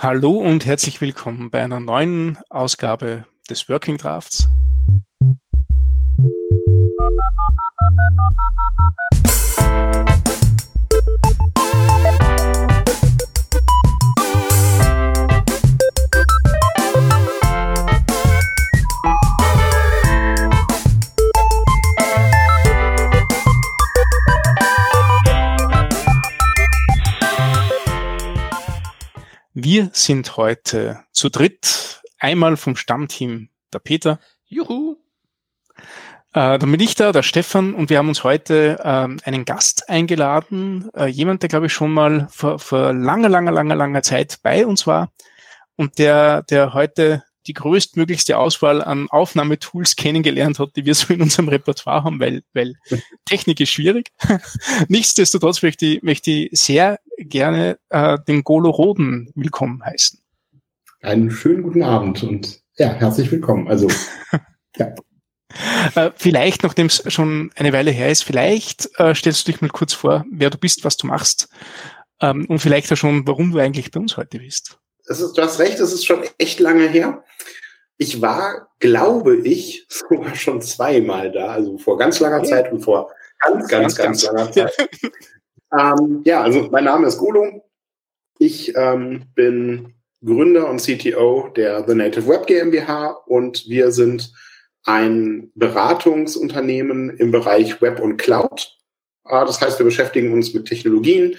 Hallo und herzlich willkommen bei einer neuen Ausgabe des Working Drafts. Wir sind heute zu dritt. Einmal vom Stammteam der Peter. Juhu. Äh, dann bin ich da, der Stefan, und wir haben uns heute ähm, einen Gast eingeladen. Äh, jemand, der, glaube ich, schon mal vor, vor langer, langer, langer, langer Zeit bei uns war und der, der heute die größtmöglichste Auswahl an Aufnahmetools kennengelernt hat, die wir so in unserem Repertoire haben, weil, weil Technik ist schwierig. Nichtsdestotrotz möchte ich, möchte ich sehr gerne äh, den Golo Roden willkommen heißen. Einen schönen guten Abend und ja, herzlich willkommen. Also, ja. Äh, vielleicht, nachdem es schon eine Weile her ist, vielleicht äh, stellst du dich mal kurz vor, wer du bist, was du machst ähm, und vielleicht auch schon, warum du eigentlich bei uns heute bist es ist, du hast recht, es ist schon echt lange her. Ich war, glaube ich, sogar schon zweimal da, also vor ganz langer Zeit und vor ganz, ganz, ganz, ganz langer Zeit. ähm, ja, also mein Name ist Gulo. Ich ähm, bin Gründer und CTO der The Native Web GmbH und wir sind ein Beratungsunternehmen im Bereich Web und Cloud. Ah, das heißt, wir beschäftigen uns mit Technologien,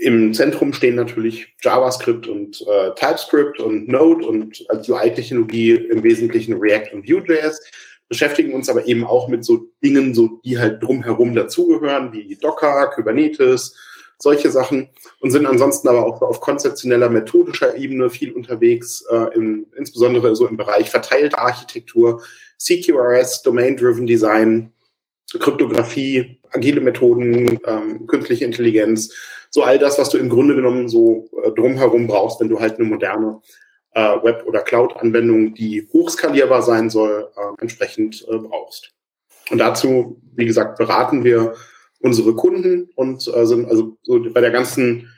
im Zentrum stehen natürlich JavaScript und äh, TypeScript und Node und als UI-Technologie im Wesentlichen React und Vue.js, beschäftigen uns aber eben auch mit so Dingen, so die halt drumherum dazugehören, wie Docker, Kubernetes, solche Sachen und sind ansonsten aber auch auf konzeptioneller, methodischer Ebene viel unterwegs, äh, im, insbesondere so im Bereich verteilte Architektur, CQRS, Domain-Driven Design, Kryptographie, agile Methoden, ähm, künstliche Intelligenz, so all das, was du im Grunde genommen so äh, drumherum brauchst, wenn du halt eine moderne äh, Web- oder Cloud-Anwendung, die hochskalierbar sein soll, äh, entsprechend äh, brauchst. Und dazu, wie gesagt, beraten wir unsere Kunden und äh, sind also so bei der ganzen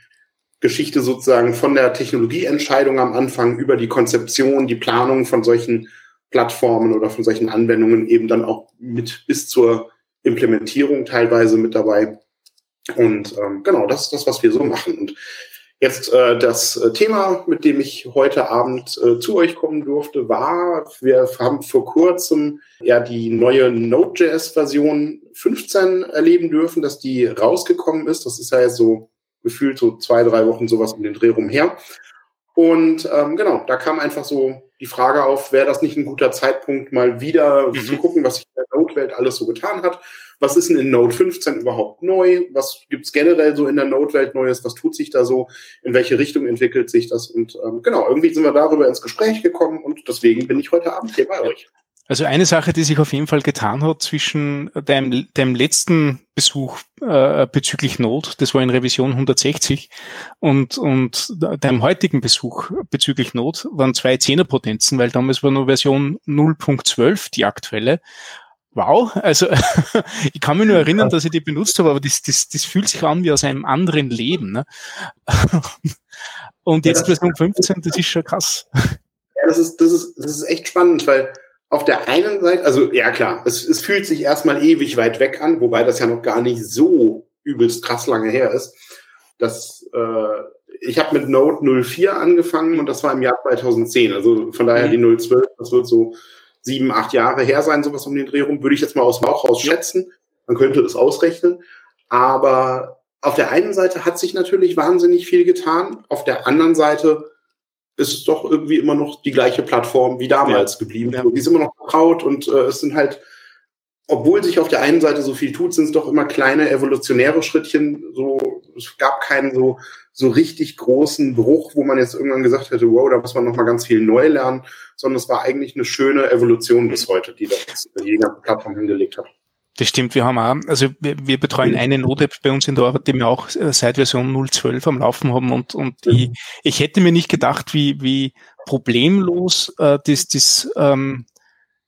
Geschichte sozusagen von der Technologieentscheidung am Anfang über die Konzeption, die Planung von solchen Plattformen oder von solchen Anwendungen eben dann auch mit bis zur Implementierung teilweise mit dabei. Und ähm, genau, das ist das, was wir so machen. Und jetzt äh, das äh, Thema, mit dem ich heute Abend äh, zu euch kommen durfte, war, wir haben vor kurzem ja die neue Node.js-Version 15 erleben dürfen, dass die rausgekommen ist. Das ist ja jetzt so gefühlt so zwei, drei Wochen sowas um den Dreh rum her. Und ähm, genau, da kam einfach so die Frage auf, wäre das nicht ein guter Zeitpunkt, mal wieder mhm. zu gucken, was sich in der Node-Welt alles so getan hat was ist denn in Node 15 überhaupt neu? Was gibt's generell so in der Node-Welt Neues? Was tut sich da so? In welche Richtung entwickelt sich das? Und ähm, genau, irgendwie sind wir darüber ins Gespräch gekommen und deswegen bin ich heute Abend hier bei euch. Also eine Sache, die sich auf jeden Fall getan hat zwischen deinem, deinem letzten Besuch äh, bezüglich Node, das war in Revision 160, und, und deinem heutigen Besuch bezüglich Node waren zwei Zehnerpotenzen, weil damals war nur Version 0.12 die aktuelle Wow, also ich kann mich nur erinnern, dass ich die benutzt habe, aber das, das, das fühlt sich an wie aus einem anderen Leben. Ne? Und jetzt Version 15, das ist schon krass. Ja, das ist, das ist, das ist echt spannend, weil auf der einen Seite, also ja klar, es, es fühlt sich erstmal ewig weit weg an, wobei das ja noch gar nicht so übelst krass lange her ist. Das, äh, ich habe mit Node 04 angefangen und das war im Jahr 2010. Also von daher mhm. die 012, das wird so sieben, acht Jahre her sein, sowas um den Dreh rum, würde ich jetzt mal aus dem Bauch raus schätzen. Man könnte es ausrechnen. Aber auf der einen Seite hat sich natürlich wahnsinnig viel getan. Auf der anderen Seite ist es doch irgendwie immer noch die gleiche Plattform wie damals ja. geblieben. Ja. Die ist immer noch vertraut und äh, es sind halt, obwohl sich auf der einen Seite so viel tut, sind es doch immer kleine evolutionäre Schrittchen. So, es gab keinen so so richtig großen Bruch, wo man jetzt irgendwann gesagt hätte, wow, da muss man noch mal ganz viel neu lernen, sondern es war eigentlich eine schöne Evolution bis heute, die das jeder Plattform hingelegt hat. Das stimmt, wir haben auch, also wir, wir betreuen eine Node-App bei uns in der Arbeit, die wir auch äh, seit Version 0.12 am Laufen haben und, und ich, ich hätte mir nicht gedacht, wie, wie problemlos äh, das, das ähm,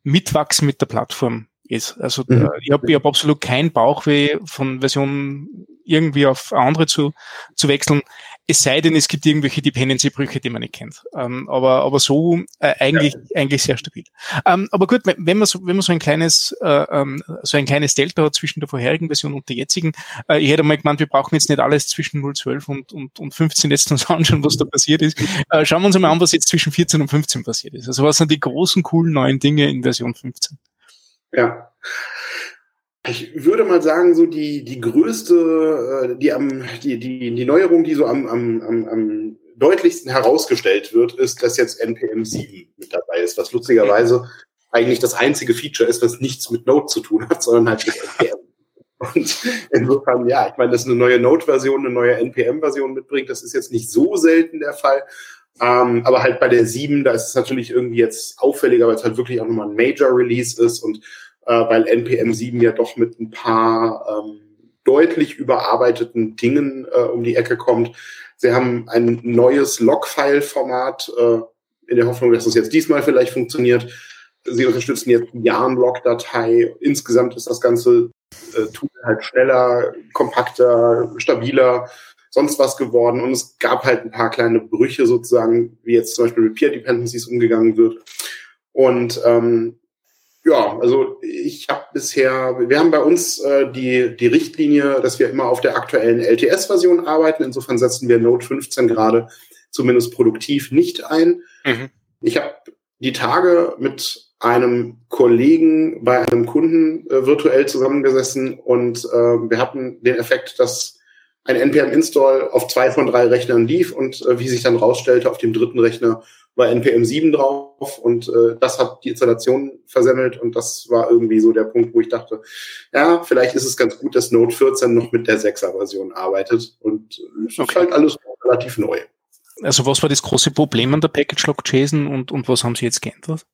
Mitwachsen mit der Plattform ist. Also mhm. ich habe ich hab absolut kein Bauchweh von Version irgendwie auf andere zu, zu wechseln. Es sei denn, es gibt irgendwelche Dependency-Brüche, die man nicht kennt. Ähm, aber, aber so äh, eigentlich, ja. eigentlich sehr stabil. Ähm, aber gut, wenn man so, wenn man so ein kleines, äh, ähm, so ein kleines Delta hat zwischen der vorherigen Version und der jetzigen, äh, ich hätte mal gemeint, wir brauchen jetzt nicht alles zwischen 012 und, und, und 15 jetzt uns anschauen, was da passiert ist. Äh, schauen wir uns mal an, was jetzt zwischen 14 und 15 passiert ist. Also was sind die großen, coolen neuen Dinge in Version 15? Ja. Ich würde mal sagen, so die, die größte, äh, die am, die, die, die Neuerung, die so am, am, am, am deutlichsten herausgestellt wird, ist, dass jetzt NPM 7 mit dabei ist, was lustigerweise eigentlich das einzige Feature ist, was nichts mit Node zu tun hat, sondern halt mit NPM. Und insofern, ja, ich meine, dass eine neue Node-Version eine neue NPM-Version mitbringt, das ist jetzt nicht so selten der Fall. Ähm, aber halt bei der 7, da ist es natürlich irgendwie jetzt auffälliger, weil es halt wirklich auch nochmal ein Major-Release ist und weil NPM 7 ja doch mit ein paar ähm, deutlich überarbeiteten Dingen äh, um die Ecke kommt. Sie haben ein neues Log-File-Format äh, in der Hoffnung, dass es jetzt diesmal vielleicht funktioniert. Sie unterstützen jetzt die Yarn-Log-Datei. Insgesamt ist das ganze äh, Tool halt schneller, kompakter, stabiler, sonst was geworden. Und es gab halt ein paar kleine Brüche sozusagen, wie jetzt zum Beispiel mit Peer Dependencies umgegangen wird. Und ähm, ja, also ich habe bisher, wir haben bei uns äh, die, die Richtlinie, dass wir immer auf der aktuellen LTS-Version arbeiten. Insofern setzen wir Node 15 gerade zumindest produktiv nicht ein. Mhm. Ich habe die Tage mit einem Kollegen bei einem Kunden äh, virtuell zusammengesessen und äh, wir hatten den Effekt, dass ein NPM-Install auf zwei von drei Rechnern lief und äh, wie sich dann rausstellte, auf dem dritten Rechner war NPM 7 drauf und äh, das hat die Installation versemmelt und das war irgendwie so der Punkt, wo ich dachte, ja, vielleicht ist es ganz gut, dass Node 14 noch mit der 6er-Version arbeitet und es okay. ist halt alles relativ neu. Also was war das große Problem an der Package-Log-JSON und, und was haben Sie jetzt geändert?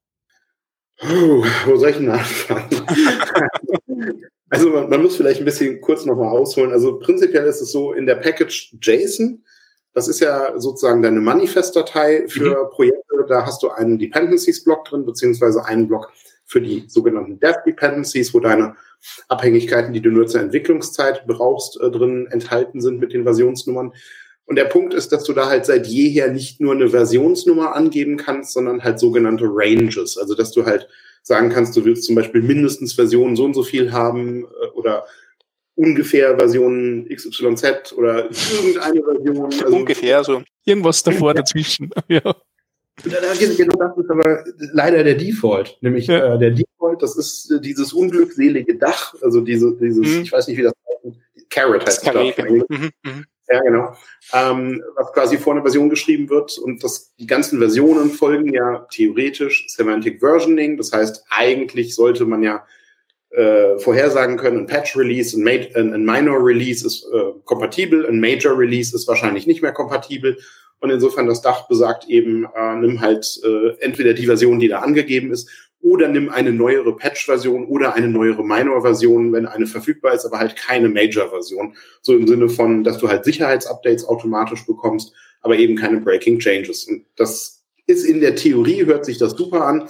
Oh, wo soll ich denn anfangen? also man, man, muss vielleicht ein bisschen kurz nochmal ausholen. Also prinzipiell ist es so, in der Package JSON das ist ja sozusagen deine Manifest-Datei für mhm. Projekte. Da hast du einen Dependencies-Block drin, beziehungsweise einen Block für die sogenannten Dev-Dependencies, wo deine Abhängigkeiten, die du nur zur Entwicklungszeit brauchst, äh, drin enthalten sind mit den Versionsnummern. Und der Punkt ist, dass du da halt seit jeher nicht nur eine Versionsnummer angeben kannst, sondern halt sogenannte Ranges. Also, dass du halt sagen kannst, du willst zum Beispiel mindestens Versionen so und so viel haben äh, oder ungefähr Version XYZ oder irgendeine Version. Also ungefähr so. Irgendwas davor dazwischen. ja. Genau das ist aber leider der Default. Nämlich ja. äh, der Default, das ist äh, dieses unglückselige Dach, also diese, dieses, mhm. ich weiß nicht, wie das heißt, Carrot heißt das. Dach, mhm. Mhm. Ja, genau. Ähm, was quasi vor einer Version geschrieben wird und das, die ganzen Versionen folgen ja theoretisch Semantic Versioning. Das heißt, eigentlich sollte man ja äh, vorhersagen können, ein Patch-Release, ein, ein, Minor-Release ist äh, kompatibel, ein Major-Release ist wahrscheinlich nicht mehr kompatibel. Und insofern das Dach besagt eben, äh, nimm halt äh, entweder die Version, die da angegeben ist, oder nimm eine neuere Patch-Version oder eine neuere Minor-Version, wenn eine verfügbar ist, aber halt keine Major-Version. So im Sinne von, dass du halt Sicherheitsupdates automatisch bekommst, aber eben keine Breaking Changes. Und das ist in der Theorie, hört sich das super an.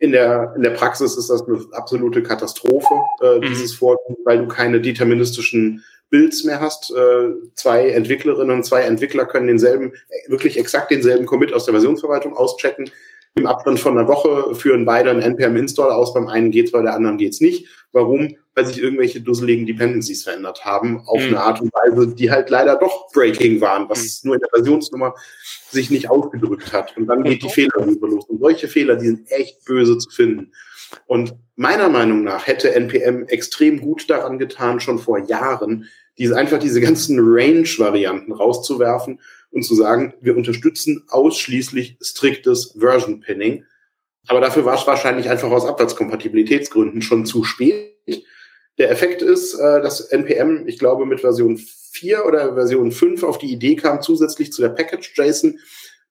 In der, in der Praxis ist das eine absolute Katastrophe, äh, mhm. dieses Vorgehen, weil du keine deterministischen Builds mehr hast. Äh, zwei Entwicklerinnen und zwei Entwickler können denselben, wirklich exakt denselben Commit aus der Versionsverwaltung auschecken. Im Abstand von einer Woche führen beide einen NPM-Install aus. Beim einen geht's, bei der anderen geht's nicht. Warum? Weil sich irgendwelche dusseligen Dependencies verändert haben, auf mhm. eine Art und Weise, die halt leider doch breaking waren, was mhm. nur in der Versionsnummer sich nicht ausgedrückt hat. Und dann geht die Fehlersuche los. Und solche Fehler, die sind echt böse zu finden. Und meiner Meinung nach hätte NPM extrem gut daran getan, schon vor Jahren, diese, einfach diese ganzen Range-Varianten rauszuwerfen und zu sagen, wir unterstützen ausschließlich striktes Version-Pinning. Aber dafür war es wahrscheinlich einfach aus Abwärtskompatibilitätsgründen schon zu spät. Der Effekt ist, äh, dass NPM, ich glaube, mit Version 4 oder Version 5 auf die Idee kam, zusätzlich zu der Package.json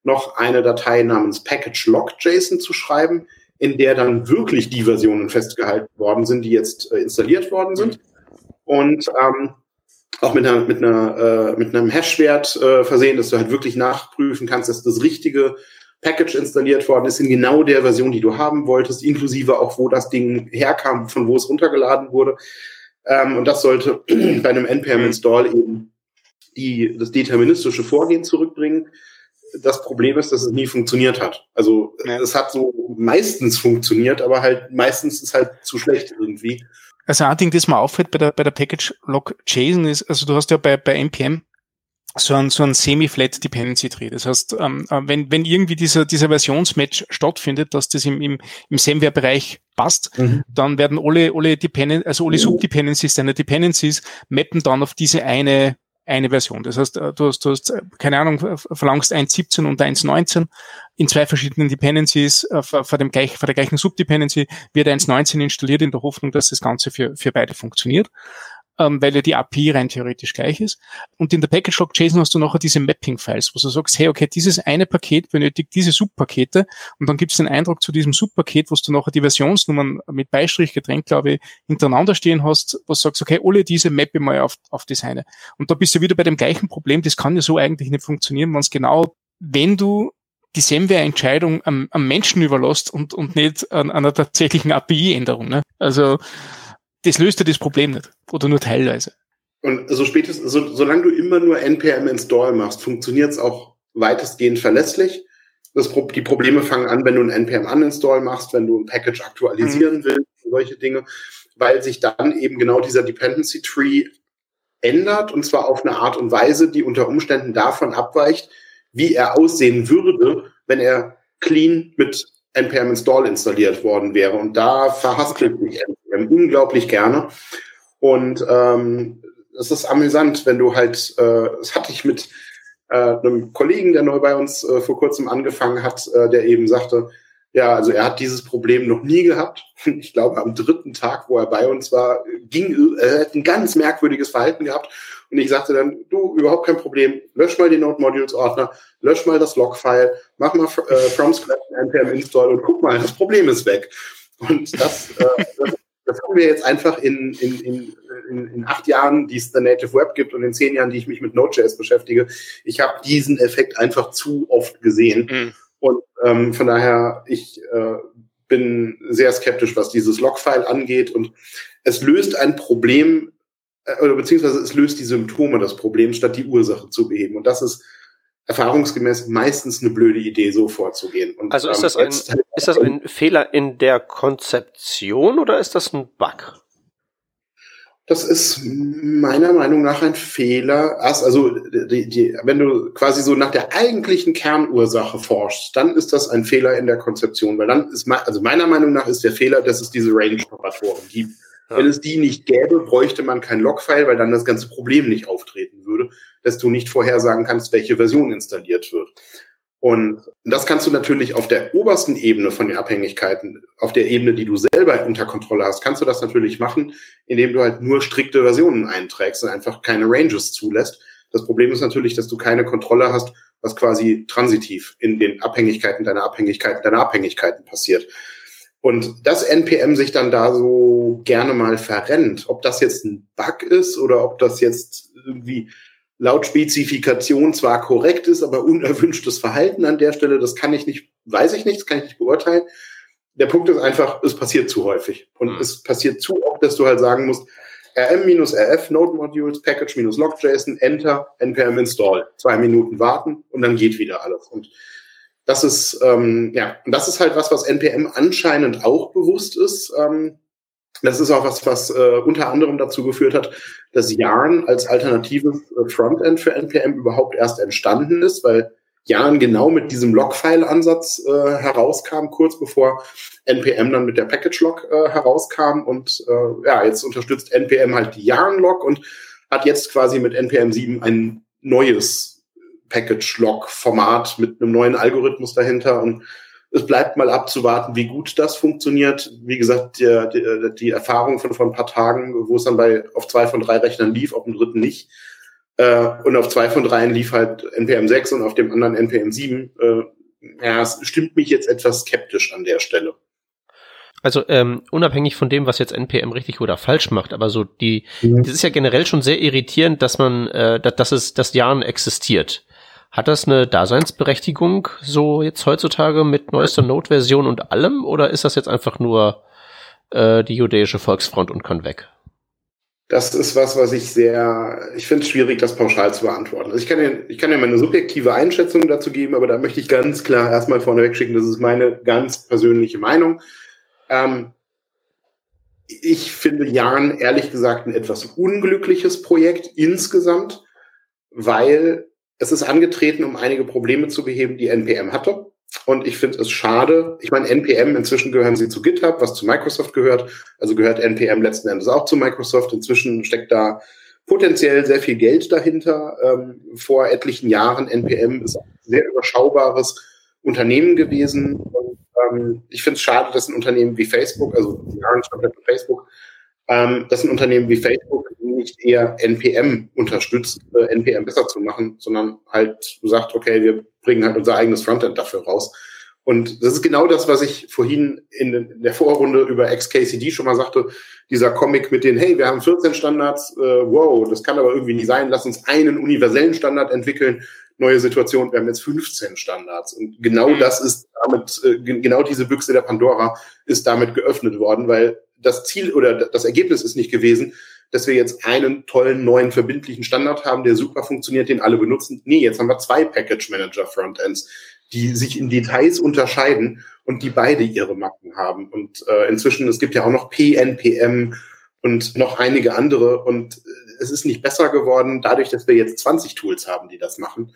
noch eine Datei namens Package.log.json zu schreiben, in der dann wirklich die Versionen festgehalten worden sind, die jetzt äh, installiert worden sind. Und ähm, auch mit einer, mit einer, äh, mit einem Hash-Wert äh, versehen, dass du halt wirklich nachprüfen kannst, dass das richtige Package installiert worden ist in genau der Version, die du haben wolltest, inklusive auch, wo das Ding herkam, von wo es runtergeladen wurde. Ähm, und das sollte bei einem NPM-Install eben die, das deterministische Vorgehen zurückbringen. Das Problem ist, dass es nie funktioniert hat. Also ja. es hat so meistens funktioniert, aber halt meistens ist halt zu schlecht irgendwie. Also ein Ding, das mir auffällt bei der, bei der Package Lock JSON ist, also du hast ja bei, bei NPM so ein, so ein Semi-Flat Dependency Tree. Das heißt, ähm, äh, wenn, wenn irgendwie dieser, dieser Versionsmatch stattfindet, dass das im, im, im Semware-Bereich passt, mhm. dann werden alle, alle Dependen also alle Subdependencies deiner Dependencies mappen dann auf diese eine eine Version. Das heißt, äh, du hast, du hast äh, keine Ahnung, verlangst 1.17 und 1.19 in zwei verschiedenen Dependencies vor, vor, dem gleich, vor der gleichen Subdependency wird 1.19 installiert in der Hoffnung, dass das Ganze für, für beide funktioniert ähm, weil ja die API rein theoretisch gleich ist. Und in der Package-Log-JSON hast du nachher diese Mapping-Files, wo du sagst, hey, okay, dieses eine Paket benötigt diese Subpakete und dann gibt es den Eindruck zu diesem Subpaket, wo du nachher die Versionsnummern mit Beistrich getrennt, glaube ich, hintereinander stehen hast, wo du sagst, okay, alle diese mappe mal auf, auf das eine. Und da bist du wieder bei dem gleichen Problem, das kann ja so eigentlich nicht funktionieren, wenn es genau, wenn du die Semware-Entscheidung am, am Menschen überlässt und, und nicht an, an einer tatsächlichen API-Änderung. Ne? Also das löst ja das Problem nicht. Oder nur teilweise. Und so spätestens, so, solange du immer nur npm install machst, funktioniert es auch weitestgehend verlässlich. Das, die Probleme fangen an, wenn du ein npm uninstall machst, wenn du ein Package aktualisieren mhm. willst, solche Dinge, weil sich dann eben genau dieser Dependency Tree ändert und zwar auf eine Art und Weise, die unter Umständen davon abweicht, wie er aussehen würde, wenn er clean mit npm install installiert worden wäre. Und da verhaspelt sich npm unglaublich gerne. Und ähm, es ist amüsant, wenn du halt, äh, das hatte ich mit äh, einem Kollegen, der neu bei uns äh, vor kurzem angefangen hat, äh, der eben sagte, ja, also er hat dieses Problem noch nie gehabt. Ich glaube, am dritten Tag, wo er bei uns war, ging, er hat ein ganz merkwürdiges Verhalten gehabt. Und ich sagte dann, du, überhaupt kein Problem, lösch mal die Node Modules Ordner, lösch mal das Log-File, mach mal äh, from scratch npm install und guck mal, das Problem ist weg. Und das, äh, das, das haben wir jetzt einfach in, in, in, in, in acht Jahren, die es der Native Web gibt und in zehn Jahren, die ich mich mit Node.js beschäftige. Ich habe diesen Effekt einfach zu oft gesehen. Mhm. Und ähm, von daher, ich äh, bin sehr skeptisch, was dieses Logfile angeht. Und es löst ein Problem, äh, oder beziehungsweise es löst die Symptome des Problems, statt die Ursache zu beheben. Und das ist erfahrungsgemäß meistens eine blöde Idee, so vorzugehen. Und, also ist das, ähm, ein, ist das ein Fehler in der Konzeption oder ist das ein Bug? Das ist meiner Meinung nach ein Fehler. Also, die, die, wenn du quasi so nach der eigentlichen Kernursache forschst, dann ist das ein Fehler in der Konzeption, weil dann ist, also meiner Meinung nach ist der Fehler, dass es diese Range-Operatoren gibt. Ja. Wenn es die nicht gäbe, bräuchte man kein Logfile, weil dann das ganze Problem nicht auftreten würde, dass du nicht vorhersagen kannst, welche Version installiert wird. Und das kannst du natürlich auf der obersten Ebene von den Abhängigkeiten, auf der Ebene, die du selber unter Kontrolle hast, kannst du das natürlich machen, indem du halt nur strikte Versionen einträgst und einfach keine Ranges zulässt. Das Problem ist natürlich, dass du keine Kontrolle hast, was quasi transitiv in den Abhängigkeiten deiner Abhängigkeiten deiner Abhängigkeiten passiert. Und dass NPM sich dann da so gerne mal verrennt, ob das jetzt ein Bug ist oder ob das jetzt irgendwie laut Spezifikation zwar korrekt ist, aber unerwünschtes Verhalten an der Stelle, das kann ich nicht, weiß ich nicht, das kann ich nicht beurteilen. Der Punkt ist einfach, es passiert zu häufig. Und mhm. es passiert zu oft, dass du halt sagen musst, rm-rf Node Modules, Package-log.json, Enter, npm install. Zwei Minuten warten und dann geht wieder alles. Und das ist, ähm, ja, und das ist halt was, was npm anscheinend auch bewusst ist. Ähm, das ist auch was, was äh, unter anderem dazu geführt hat, dass Yarn als alternatives äh, Frontend für NPM überhaupt erst entstanden ist, weil Yarn genau mit diesem Logfile-Ansatz äh, herauskam, kurz bevor NPM dann mit der Package-Log äh, herauskam. Und äh, ja, jetzt unterstützt NPM halt die Yarn-Log und hat jetzt quasi mit NPM 7 ein neues Package-Log-Format mit einem neuen Algorithmus dahinter und es bleibt mal abzuwarten, wie gut das funktioniert. Wie gesagt, die, die, die Erfahrung von vor ein paar Tagen, wo es dann bei auf zwei von drei Rechnern lief, auf dem dritten nicht. Äh, und auf zwei von dreien lief halt NPM 6 und auf dem anderen NPM 7. Äh, ja, es stimmt mich jetzt etwas skeptisch an der Stelle. Also ähm, unabhängig von dem, was jetzt NPM richtig oder falsch macht, aber so die, mhm. das ist ja generell schon sehr irritierend, dass man, äh, dass, dass es, das Jahren existiert. Hat das eine Daseinsberechtigung so jetzt heutzutage mit neuester Node-Version und allem oder ist das jetzt einfach nur äh, die jüdische Volksfront und kann weg? Das ist was, was ich sehr, ich finde es schwierig, das pauschal zu beantworten. Also ich kann dir, ich kann dir meine subjektive Einschätzung dazu geben, aber da möchte ich ganz klar erstmal vorneweg schicken, das ist meine ganz persönliche Meinung. Ähm, ich finde Jan ehrlich gesagt ein etwas unglückliches Projekt insgesamt, weil es ist angetreten, um einige Probleme zu beheben, die NPM hatte. Und ich finde es schade. Ich meine, NPM, inzwischen gehören sie zu GitHub, was zu Microsoft gehört. Also gehört NPM letzten Endes auch zu Microsoft. Inzwischen steckt da potenziell sehr viel Geld dahinter. Ähm, vor etlichen Jahren NPM ist ein sehr überschaubares Unternehmen gewesen. Und, ähm, ich finde es schade, dass ein Unternehmen wie Facebook, also stand Facebook, ähm, dass ein Unternehmen wie Facebook nicht eher NPM unterstützt, äh, NPM besser zu machen, sondern halt sagt, okay, wir bringen halt unser eigenes Frontend dafür raus. Und das ist genau das, was ich vorhin in der Vorrunde über XKCD schon mal sagte. Dieser Comic mit den, hey, wir haben 14 Standards, äh, wow, das kann aber irgendwie nicht sein, lass uns einen universellen Standard entwickeln. Neue Situation, wir haben jetzt 15 Standards. Und genau mhm. das ist damit, äh, genau diese Büchse der Pandora ist damit geöffnet worden, weil das Ziel oder das Ergebnis ist nicht gewesen, dass wir jetzt einen tollen neuen verbindlichen Standard haben, der super funktioniert, den alle benutzen. Nee, jetzt haben wir zwei Package Manager Frontends, die sich in Details unterscheiden und die beide ihre Macken haben. Und äh, inzwischen, es gibt ja auch noch PNPM und noch einige andere und äh, es ist nicht besser geworden, dadurch, dass wir jetzt 20 Tools haben, die das machen.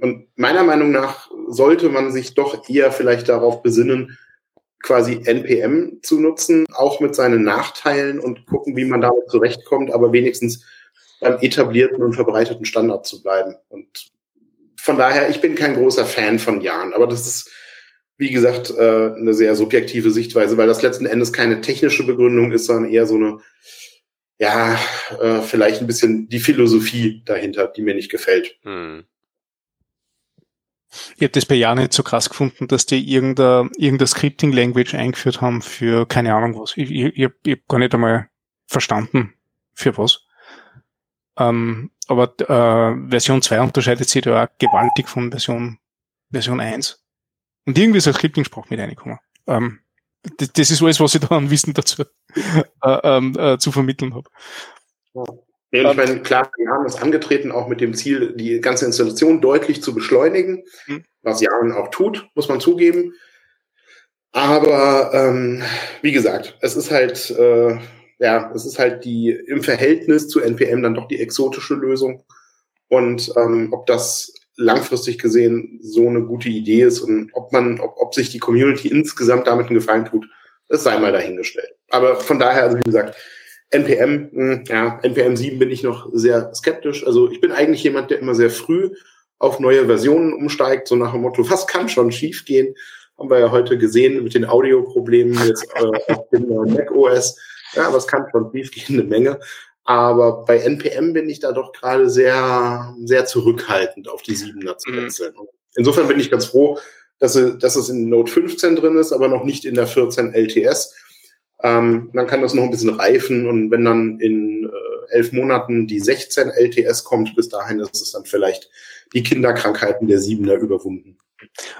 Und meiner Meinung nach sollte man sich doch eher vielleicht darauf besinnen, quasi NPM zu nutzen, auch mit seinen Nachteilen und gucken, wie man damit zurechtkommt, aber wenigstens beim etablierten und verbreiteten Standard zu bleiben. Und von daher, ich bin kein großer Fan von Jan, aber das ist, wie gesagt, äh, eine sehr subjektive Sichtweise, weil das letzten Endes keine technische Begründung ist, sondern eher so eine, ja, äh, vielleicht ein bisschen die Philosophie dahinter, die mir nicht gefällt. Hm. Ich habe das bei Jahr nicht so krass gefunden, dass die irgendeine, irgendeine Scripting-Language eingeführt haben für keine Ahnung was. Ich, ich, ich habe gar nicht einmal verstanden, für was. Ähm, aber äh, Version 2 unterscheidet sich da auch gewaltig von Version, Version 1. Und irgendwie ist ein Scripting-Sprach mit reingekommen. Ähm, das, das, ist alles, was ich da an Wissen dazu äh, ähm, äh, zu vermitteln habe. Ja, ich meine, klar, wir haben es angetreten, auch mit dem Ziel, die ganze Installation deutlich zu beschleunigen, mhm. was Jahren auch tut, muss man zugeben. Aber ähm, wie gesagt, es ist halt, äh, ja, es ist halt die im Verhältnis zu NPM dann doch die exotische Lösung. Und ähm, ob das langfristig gesehen so eine gute Idee ist und ob man, ob, ob sich die Community insgesamt damit einen Gefallen tut, das sei mal dahingestellt. Aber von daher, also wie gesagt, NPM, hm, ja, NPM 7 bin ich noch sehr skeptisch. Also ich bin eigentlich jemand, der immer sehr früh auf neue Versionen umsteigt, so nach dem Motto, was kann schon schiefgehen? Haben wir ja heute gesehen mit den Audioproblemen jetzt äh, auf dem neuen Mac OS. Ja, was kann schon schiefgehen? Eine Menge. Aber bei NPM bin ich da doch gerade sehr, sehr zurückhaltend auf die 7er zu mhm. wechseln. Mhm. Insofern bin ich ganz froh, dass, dass es in Note 15 drin ist, aber noch nicht in der 14 LTS ähm, dann kann das noch ein bisschen reifen und wenn dann in äh, elf Monaten die 16 LTS kommt, bis dahin ist es dann vielleicht die Kinderkrankheiten der Siebener überwunden.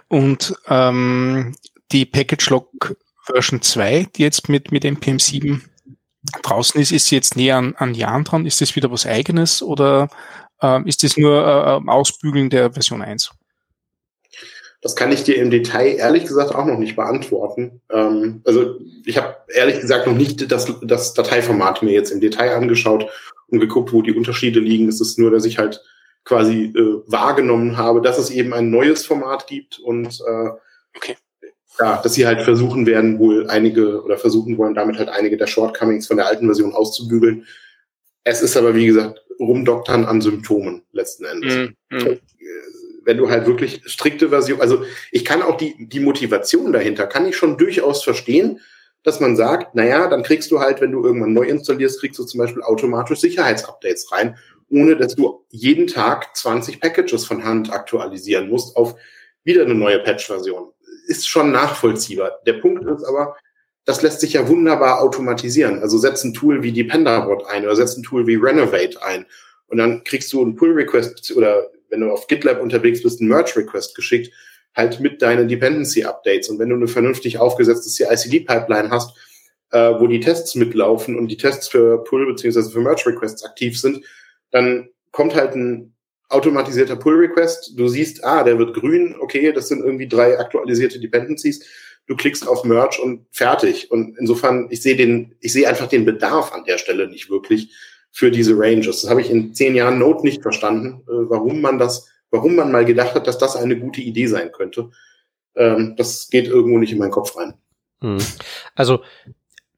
Und ähm, die Package Lock Version 2, die jetzt mit, mit MPM 7 draußen ist, ist sie jetzt näher an, an Jahren dran? Ist das wieder was eigenes oder äh, ist das nur äh, Ausbügeln der Version 1? Das kann ich dir im Detail ehrlich gesagt auch noch nicht beantworten. Ähm, also ich habe ehrlich gesagt noch nicht das, das Dateiformat mir jetzt im Detail angeschaut und geguckt, wo die Unterschiede liegen. Es ist nur, dass ich halt quasi äh, wahrgenommen habe, dass es eben ein neues Format gibt und äh, okay. ja, dass sie halt versuchen werden, wohl einige oder versuchen wollen, damit halt einige der Shortcomings von der alten Version auszubügeln. Es ist aber, wie gesagt, rumdoktern an Symptomen letzten Endes. Mm, mm wenn du halt wirklich strikte Version, also ich kann auch die, die Motivation dahinter, kann ich schon durchaus verstehen, dass man sagt, naja, dann kriegst du halt, wenn du irgendwann neu installierst, kriegst du zum Beispiel automatisch Sicherheitsupdates rein, ohne dass du jeden Tag 20 Packages von Hand aktualisieren musst auf wieder eine neue Patch-Version. Ist schon nachvollziehbar. Der Punkt ist aber, das lässt sich ja wunderbar automatisieren. Also setz ein Tool wie Dependabot ein oder setz ein Tool wie Renovate ein. Und dann kriegst du einen Pull-Request oder wenn du auf GitLab unterwegs bist, einen Merge-Request geschickt, halt mit deinen Dependency-Updates. Und wenn du eine vernünftig aufgesetzte CI-CD-Pipeline hast, äh, wo die Tests mitlaufen und die Tests für Pull beziehungsweise für Merge Requests aktiv sind, dann kommt halt ein automatisierter Pull Request. Du siehst, ah, der wird grün, okay, das sind irgendwie drei aktualisierte Dependencies. Du klickst auf Merge und fertig. Und insofern, ich sehe den, ich sehe einfach den Bedarf an der Stelle nicht wirklich für diese Ranges. Das habe ich in zehn Jahren Node nicht verstanden, äh, warum man das, warum man mal gedacht hat, dass das eine gute Idee sein könnte. Ähm, das geht irgendwo nicht in meinen Kopf rein. Hm. Also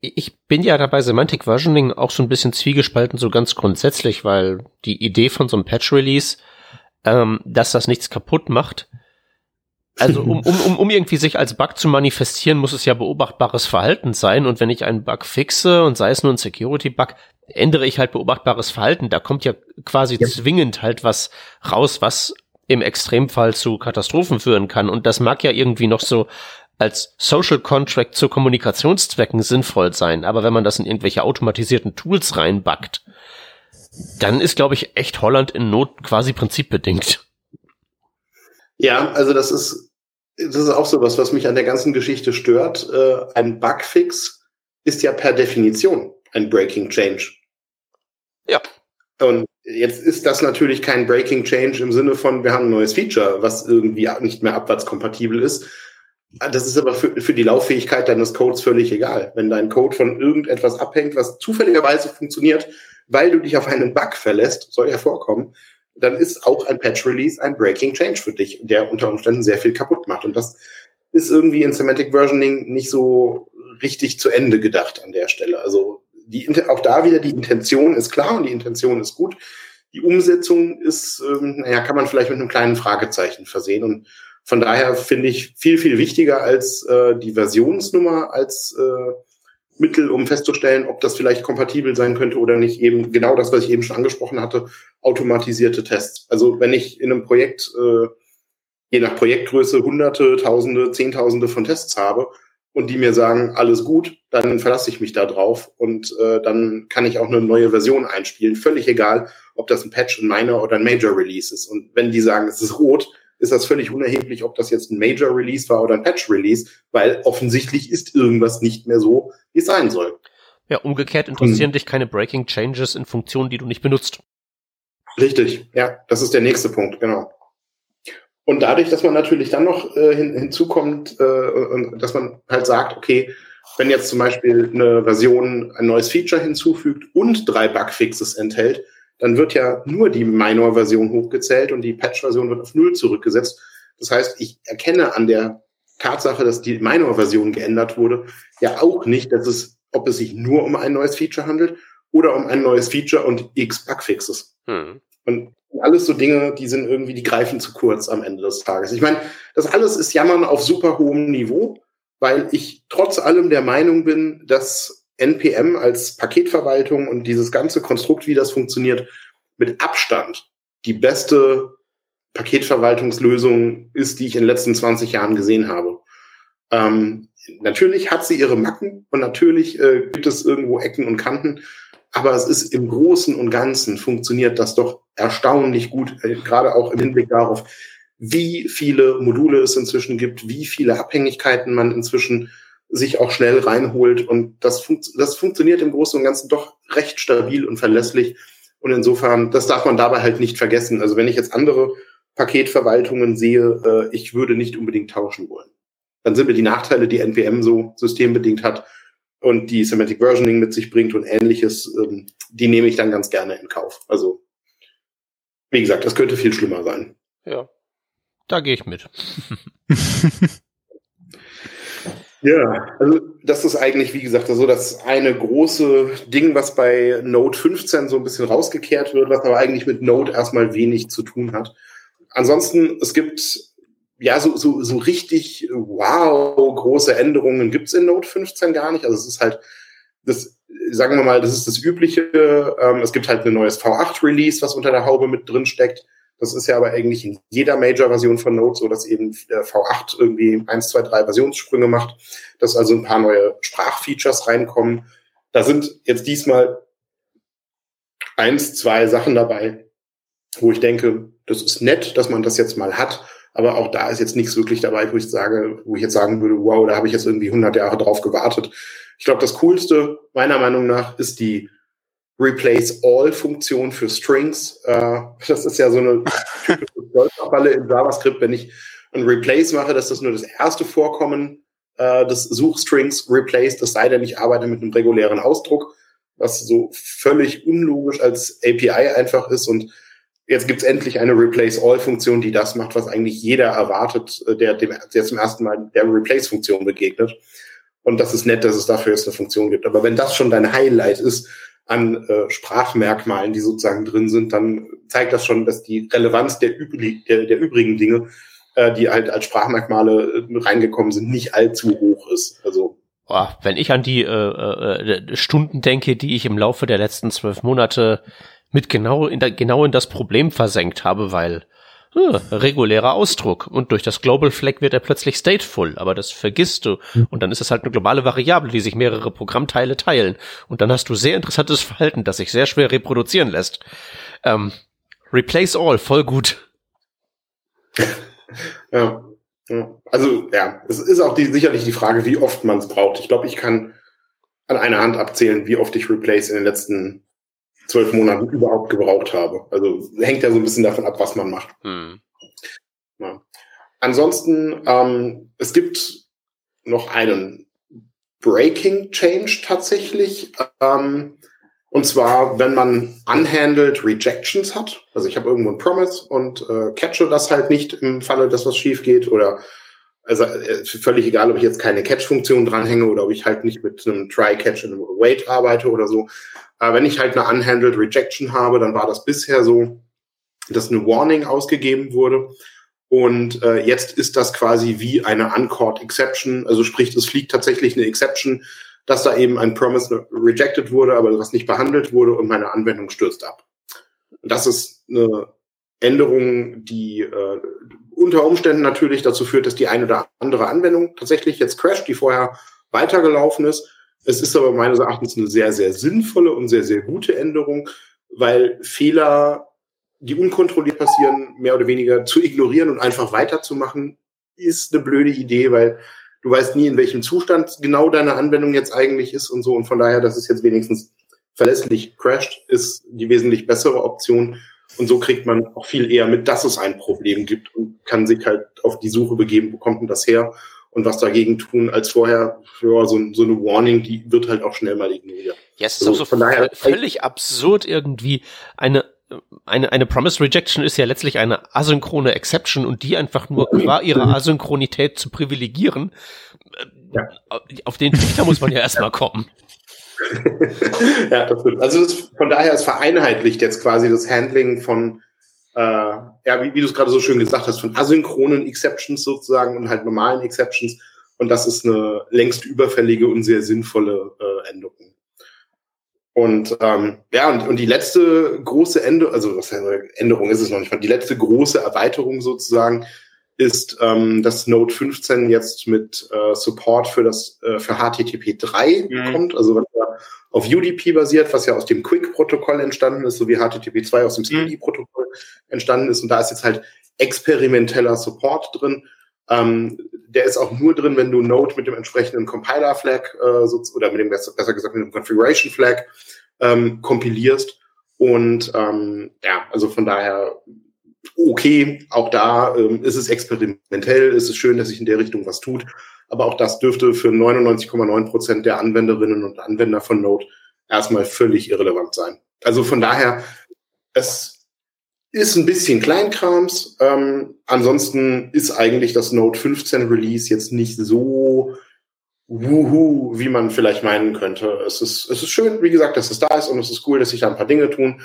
ich bin ja dabei Semantic Versioning auch so ein bisschen zwiegespalten, so ganz grundsätzlich, weil die Idee von so einem Patch-Release, ähm, dass das nichts kaputt macht, also um, um, um, um irgendwie sich als Bug zu manifestieren, muss es ja beobachtbares Verhalten sein. Und wenn ich einen Bug fixe und sei es nur ein Security-Bug, ändere ich halt beobachtbares Verhalten. Da kommt ja quasi ja. zwingend halt was raus, was im Extremfall zu Katastrophen führen kann. Und das mag ja irgendwie noch so als Social Contract zu Kommunikationszwecken sinnvoll sein. Aber wenn man das in irgendwelche automatisierten Tools reinbackt, dann ist, glaube ich, echt Holland in Not quasi prinzipbedingt. Ja, also das ist, das ist auch so was, was mich an der ganzen Geschichte stört. Äh, ein Bugfix ist ja per Definition ein Breaking Change. Ja. Und jetzt ist das natürlich kein Breaking Change im Sinne von, wir haben ein neues Feature, was irgendwie nicht mehr abwärtskompatibel ist, das ist aber für, für die Lauffähigkeit deines Codes völlig egal. Wenn dein Code von irgendetwas abhängt, was zufälligerweise funktioniert, weil du dich auf einen Bug verlässt, soll ja vorkommen, dann ist auch ein Patch Release ein Breaking Change für dich, der unter Umständen sehr viel kaputt macht. Und das ist irgendwie in Semantic Versioning nicht so richtig zu Ende gedacht an der Stelle. Also die, auch da wieder die Intention ist klar und die Intention ist gut. Die Umsetzung ist, ähm, naja, kann man vielleicht mit einem kleinen Fragezeichen versehen. Und von daher finde ich viel, viel wichtiger als äh, die Versionsnummer, als äh, Mittel, um festzustellen, ob das vielleicht kompatibel sein könnte oder nicht. Eben genau das, was ich eben schon angesprochen hatte, automatisierte Tests. Also wenn ich in einem Projekt, äh, je nach Projektgröße, hunderte, tausende, zehntausende von Tests habe und die mir sagen, alles gut, dann verlasse ich mich da drauf und äh, dann kann ich auch eine neue Version einspielen. Völlig egal, ob das ein Patch, ein Minor oder ein Major Release ist. Und wenn die sagen, es ist rot, ist das völlig unerheblich, ob das jetzt ein Major Release war oder ein Patch Release, weil offensichtlich ist irgendwas nicht mehr so, wie es sein soll. Ja, umgekehrt interessieren hm. dich keine Breaking Changes in Funktionen, die du nicht benutzt. Richtig, ja, das ist der nächste Punkt, genau. Und dadurch, dass man natürlich dann noch äh, hin, hinzukommt, äh, und dass man halt sagt, okay, wenn jetzt zum Beispiel eine Version ein neues Feature hinzufügt und drei Bugfixes enthält, dann wird ja nur die Minor-Version hochgezählt und die Patch-Version wird auf Null zurückgesetzt. Das heißt, ich erkenne an der Tatsache, dass die Minor-Version geändert wurde, ja auch nicht, dass es, ob es sich nur um ein neues Feature handelt oder um ein neues Feature und x Bugfixes. Hm. Und alles so Dinge, die sind irgendwie, die greifen zu kurz am Ende des Tages. Ich meine, das alles ist Jammern auf super hohem Niveau, weil ich trotz allem der Meinung bin, dass NPM als Paketverwaltung und dieses ganze Konstrukt, wie das funktioniert, mit Abstand die beste Paketverwaltungslösung ist, die ich in den letzten 20 Jahren gesehen habe. Ähm, natürlich hat sie ihre Macken und natürlich äh, gibt es irgendwo Ecken und Kanten, aber es ist im Großen und Ganzen funktioniert das doch erstaunlich gut, äh, gerade auch im Hinblick darauf, wie viele Module es inzwischen gibt, wie viele Abhängigkeiten man inzwischen sich auch schnell reinholt. Und das, fun das funktioniert im Großen und Ganzen doch recht stabil und verlässlich. Und insofern, das darf man dabei halt nicht vergessen. Also wenn ich jetzt andere Paketverwaltungen sehe, äh, ich würde nicht unbedingt tauschen wollen. Dann sind mir die Nachteile, die NPM so systembedingt hat und die Semantic Versioning mit sich bringt und ähnliches, ähm, die nehme ich dann ganz gerne in Kauf. Also, wie gesagt, das könnte viel schlimmer sein. Ja, da gehe ich mit. Ja, also das ist eigentlich, wie gesagt, so das eine große Ding, was bei Note 15 so ein bisschen rausgekehrt wird, was aber eigentlich mit Note erstmal wenig zu tun hat. Ansonsten, es gibt ja so, so, so richtig wow, große Änderungen gibt's in Note 15 gar nicht. Also es ist halt, das, sagen wir mal, das ist das Übliche. Ähm, es gibt halt ein neues V8-Release, was unter der Haube mit drin steckt. Das ist ja aber eigentlich in jeder Major-Version von Node so, dass eben V8 irgendwie eins, zwei, drei Versionssprünge macht, dass also ein paar neue Sprachfeatures reinkommen. Da sind jetzt diesmal eins, zwei Sachen dabei, wo ich denke, das ist nett, dass man das jetzt mal hat, Aber auch da ist jetzt nichts wirklich dabei, wo ich sage, wo ich jetzt sagen würde, wow, da habe ich jetzt irgendwie 100 Jahre drauf gewartet. Ich glaube, das Coolste meiner Meinung nach ist die Replace All-Funktion für Strings. Äh, das ist ja so eine typische Falle in JavaScript, wenn ich ein Replace mache, dass das nur das erste Vorkommen äh, des Suchstrings replaced, es sei denn, ich arbeite mit einem regulären Ausdruck, was so völlig unlogisch als API einfach ist und jetzt gibt's endlich eine Replace All-Funktion, die das macht, was eigentlich jeder erwartet, äh, der, dem, der zum ersten Mal der Replace-Funktion begegnet. Und das ist nett, dass es dafür jetzt eine Funktion gibt. Aber wenn das schon dein Highlight ist an äh, Sprachmerkmalen, die sozusagen drin sind, dann zeigt das schon, dass die Relevanz der, übrig, der, der übrigen Dinge, äh, die halt als Sprachmerkmale äh, reingekommen sind, nicht allzu hoch ist. Also Boah, wenn ich an die äh, äh, Stunden denke, die ich im Laufe der letzten zwölf Monate mit genau in, da, genau in das Problem versenkt habe, weil äh, regulärer Ausdruck und durch das Global Flag wird er plötzlich stateful, aber das vergisst du mhm. und dann ist es halt eine globale Variable, die sich mehrere Programmteile teilen und dann hast du sehr interessantes Verhalten, das sich sehr schwer reproduzieren lässt. Ähm, replace all, voll gut. ja, ja, also ja, es ist auch die, sicherlich die Frage, wie oft man es braucht. Ich glaube, ich kann an einer Hand abzählen, wie oft ich Replace in den letzten zwölf Monaten überhaupt gebraucht habe. Also hängt ja so ein bisschen davon ab, was man macht. Hm. Ja. Ansonsten, ähm, es gibt noch einen Breaking Change tatsächlich. Ähm, und zwar, wenn man unhandled Rejections hat. Also ich habe irgendwo ein Promise und äh, catche das halt nicht im Falle, dass was schief geht. Oder also äh, völlig egal, ob ich jetzt keine Catch-Funktion dranhänge oder ob ich halt nicht mit einem Try-Catch und einem Wait arbeite oder so. Aber wenn ich halt eine unhandled Rejection habe, dann war das bisher so, dass eine Warning ausgegeben wurde. Und äh, jetzt ist das quasi wie eine Uncaught Exception. Also sprich, es fliegt tatsächlich eine Exception, dass da eben ein Promise rejected wurde, aber was nicht behandelt wurde und meine Anwendung stürzt ab. Und das ist eine Änderung, die äh, unter Umständen natürlich dazu führt, dass die eine oder andere Anwendung tatsächlich jetzt crasht, die vorher weitergelaufen ist. Es ist aber meines Erachtens eine sehr, sehr sinnvolle und sehr, sehr gute Änderung, weil Fehler, die unkontrolliert passieren, mehr oder weniger zu ignorieren und einfach weiterzumachen, ist eine blöde Idee, weil du weißt nie, in welchem Zustand genau deine Anwendung jetzt eigentlich ist und so. Und von daher, dass es jetzt wenigstens verlässlich crasht, ist die wesentlich bessere Option. Und so kriegt man auch viel eher mit, dass es ein Problem gibt und kann sich halt auf die Suche begeben, wo kommt denn das her? und was dagegen tun, als vorher für so, so eine Warning, die wird halt auch schnell mal ignoriert. Ja, es ist also, auch so daher, völlig absurd irgendwie eine eine, eine Promise Rejection ist ja letztlich eine asynchrone Exception und die einfach nur qua ihrer Asynchronität zu privilegieren, ja. auf den Trichter muss man ja erstmal kommen. ja, das stimmt. Also das, von daher ist vereinheitlicht jetzt quasi das Handling von äh, ja, wie, wie du es gerade so schön gesagt hast, von asynchronen Exceptions sozusagen und halt normalen Exceptions. Und das ist eine längst überfällige und sehr sinnvolle äh, Änderung. Und ähm, ja, und, und die letzte große Änderung, also was Änderung ist es noch nicht, die letzte große Erweiterung sozusagen ist, ähm, dass Node 15 jetzt mit äh, Support für das äh, für HTTP 3 mhm. kommt, also was ja auf UDP basiert, was ja aus dem Quick-Protokoll entstanden ist, sowie HTTP 2 aus dem CD-Protokoll mhm. entstanden ist. Und da ist jetzt halt experimenteller Support drin. Ähm, der ist auch nur drin, wenn du Node mit dem entsprechenden Compiler-Flag äh, so, oder mit dem besser, besser gesagt mit dem Configuration-Flag ähm, kompilierst. Und ähm, ja, also von daher okay, auch da ähm, ist es experimentell, ist es schön, dass sich in der Richtung was tut. Aber auch das dürfte für 99,9 Prozent der Anwenderinnen und Anwender von Node erstmal völlig irrelevant sein. Also von daher, es ist ein bisschen Kleinkrams. Ähm, ansonsten ist eigentlich das Node 15 Release jetzt nicht so wuhu, wie man vielleicht meinen könnte. Es ist, es ist schön, wie gesagt, dass es da ist und es ist cool, dass sich da ein paar Dinge tun.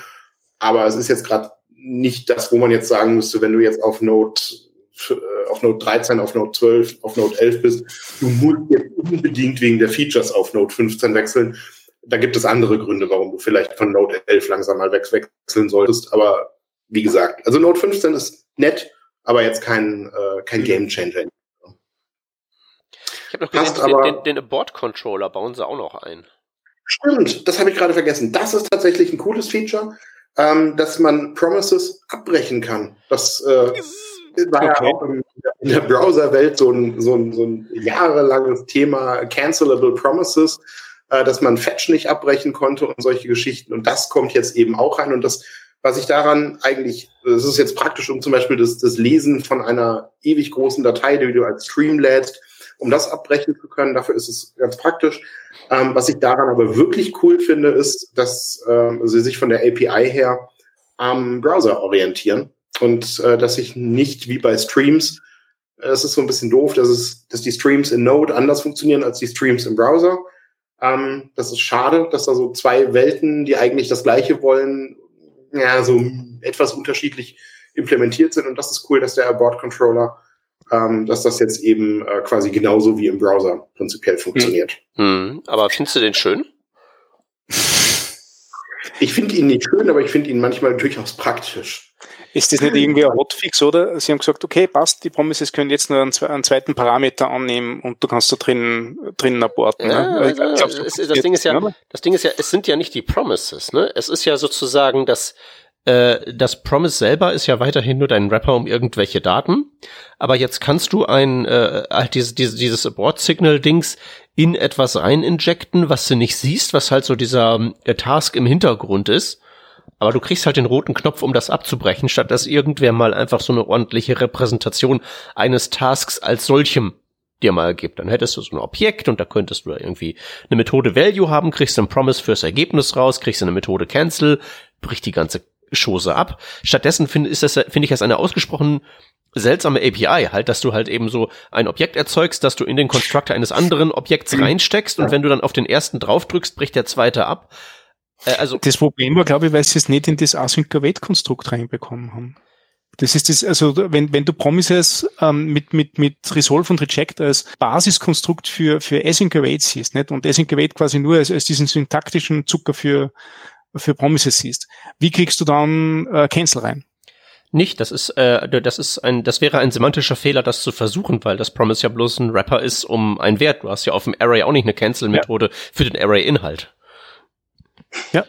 Aber es ist jetzt gerade nicht das, wo man jetzt sagen müsste, wenn du jetzt auf Node äh, auf Node 13, auf Node 12, auf Node 11 bist, du musst jetzt unbedingt wegen der Features auf Node 15 wechseln. Da gibt es andere Gründe, warum du vielleicht von Node 11 langsam mal wechseln solltest. Aber wie gesagt, also Node 15 ist nett, aber jetzt kein, äh, kein Game Changer. Ich habe noch gesehen, aber, den, den Abort-Controller bauen sie auch noch ein. Stimmt, das habe ich gerade vergessen. Das ist tatsächlich ein cooles Feature ähm, dass man Promises abbrechen kann. Das äh, war ja auch in der Browserwelt so ein, so, ein, so ein jahrelanges Thema Cancelable Promises, äh, dass man Fetch nicht abbrechen konnte und solche Geschichten. Und das kommt jetzt eben auch rein. Und das, was ich daran eigentlich, das ist jetzt praktisch, um zum Beispiel das, das Lesen von einer ewig großen Datei, die du als Stream lädst, um das abbrechen zu können. Dafür ist es ganz praktisch. Ähm, was ich daran aber wirklich cool finde, ist, dass ähm, sie sich von der API her am Browser orientieren und äh, dass ich nicht wie bei Streams, äh, es ist so ein bisschen doof, dass es, dass die Streams in Node anders funktionieren als die Streams im Browser. Ähm, das ist schade, dass da so zwei Welten, die eigentlich das Gleiche wollen, ja, so etwas unterschiedlich implementiert sind. Und das ist cool, dass der Abort Controller, ähm, dass das jetzt eben äh, quasi genauso wie im Browser prinzipiell funktioniert. Hm. Aber findest du den schön? Ich finde ihn nicht schön, aber ich finde ihn manchmal durchaus praktisch. Ist das nicht irgendwie ein Hotfix, oder? Sie haben gesagt, okay, passt, die Promises können jetzt nur einen, einen zweiten Parameter annehmen und du kannst da drin, drinnen aborten. Ja, ne? also, glaub, das, das Ding ist ja, das Ding ist ja, es sind ja nicht die Promises, ne? Es ist ja sozusagen das, äh, das Promise selber ist ja weiterhin nur dein Wrapper um irgendwelche Daten. Aber jetzt kannst du ein, äh, halt dieses, dieses, dieses Abort-Signal-Dings in etwas rein injecten, was du nicht siehst, was halt so dieser äh, Task im Hintergrund ist. Aber du kriegst halt den roten Knopf, um das abzubrechen, statt dass irgendwer mal einfach so eine ordentliche Repräsentation eines Tasks als solchem dir mal gibt. Dann hättest du so ein Objekt und da könntest du irgendwie eine Methode Value haben, kriegst einen Promise fürs Ergebnis raus, kriegst eine Methode Cancel, bricht die ganze Chose ab. Stattdessen finde find ich das eine ausgesprochen seltsame API, halt, dass du halt eben so ein Objekt erzeugst, dass du in den Constructor eines anderen Objekts reinsteckst und wenn du dann auf den ersten draufdrückst, bricht der zweite ab. Äh, also das Problem war, glaube ich, weil sie es nicht in das Async-Await-Konstrukt reinbekommen haben. Das ist das, also wenn, wenn du Promises ähm, mit, mit, mit Resolve und Reject als Basiskonstrukt für, für Async Await siehst, nicht? Und Async Await quasi nur als, als diesen syntaktischen Zucker für, für Promises siehst, wie kriegst du dann äh, Cancel rein? Nicht, das ist, äh, das ist ein, das wäre ein semantischer Fehler, das zu versuchen, weil das Promise ja bloß ein Wrapper ist um ein Wert. Du hast ja auf dem Array auch nicht eine Cancel-Methode ja. für den Array-Inhalt. Ja.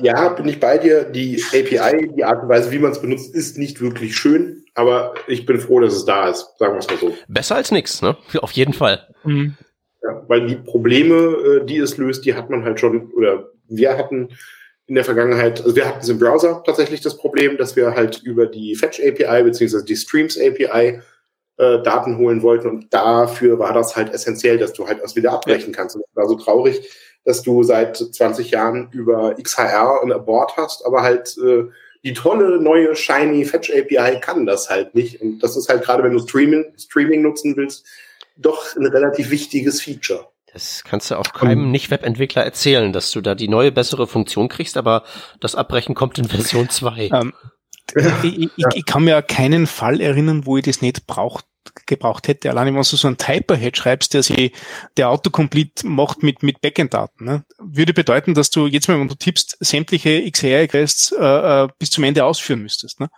Ja, bin ich bei dir. Die API, die Art und Weise, wie man es benutzt, ist nicht wirklich schön, aber ich bin froh, dass es da ist, sagen wir es mal so. Besser als nichts, ne? Auf jeden Fall. Mhm. Ja, weil die Probleme, äh, die es löst, die hat man halt schon, oder wir hatten in der Vergangenheit, also wir hatten es im Browser tatsächlich das Problem, dass wir halt über die Fetch API beziehungsweise die Streams API äh, Daten holen wollten und dafür war das halt essentiell, dass du halt das wieder abbrechen kannst. Und das war so traurig, dass du seit 20 Jahren über XHR ein Abort hast, aber halt äh, die tolle neue shiny Fetch API kann das halt nicht. Und das ist halt gerade, wenn du Streaming, Streaming nutzen willst, doch ein relativ wichtiges Feature. Das kannst du auch keinem Nicht-Webentwickler erzählen, dass du da die neue bessere Funktion kriegst, aber das Abbrechen kommt in Version 2. Ähm, ich, ich, ich, kann mir keinen Fall erinnern, wo ich das nicht braucht gebraucht hätte. Allein wenn du so einen Typerhead schreibst, der sich der Autocomplete macht mit, mit Backend-Daten, ne? würde bedeuten, dass du jetzt mal, wenn du tippst, sämtliche XR-Requests äh, äh, bis zum Ende ausführen müsstest. Ne?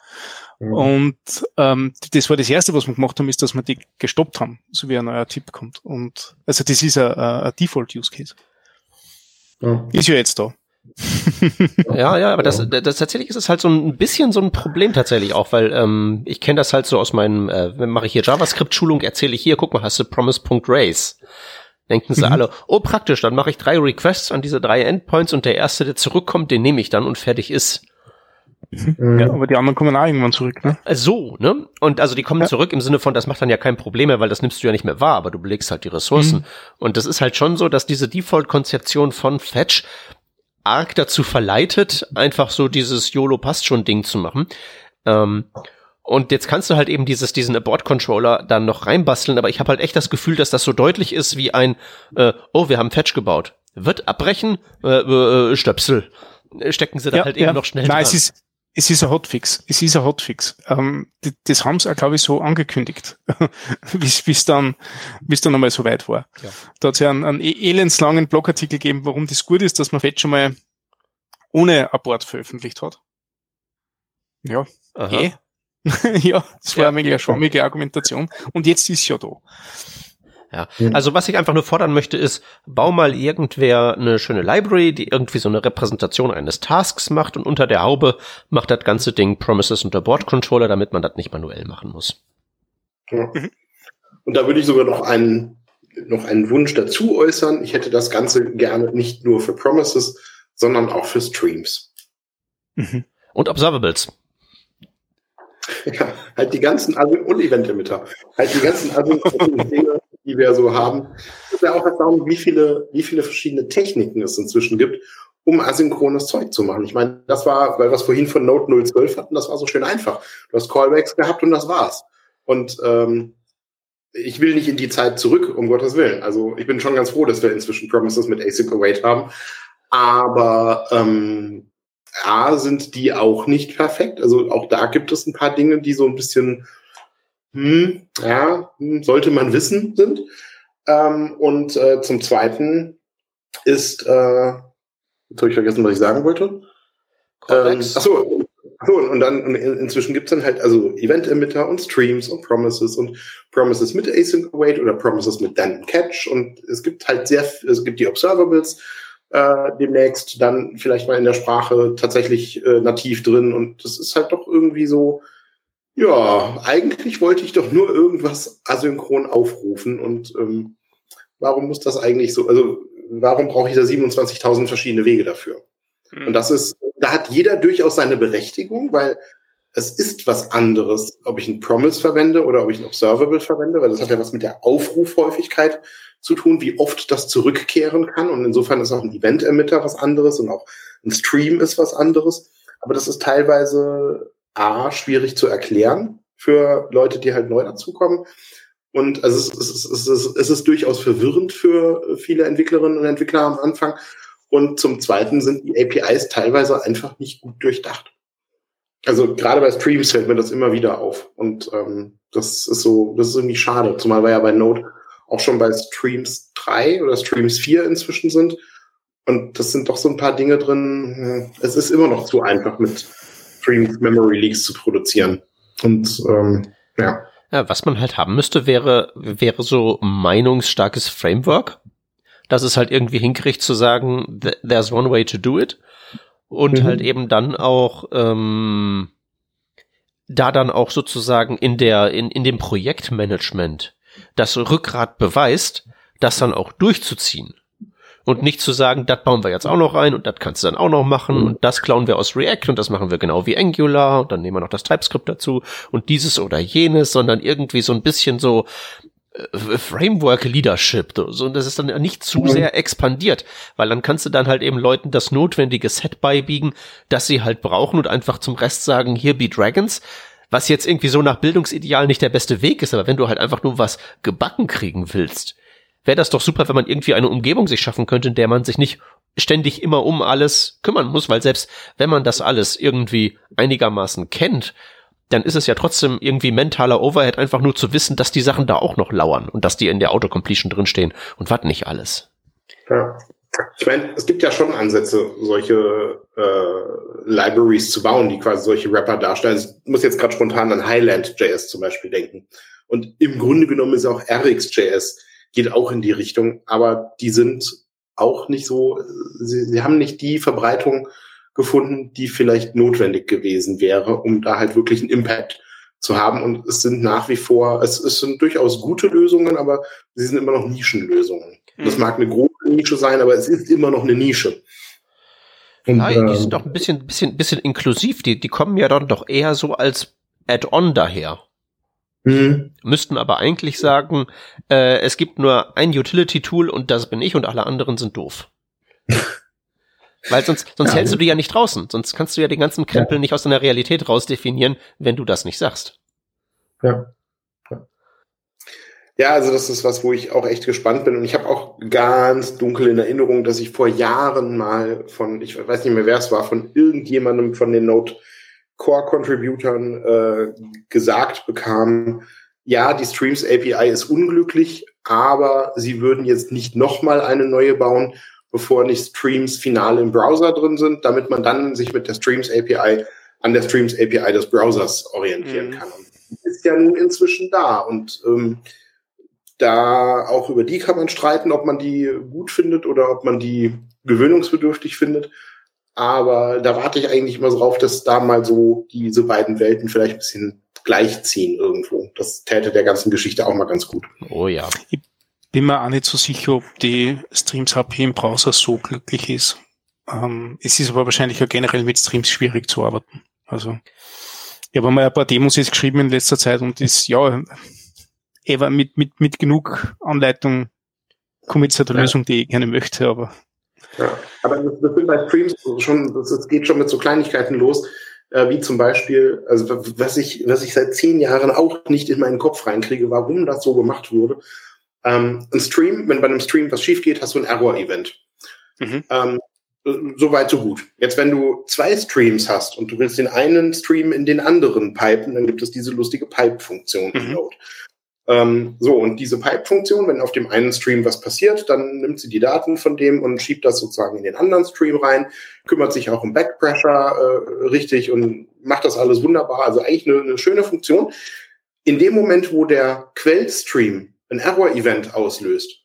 Mhm. Und ähm, das war das Erste, was wir gemacht haben, ist, dass wir die gestoppt haben, so wie ein neuer Tipp kommt. Und also das ist ein, ein Default-Use-Case. Ja. Ist ja jetzt da ja, ja, aber das, das tatsächlich ist es halt so ein bisschen so ein Problem tatsächlich auch, weil ähm, ich kenne das halt so aus meinem, äh, mache ich hier JavaScript-Schulung, erzähle ich hier, guck mal, hast du Promise.race. Denken sie mhm. alle, oh praktisch, dann mache ich drei Requests an diese drei Endpoints und der erste, der zurückkommt, den nehme ich dann und fertig ist. Mhm. Ja, aber die anderen kommen auch irgendwann zurück, ne? Äh, so, ne? Und also die kommen ja. zurück im Sinne von, das macht dann ja kein Problem mehr, weil das nimmst du ja nicht mehr wahr, aber du belegst halt die Ressourcen. Mhm. Und das ist halt schon so, dass diese Default-Konzeption von Fetch arg dazu verleitet, einfach so dieses YOLO passt schon Ding zu machen. Ähm, und jetzt kannst du halt eben dieses, diesen Abort-Controller dann noch reinbasteln, aber ich habe halt echt das Gefühl, dass das so deutlich ist wie ein, äh, oh, wir haben Fetch gebaut. Wird abbrechen, äh, äh, Stöpsel. Stecken sie da ja, halt ja. eben noch schnell Nein, dran. Es ist, es ist ein Hotfix. Es ist ein Hotfix. Ähm, das, das haben sie auch, glaube ich, so angekündigt, bis es dann, bis dann einmal so weit war. Ja. Da hat es ja einen, einen e-, elendslangen Blogartikel gegeben, warum das gut ist, dass man Fetch schon mal ohne Abort veröffentlicht hat. Ja, eh. ja, das war ja. eine schwammige Argumentation. Und jetzt ist ja da. Ja, also was ich einfach nur fordern möchte ist, bau mal irgendwer eine schöne Library, die irgendwie so eine Repräsentation eines Tasks macht und unter der Haube macht das ganze Ding Promises unter Board Controller, damit man das nicht manuell machen muss. Ja. Und da würde ich sogar noch einen, noch einen Wunsch dazu äußern. Ich hätte das Ganze gerne nicht nur für Promises, sondern auch für Streams. Mhm. Und Observables. Ja, halt die ganzen und Event-Emitter. Halt die ganzen Dinge, die wir so haben. Es ist ja auch erstaunlich, wie viele, wie viele verschiedene Techniken es inzwischen gibt, um asynchrones Zeug zu machen. Ich meine, das war, weil wir es vorhin von Note 012 hatten, das war so schön einfach. Du hast Callbacks gehabt und das war's. Und ähm, ich will nicht in die Zeit zurück, um Gottes Willen. Also ich bin schon ganz froh, dass wir inzwischen Promises mit Async Await haben. Aber ähm, A, sind die auch nicht perfekt. Also auch da gibt es ein paar Dinge, die so ein bisschen, hm, ja, hm, sollte man wissen sind. Ähm, und äh, zum Zweiten ist, äh, jetzt habe ich vergessen, was ich sagen wollte. Ähm, achso, achso, und dann inzwischen gibt es dann halt also Event-Emitter und Streams und Promises und Promises mit Async Await oder Promises mit Then Catch und es gibt halt sehr, es gibt die Observables, äh, demnächst dann vielleicht mal in der Sprache tatsächlich äh, nativ drin. Und das ist halt doch irgendwie so, ja, eigentlich wollte ich doch nur irgendwas asynchron aufrufen. Und ähm, warum muss das eigentlich so, also warum brauche ich da 27.000 verschiedene Wege dafür? Mhm. Und das ist, da hat jeder durchaus seine Berechtigung, weil es ist was anderes, ob ich ein Promise verwende oder ob ich ein Observable verwende, weil das hat ja was mit der Aufrufhäufigkeit zu tun, wie oft das zurückkehren kann. Und insofern ist auch ein Event-Emitter was anderes und auch ein Stream ist was anderes. Aber das ist teilweise A, schwierig zu erklären für Leute, die halt neu dazukommen. Und also es, ist, es, ist, es ist durchaus verwirrend für viele Entwicklerinnen und Entwickler am Anfang. Und zum Zweiten sind die APIs teilweise einfach nicht gut durchdacht. Also gerade bei Streams fällt mir das immer wieder auf. Und ähm, das ist so, das ist irgendwie schade. Zumal wir ja bei Node auch schon bei Streams 3 oder Streams 4 inzwischen sind. Und das sind doch so ein paar Dinge drin. Es ist immer noch zu einfach, mit Streams Memory Leaks zu produzieren. Und ähm, ja. ja. Was man halt haben müsste, wäre, wäre so meinungsstarkes Framework. Das ist halt irgendwie hinkriegt zu sagen, there's one way to do it. Und mhm. halt eben dann auch ähm, da dann auch sozusagen in der, in, in dem Projektmanagement das Rückgrat beweist, das dann auch durchzuziehen. Und nicht zu sagen, das bauen wir jetzt auch noch rein und das kannst du dann auch noch machen und das klauen wir aus React und das machen wir genau wie Angular und dann nehmen wir noch das TypeScript dazu und dieses oder jenes, sondern irgendwie so ein bisschen so Framework Leadership, so, und das ist dann nicht zu mhm. sehr expandiert, weil dann kannst du dann halt eben Leuten das notwendige Set beibiegen, das sie halt brauchen und einfach zum Rest sagen, hier be Dragons, was jetzt irgendwie so nach Bildungsideal nicht der beste Weg ist, aber wenn du halt einfach nur was gebacken kriegen willst, wäre das doch super, wenn man irgendwie eine Umgebung sich schaffen könnte, in der man sich nicht ständig immer um alles kümmern muss, weil selbst wenn man das alles irgendwie einigermaßen kennt, dann ist es ja trotzdem irgendwie mentaler Overhead, einfach nur zu wissen, dass die Sachen da auch noch lauern und dass die in der Autocompletion drinstehen und was nicht alles. Ja. Ich meine, es gibt ja schon Ansätze, solche äh, Libraries zu bauen, die quasi solche Rapper darstellen. Also ich muss jetzt gerade spontan an Highland.js zum Beispiel denken. Und im Grunde genommen ist auch RxJS, geht auch in die Richtung, aber die sind auch nicht so, sie, sie haben nicht die Verbreitung gefunden, die vielleicht notwendig gewesen wäre, um da halt wirklich einen Impact zu haben. Und es sind nach wie vor, es, es sind durchaus gute Lösungen, aber sie sind immer noch Nischenlösungen. Mhm. Das mag eine große Nische sein, aber es ist immer noch eine Nische. Und, Nein, die ähm, sind doch ein bisschen, bisschen, bisschen inklusiv. Die, die kommen ja dann doch eher so als Add-on daher. Mhm. Müssten aber eigentlich sagen, äh, es gibt nur ein Utility-Tool und das bin ich und alle anderen sind doof. Weil sonst, sonst ja, hältst du die ja nicht draußen. Sonst kannst du ja den ganzen Krempel ja. nicht aus deiner Realität rausdefinieren, wenn du das nicht sagst. Ja. Ja, also das ist was, wo ich auch echt gespannt bin. Und ich habe auch ganz dunkel in Erinnerung, dass ich vor Jahren mal von, ich weiß nicht mehr, wer es war, von irgendjemandem von den Node Core Contributern äh, gesagt bekam, ja, die Streams API ist unglücklich, aber sie würden jetzt nicht nochmal eine neue bauen, bevor nicht Streams final im Browser drin sind, damit man dann sich mit der Streams API an der Streams API des Browsers orientieren mhm. kann. Und die ist ja nun inzwischen da und ähm, da auch über die kann man streiten, ob man die gut findet oder ob man die gewöhnungsbedürftig findet. Aber da warte ich eigentlich immer so drauf, dass da mal so diese beiden Welten vielleicht ein bisschen gleichziehen irgendwo. Das täte der ganzen Geschichte auch mal ganz gut. Oh ja. Bin mir auch nicht so sicher, ob die Streams HP im Browser so glücklich ist. Ähm, es ist aber wahrscheinlich auch generell mit Streams schwierig zu arbeiten. Also ich habe mal ein paar Demos jetzt geschrieben in letzter Zeit und ist ja aber mit, mit, mit genug Anleitung komme ich zu der ja. Lösung, die ich gerne möchte, aber ja, aber das, das sind bei Streams schon, das, das geht schon mit so Kleinigkeiten los, äh, wie zum Beispiel, also was ich, was ich seit zehn Jahren auch nicht in meinen Kopf reinkriege, warum das so gemacht wurde. Ähm, ein Stream, wenn bei einem Stream was schief geht, hast du ein Error-Event. Mhm. Ähm, so weit, so gut. Jetzt, wenn du zwei Streams hast und du willst den einen Stream in den anderen pipen, dann gibt es diese lustige Pipe-Funktion mhm. Node. Ähm, so, und diese Pipe-Funktion, wenn auf dem einen Stream was passiert, dann nimmt sie die Daten von dem und schiebt das sozusagen in den anderen Stream rein, kümmert sich auch um Backpressure äh, richtig und macht das alles wunderbar. Also eigentlich eine, eine schöne Funktion. In dem Moment, wo der Quellstream ein Error-Event auslöst,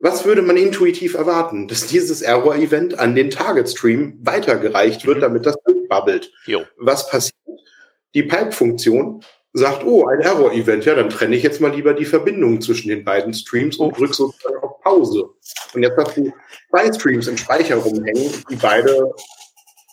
was würde man intuitiv erwarten? Dass dieses Error-Event an den Target-Stream weitergereicht wird, mhm. damit das bubbelt. Jo. Was passiert? Die Pipe-Funktion sagt, oh, ein Error-Event, ja, dann trenne ich jetzt mal lieber die Verbindung zwischen den beiden Streams und drücke sozusagen auf Pause. Und jetzt hast du zwei Streams im Speicher rumhängen, die beide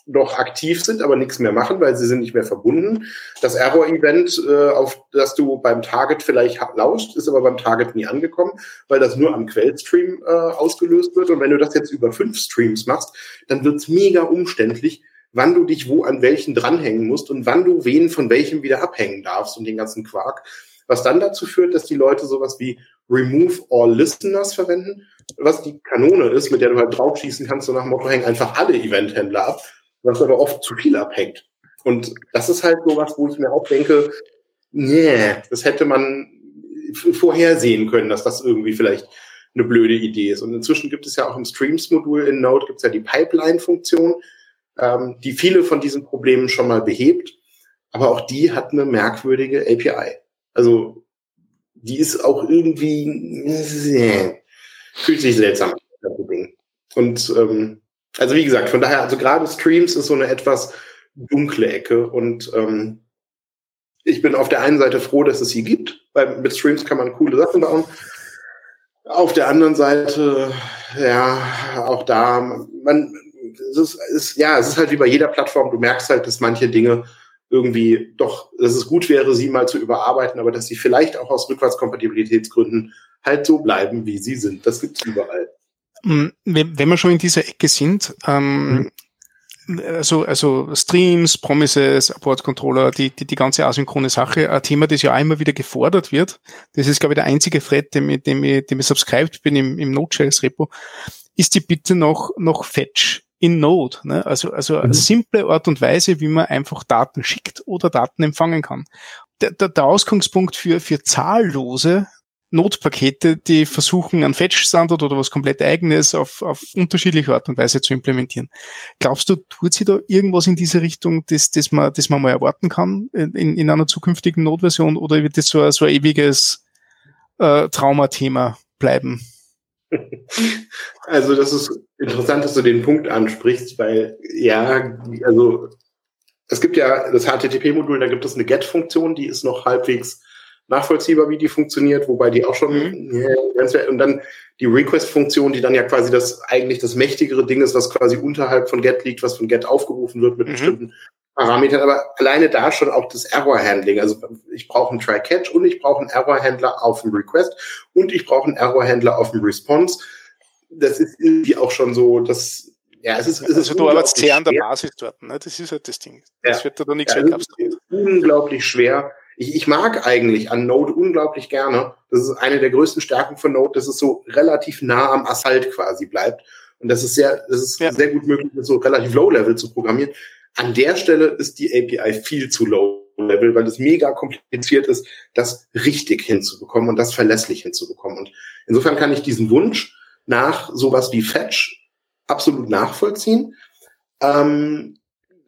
noch aktiv sind, aber nichts mehr machen, weil sie sind nicht mehr verbunden. Das Error-Event, äh, auf das du beim Target vielleicht lauscht, ist aber beim Target nie angekommen, weil das nur am Quellstream äh, ausgelöst wird. Und wenn du das jetzt über fünf Streams machst, dann wird's mega umständlich, wann du dich wo an welchen dranhängen musst und wann du wen von welchem wieder abhängen darfst und den ganzen Quark. Was dann dazu führt, dass die Leute sowas wie Remove All Listeners verwenden, was die Kanone ist, mit der du halt draufschießen kannst, so nach dem Motto, hängen einfach alle Eventhändler ab, was aber oft zu viel abhängt. Und das ist halt sowas, wo ich mir auch denke, nee, das hätte man vorhersehen können, dass das irgendwie vielleicht eine blöde Idee ist. Und inzwischen gibt es ja auch im Streams-Modul in Node gibt es ja die Pipeline-Funktion, ähm, die viele von diesen Problemen schon mal behebt. Aber auch die hat eine merkwürdige API. Also die ist auch irgendwie äh, fühlt sich seltsam an. Und ähm, also wie gesagt, von daher, also gerade Streams ist so eine etwas dunkle Ecke und ähm, ich bin auf der einen Seite froh, dass es sie gibt, weil mit Streams kann man coole Sachen bauen. Auf der anderen Seite, ja, auch da, man, es ist, ist, ja, es ist halt wie bei jeder Plattform, du merkst halt, dass manche Dinge irgendwie doch, dass es gut wäre, sie mal zu überarbeiten, aber dass sie vielleicht auch aus Rückwärtskompatibilitätsgründen halt so bleiben, wie sie sind. Das gibt's überall. Mm, wenn wir schon in dieser Ecke sind, ähm, mhm. also, also Streams, Promises, Abort Controller, die, die, die ganze asynchrone Sache, ein Thema, das ja auch immer wieder gefordert wird. Das ist, glaube ich, der einzige Thread, dem ich, dem ich, dem ich subscribed bin im, im Node.js-Repo. Ist die Bitte noch, noch Fetch in Node. Ne? Also, also mhm. eine simple Art und Weise, wie man einfach Daten schickt oder Daten empfangen kann. Der, der, der Ausgangspunkt für, für zahllose Notpakete, die versuchen, einen Fetch-Standard oder was komplett eigenes auf, auf unterschiedliche Art und Weise zu implementieren. Glaubst du, tut sie da irgendwas in diese Richtung, das, das, man, das man mal erwarten kann in, in einer zukünftigen Notversion oder wird das so, so ein ewiges äh, Traumathema bleiben? Also das ist interessant, dass du den Punkt ansprichst, weil ja, also es gibt ja das HTTP-Modul, da gibt es eine GET-Funktion, die ist noch halbwegs nachvollziehbar, wie die funktioniert, wobei die auch schon mhm. und dann die Request-Funktion, die dann ja quasi das eigentlich das mächtigere Ding ist, was quasi unterhalb von GET liegt, was von GET aufgerufen wird mit mhm. bestimmten Parametern, aber alleine da schon auch das Error-Handling. Also ich brauche einen Try-Catch und ich brauche einen Error-Handler auf dem Request und ich brauche einen Error-Handler auf dem Response. Das ist irgendwie auch schon so, das ja, es ist, es ist also du arbeitest sehr an der Basis dort, ne? Das ist halt das Ding. Das ja. wird da nichts ja, abstrahiert. Unglaublich schwer. Ich, ich mag eigentlich an Node unglaublich gerne. Das ist eine der größten Stärken von Node, dass es so relativ nah am Asphalt quasi bleibt. Und das ist sehr, das ist ja. sehr gut möglich, so relativ low level zu programmieren. An der Stelle ist die API viel zu low level, weil es mega kompliziert ist, das richtig hinzubekommen und das verlässlich hinzubekommen. Und insofern kann ich diesen Wunsch nach sowas wie Fetch absolut nachvollziehen. Ähm,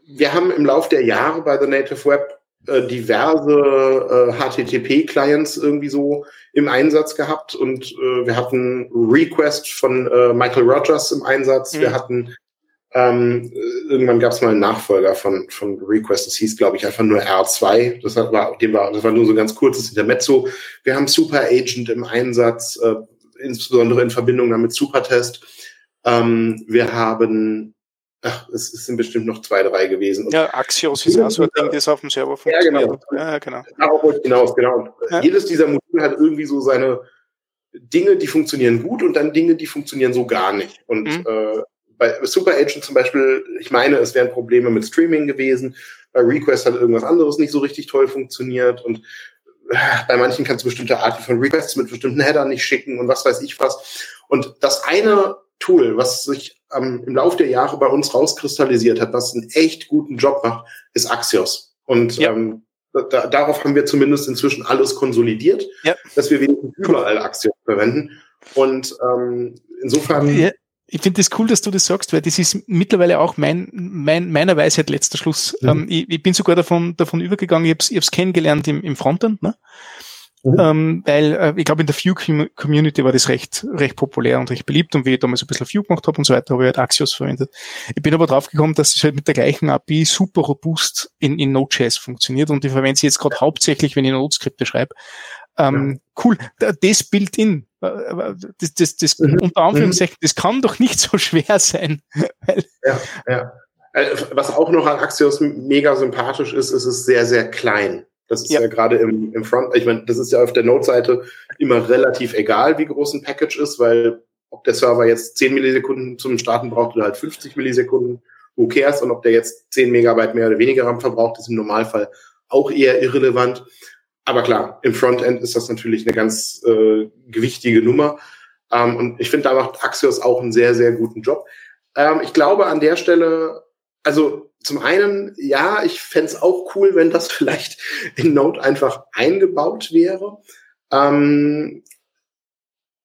wir haben im Laufe der Jahre bei The Native Web äh, diverse äh, HTTP-Clients irgendwie so im Einsatz gehabt und äh, wir hatten Request von äh, Michael Rogers im Einsatz. Mhm. Wir hatten ähm, irgendwann gab es mal einen Nachfolger von, von Request, das hieß, glaube ich, einfach nur R2. Das war, dem war, das war nur so ein ganz kurzes Intermezzo. Wir haben Super Agent im Einsatz, äh, insbesondere in Verbindung damit Supertest. Ähm, wir haben Ach, es sind bestimmt noch zwei, drei gewesen. Und ja, Axios ist auch so ein Ding, das auf dem Server funktioniert. Ja, genau. Ja, genau. Darauf wollte ich hinaus, genau. Ja. Jedes dieser Module hat irgendwie so seine Dinge, die funktionieren gut und dann Dinge, die funktionieren so gar nicht. Und mhm. äh, bei Super Agent zum Beispiel, ich meine, es wären Probleme mit Streaming gewesen. Bei Request hat irgendwas anderes nicht so richtig toll funktioniert und äh, bei manchen kannst du bestimmte Arten von Requests mit bestimmten Headern nicht schicken und was weiß ich was. Und das eine Tool, was sich ähm, im Laufe der Jahre bei uns rauskristallisiert hat, was einen echt guten Job macht, ist Axios. Und ja. ähm, da, darauf haben wir zumindest inzwischen alles konsolidiert, ja. dass wir wenigstens überall Axios verwenden. Und ähm, insofern. Ja. Ich finde das cool, dass du das sagst, weil das ist mittlerweile auch mein, mein meiner Weisheit letzter Schluss. Mhm. Ähm, ich, ich, bin sogar davon, davon übergegangen, ich habe es kennengelernt im, im Frontend. Ne? Mhm. Ähm, weil äh, ich glaube, in der Vue-Community war das recht, recht populär und recht beliebt und wie ich damals ein bisschen Vue gemacht habe und so weiter, habe ich halt Axios verwendet. Ich bin aber drauf gekommen, dass es halt mit der gleichen API super robust in, in Node.js funktioniert und ich verwende sie jetzt gerade hauptsächlich, wenn ich Node-Skripte schreibe. Ähm, ja. Cool, das Built-in, äh, äh, das, das, das mhm. unter Anführungszeichen, mhm. das kann doch nicht so schwer sein. ja, ja. Äh, was auch noch an Axios mega sympathisch ist, ist es sehr, sehr klein. Das ist ja, ja gerade im, im Front, ich meine, das ist ja auf der Node-Seite immer relativ egal, wie groß ein Package ist, weil ob der Server jetzt 10 Millisekunden zum Starten braucht oder halt 50 Millisekunden, who cares? Und ob der jetzt 10 Megabyte mehr oder weniger RAM verbraucht, ist im Normalfall auch eher irrelevant. Aber klar, im Frontend ist das natürlich eine ganz äh, gewichtige Nummer. Ähm, und ich finde, da macht Axios auch einen sehr, sehr guten Job. Ähm, ich glaube an der Stelle, also zum einen, ja, ich fände auch cool, wenn das vielleicht in Node einfach eingebaut wäre. Ähm,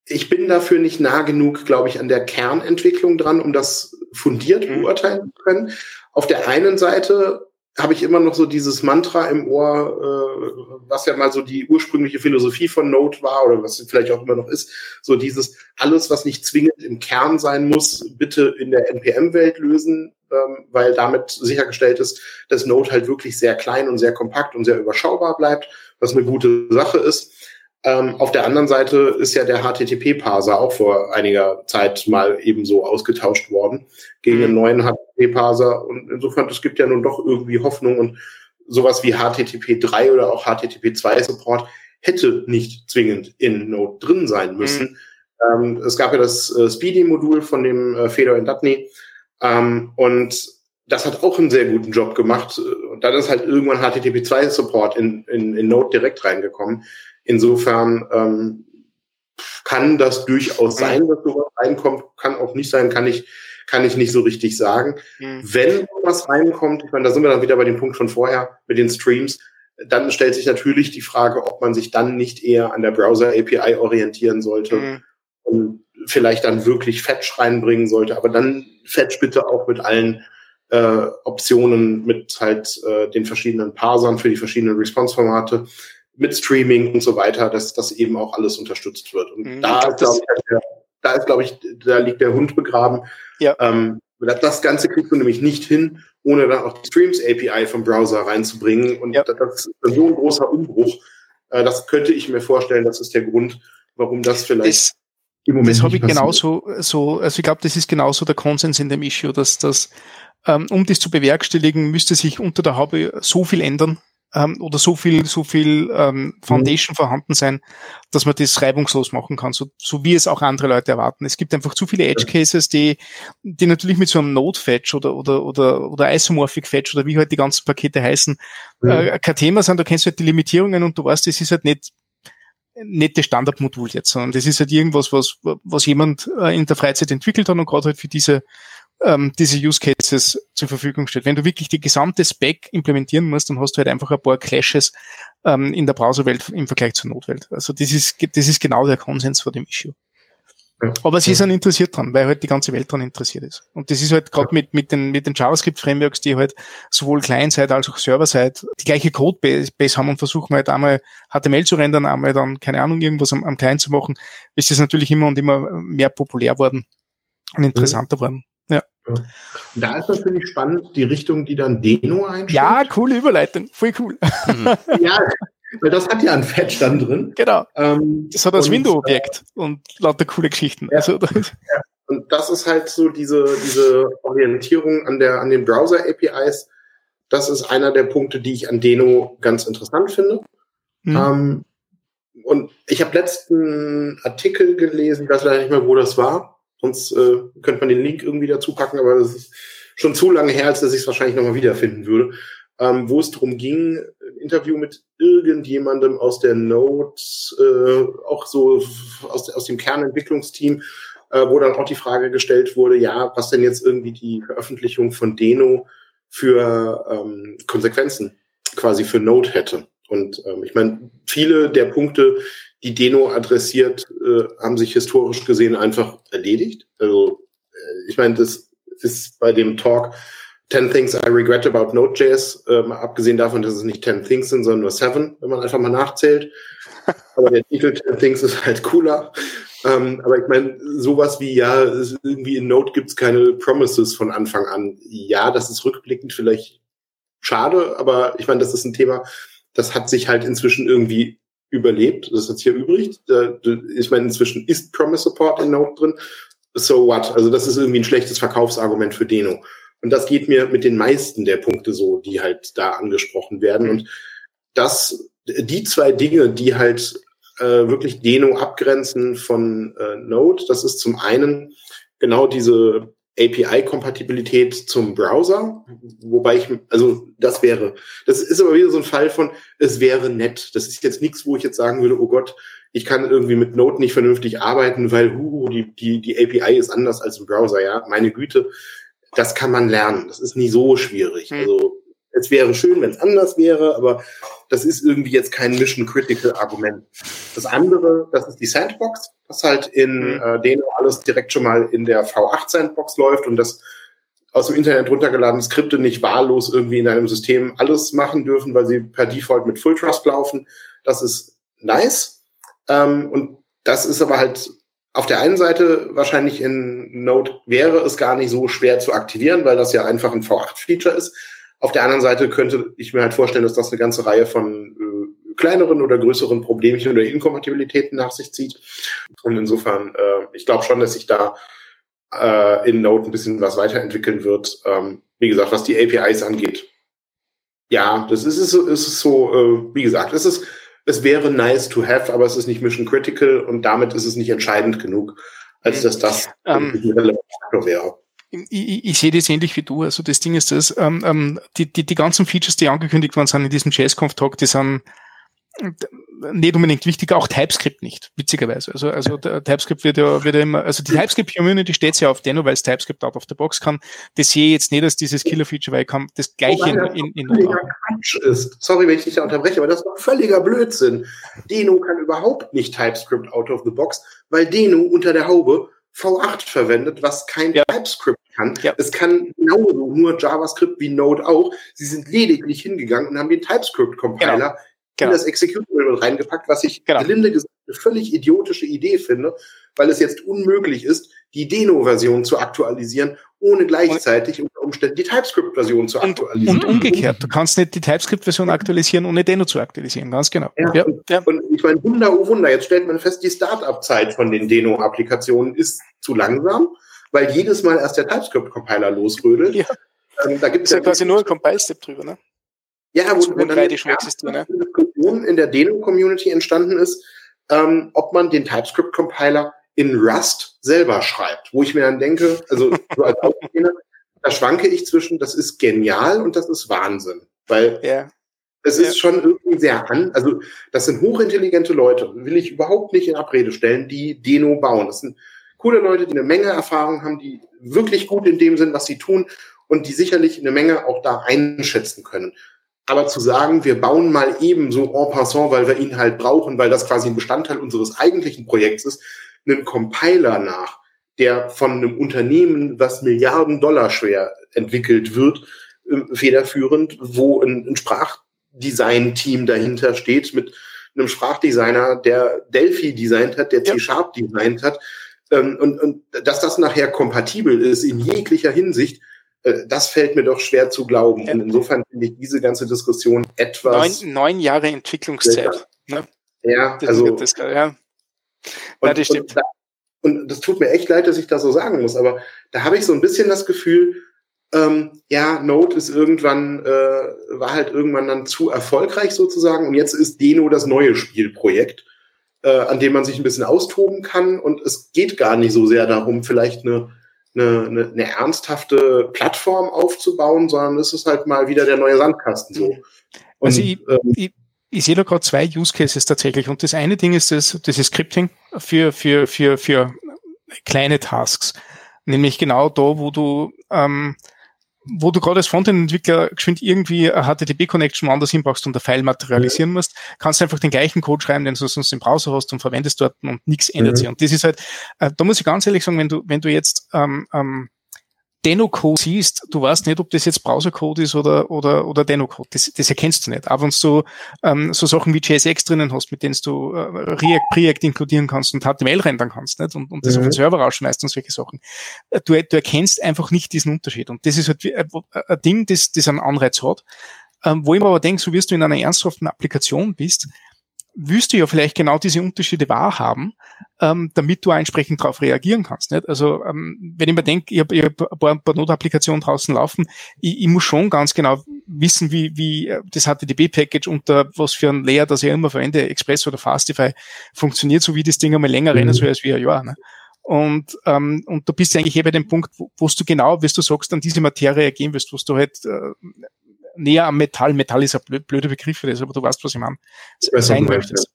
ich bin dafür nicht nah genug, glaube ich, an der Kernentwicklung dran, um das fundiert mhm. beurteilen zu können. Auf der einen Seite habe ich immer noch so dieses Mantra im Ohr, äh, was ja mal so die ursprüngliche Philosophie von Node war oder was vielleicht auch immer noch ist, so dieses alles, was nicht zwingend im Kern sein muss, bitte in der NPM-Welt lösen, ähm, weil damit sichergestellt ist, dass Node halt wirklich sehr klein und sehr kompakt und sehr überschaubar bleibt, was eine gute Sache ist. Ähm, auf der anderen Seite ist ja der HTTP-Parser auch vor einiger Zeit mal ebenso ausgetauscht worden gegen mhm. einen neuen HTTP-Parser. Und insofern, es gibt ja nun doch irgendwie Hoffnung und sowas wie HTTP 3 oder auch HTTP 2 Support hätte nicht zwingend in Node drin sein müssen. Mhm. Ähm, es gab ja das äh, Speedy-Modul von dem äh, Fedor in Dutney ähm, und das hat auch einen sehr guten Job gemacht. Und dann ist halt irgendwann HTTP 2 Support in, in, in Node direkt reingekommen. Insofern ähm, kann das durchaus mhm. sein, dass sowas reinkommt, kann auch nicht sein, kann ich, kann ich nicht so richtig sagen. Mhm. Wenn was reinkommt, ich meine, da sind wir dann wieder bei dem Punkt von vorher mit den Streams, dann stellt sich natürlich die Frage, ob man sich dann nicht eher an der Browser-API orientieren sollte mhm. und vielleicht dann wirklich Fetch reinbringen sollte. Aber dann Fetch bitte auch mit allen äh, Optionen, mit halt äh, den verschiedenen Parsern für die verschiedenen Response-Formate mit Streaming und so weiter, dass das eben auch alles unterstützt wird. Und mhm, da, glaube ich, da ist, glaube ich, da liegt der Hund begraben. Ja. Ähm, das Ganze kriegst du nämlich nicht hin, ohne dann auch die Streams API vom Browser reinzubringen. Und ja. das ist so ein großer Umbruch. Äh, das könnte ich mir vorstellen, das ist der Grund, warum das vielleicht das, im Moment. Das habe ich genauso, so, also ich glaube, das ist genauso der Konsens in dem Issue, dass das, ähm, um das zu bewerkstelligen, müsste sich unter der Haube so viel ändern, ähm, oder so viel, so viel ähm, Foundation mhm. vorhanden sein, dass man das reibungslos machen kann, so, so wie es auch andere Leute erwarten. Es gibt einfach zu viele Edge Cases, die, die natürlich mit so einem Node Fetch oder, oder, oder, oder Isomorphic Fetch oder wie halt die ganzen Pakete heißen, mhm. äh, kein Thema sind. Da kennst du halt die Limitierungen und du weißt, das ist halt nicht, das Standardmodul jetzt, sondern das ist halt irgendwas, was, was jemand äh, in der Freizeit entwickelt hat und gerade halt für diese ähm, diese Use Cases zur Verfügung steht. Wenn du wirklich die gesamte Spec implementieren musst, dann hast du halt einfach ein paar Clashes ähm, in der Browserwelt im Vergleich zur Notwelt. Also das ist, das ist genau der Konsens vor dem Issue. Aber sie sind interessiert dran, weil halt die ganze Welt dran interessiert ist. Und das ist halt gerade mit, mit den, mit den JavaScript-Frameworks, die halt sowohl Client-Side als auch Server-Side die gleiche Codebase haben und versuchen halt einmal HTML zu rendern, einmal dann, keine Ahnung, irgendwas am, am Client zu machen, ist das natürlich immer und immer mehr populär worden und interessanter mhm. worden. Ja. Da ist natürlich spannend die Richtung, die dann Deno einschlägt. Ja, coole Überleitung, voll cool. Mhm. ja, weil das hat ja ein Fetch dann drin. Genau. Ähm, das hat das Window-Objekt äh, und lauter coole Geschichten. Ja, also, ja. Und das ist halt so diese, diese Orientierung an der, an den Browser-APIs. Das ist einer der Punkte, die ich an Deno ganz interessant finde. Mhm. Ähm, und ich habe letzten Artikel gelesen, ich weiß leider nicht mehr, wo das war. Sonst äh, könnte man den Link irgendwie dazu packen, aber das ist schon zu lange her, als dass ich es wahrscheinlich nochmal wiederfinden würde ähm, wo es darum ging, ein Interview mit irgendjemandem aus der Node, äh, auch so aus, aus dem Kernentwicklungsteam, äh, wo dann auch die Frage gestellt wurde, ja, was denn jetzt irgendwie die Veröffentlichung von Deno für ähm, Konsequenzen quasi für Node hätte. Und ähm, ich meine, viele der Punkte, die Deno adressiert, äh, haben sich historisch gesehen einfach erledigt. Also äh, ich meine, das ist bei dem Talk 10 Things I Regret About Node.js, äh, mal abgesehen davon, dass es nicht 10 Things sind, sondern nur 7, wenn man einfach mal nachzählt. aber der Titel 10 Things ist halt cooler. Ähm, aber ich meine, sowas wie, ja, irgendwie in Node gibt's keine Promises von Anfang an. Ja, das ist rückblickend vielleicht schade, aber ich meine, das ist ein Thema, das hat sich halt inzwischen irgendwie überlebt. Das hat sich hier übrig. Ich meine, inzwischen ist Promise Support in Node drin. So what? Also das ist irgendwie ein schlechtes Verkaufsargument für Deno. Und das geht mir mit den meisten der Punkte so, die halt da angesprochen werden. Und das, die zwei Dinge, die halt äh, wirklich Deno abgrenzen von äh, Node, das ist zum einen genau diese API-Kompatibilität zum Browser, wobei ich, also das wäre, das ist aber wieder so ein Fall von, es wäre nett. Das ist jetzt nichts, wo ich jetzt sagen würde, oh Gott, ich kann irgendwie mit Node nicht vernünftig arbeiten, weil hu, die, die, die API ist anders als im Browser, ja. Meine Güte, das kann man lernen. Das ist nie so schwierig. Hm. Also es wäre schön, wenn es anders wäre, aber das ist irgendwie jetzt kein Mission-Critical-Argument. Das andere, das ist die Sandbox, was halt in hm. äh, denen alles direkt schon mal in der V8-Sandbox läuft und das aus dem Internet runtergeladene Skripte nicht wahllos irgendwie in einem System alles machen dürfen, weil sie per Default mit Full Trust laufen. Das ist nice. Ähm, und das ist aber halt auf der einen Seite wahrscheinlich in Node wäre es gar nicht so schwer zu aktivieren, weil das ja einfach ein V8-Feature ist. Auf der anderen Seite könnte ich mir halt vorstellen, dass das eine ganze Reihe von äh, kleineren oder größeren Problemchen oder Inkompatibilitäten nach sich zieht. Und insofern, äh, ich glaube schon, dass sich da äh, in Node ein bisschen was weiterentwickeln wird. Ähm, wie gesagt, was die APIs angeht. Ja, das ist, ist, ist so, äh, wie gesagt, es ist es wäre nice to have, aber es ist nicht mission critical und damit ist es nicht entscheidend genug, als mhm. dass das ähm, ein relevanter Faktor wäre. Ich, ich, sehe das ähnlich wie du. Also das Ding ist das, ähm, ähm, die, die, die ganzen Features, die angekündigt worden sind in diesem JSConf-Talk, die sind nicht unbedingt wichtig, auch TypeScript nicht, witzigerweise. Also, also TypeScript wird ja, wird ja immer, also die TypeScript-Community steht ja auf Deno, weil es TypeScript out of the box kann. Das sehe ich jetzt nicht als dieses Killer-Feature, weil ich kann das gleiche in, in, in völliger Quatsch ist. Sorry, wenn ich dich da unterbreche, aber das ist völliger Blödsinn. Deno kann überhaupt nicht TypeScript out of the box, weil Deno unter der Haube V8 verwendet, was kein ja. TypeScript kann. Ja. Es kann genauso nur JavaScript wie Node auch. Sie sind lediglich hingegangen und haben den TypeScript-Compiler genau genau. in das Executable reingepackt, was ich genau. gelinde gesagt eine völlig idiotische Idee finde, weil es jetzt unmöglich ist, die Deno-Version zu aktualisieren, ohne gleichzeitig und, unter Umständen die TypeScript-Version zu aktualisieren. Und, und, umgekehrt, du kannst nicht die TypeScript-Version aktualisieren, ohne Deno zu aktualisieren, ganz genau. Ja, ja. Und, ja. und ich meine, Wunder, oh Wunder, jetzt stellt man fest, die Startup-Zeit von den Deno-Applikationen ist zu langsam, weil jedes Mal erst der TypeScript-Compiler losrödelt. Ja. Ähm, da gibt es ja quasi nur ein Compile-Step drüber, ne? Ja, wo, wo dann eine Diskussion in der Deno-Community entstanden ist, ähm, ob man den TypeScript-Compiler in Rust selber schreibt, wo ich mir dann denke, also so als da schwanke ich zwischen, das ist genial und das ist Wahnsinn, weil ja. es ist ja. schon irgendwie sehr an, also das sind hochintelligente Leute, will ich überhaupt nicht in Abrede stellen, die Deno bauen. Das sind coole Leute, die eine Menge Erfahrung haben, die wirklich gut in dem sind, was sie tun und die sicherlich eine Menge auch da einschätzen können. Aber zu sagen, wir bauen mal eben so en passant, weil wir ihn halt brauchen, weil das quasi ein Bestandteil unseres eigentlichen Projekts ist, einen Compiler nach, der von einem Unternehmen, was Milliarden Dollar schwer entwickelt wird, äh, federführend, wo ein, ein Sprachdesign-Team dahinter steht mit einem Sprachdesigner, der Delphi designt hat, der C-Sharp designt hat, ähm, und, und dass das nachher kompatibel ist in jeglicher Hinsicht, das fällt mir doch schwer zu glauben. Und insofern finde ich diese ganze Diskussion etwas. Neun, neun Jahre Entwicklungszeit. Ne? Ja, das also. Das, ja. Und, ja, das stimmt. Und, da, und das tut mir echt leid, dass ich das so sagen muss, aber da habe ich so ein bisschen das Gefühl, ähm, ja, Node ist irgendwann, äh, war halt irgendwann dann zu erfolgreich sozusagen und jetzt ist Deno das neue Spielprojekt, äh, an dem man sich ein bisschen austoben kann und es geht gar nicht so sehr darum, vielleicht eine, eine, eine, eine ernsthafte Plattform aufzubauen, sondern es ist halt mal wieder der neue Sandkasten so. Und, also ich, ähm, ich, ich sehe da gerade zwei Use Cases tatsächlich und das eine Ding ist das, das ist Scripting für, für, für, für kleine Tasks. Nämlich genau da, wo du ähm, wo du gerade als Frontend-Entwickler geschwind irgendwie eine HTTP-Connection woanders hin brauchst und ein File materialisieren mhm. musst, kannst du einfach den gleichen Code schreiben, den du sonst im Browser hast und verwendest dort und nichts ändert mhm. sich. Und das ist halt, äh, da muss ich ganz ehrlich sagen, wenn du, wenn du jetzt ähm, ähm, Deno-Code siehst, du weißt nicht, ob das jetzt Browser-Code ist oder, oder, oder Deno-Code. Das, das erkennst du nicht. Aber wenn du ähm, so Sachen wie JSX drinnen hast, mit denen du äh, React, Preact inkludieren kannst und HTML rendern kannst nicht? Und, und das mhm. auf den Server rausschmeißt und solche Sachen. Äh, du, du erkennst einfach nicht diesen Unterschied. Und das ist halt ein, ein Ding, das, das einen Anreiz hat. Ähm, wo ich mir aber denke, so wirst du in einer ernsthaften Applikation bist, willst du ja vielleicht genau diese Unterschiede wahrhaben, ähm, damit du entsprechend darauf reagieren kannst. Nicht? Also ähm, wenn ich mir denke, ich habe hab ein paar, paar Notapplikationen draußen laufen, ich, ich muss schon ganz genau wissen, wie, wie äh, das HTTP-Package unter was für ein Layer, das ich immer verwende, Express oder Fastify, funktioniert, so wie das Ding einmal länger mhm. rennen soll als wie ein Jahr. Ne? Und, ähm, und du bist eigentlich eh bei dem Punkt, wo, wo du genau, wie du sagst, an diese Materie ergehen wirst, wo du halt äh, näher am Metall. Metall ist ein blöder Begriff für das, aber du weißt, was ich meine. Sein möchtest.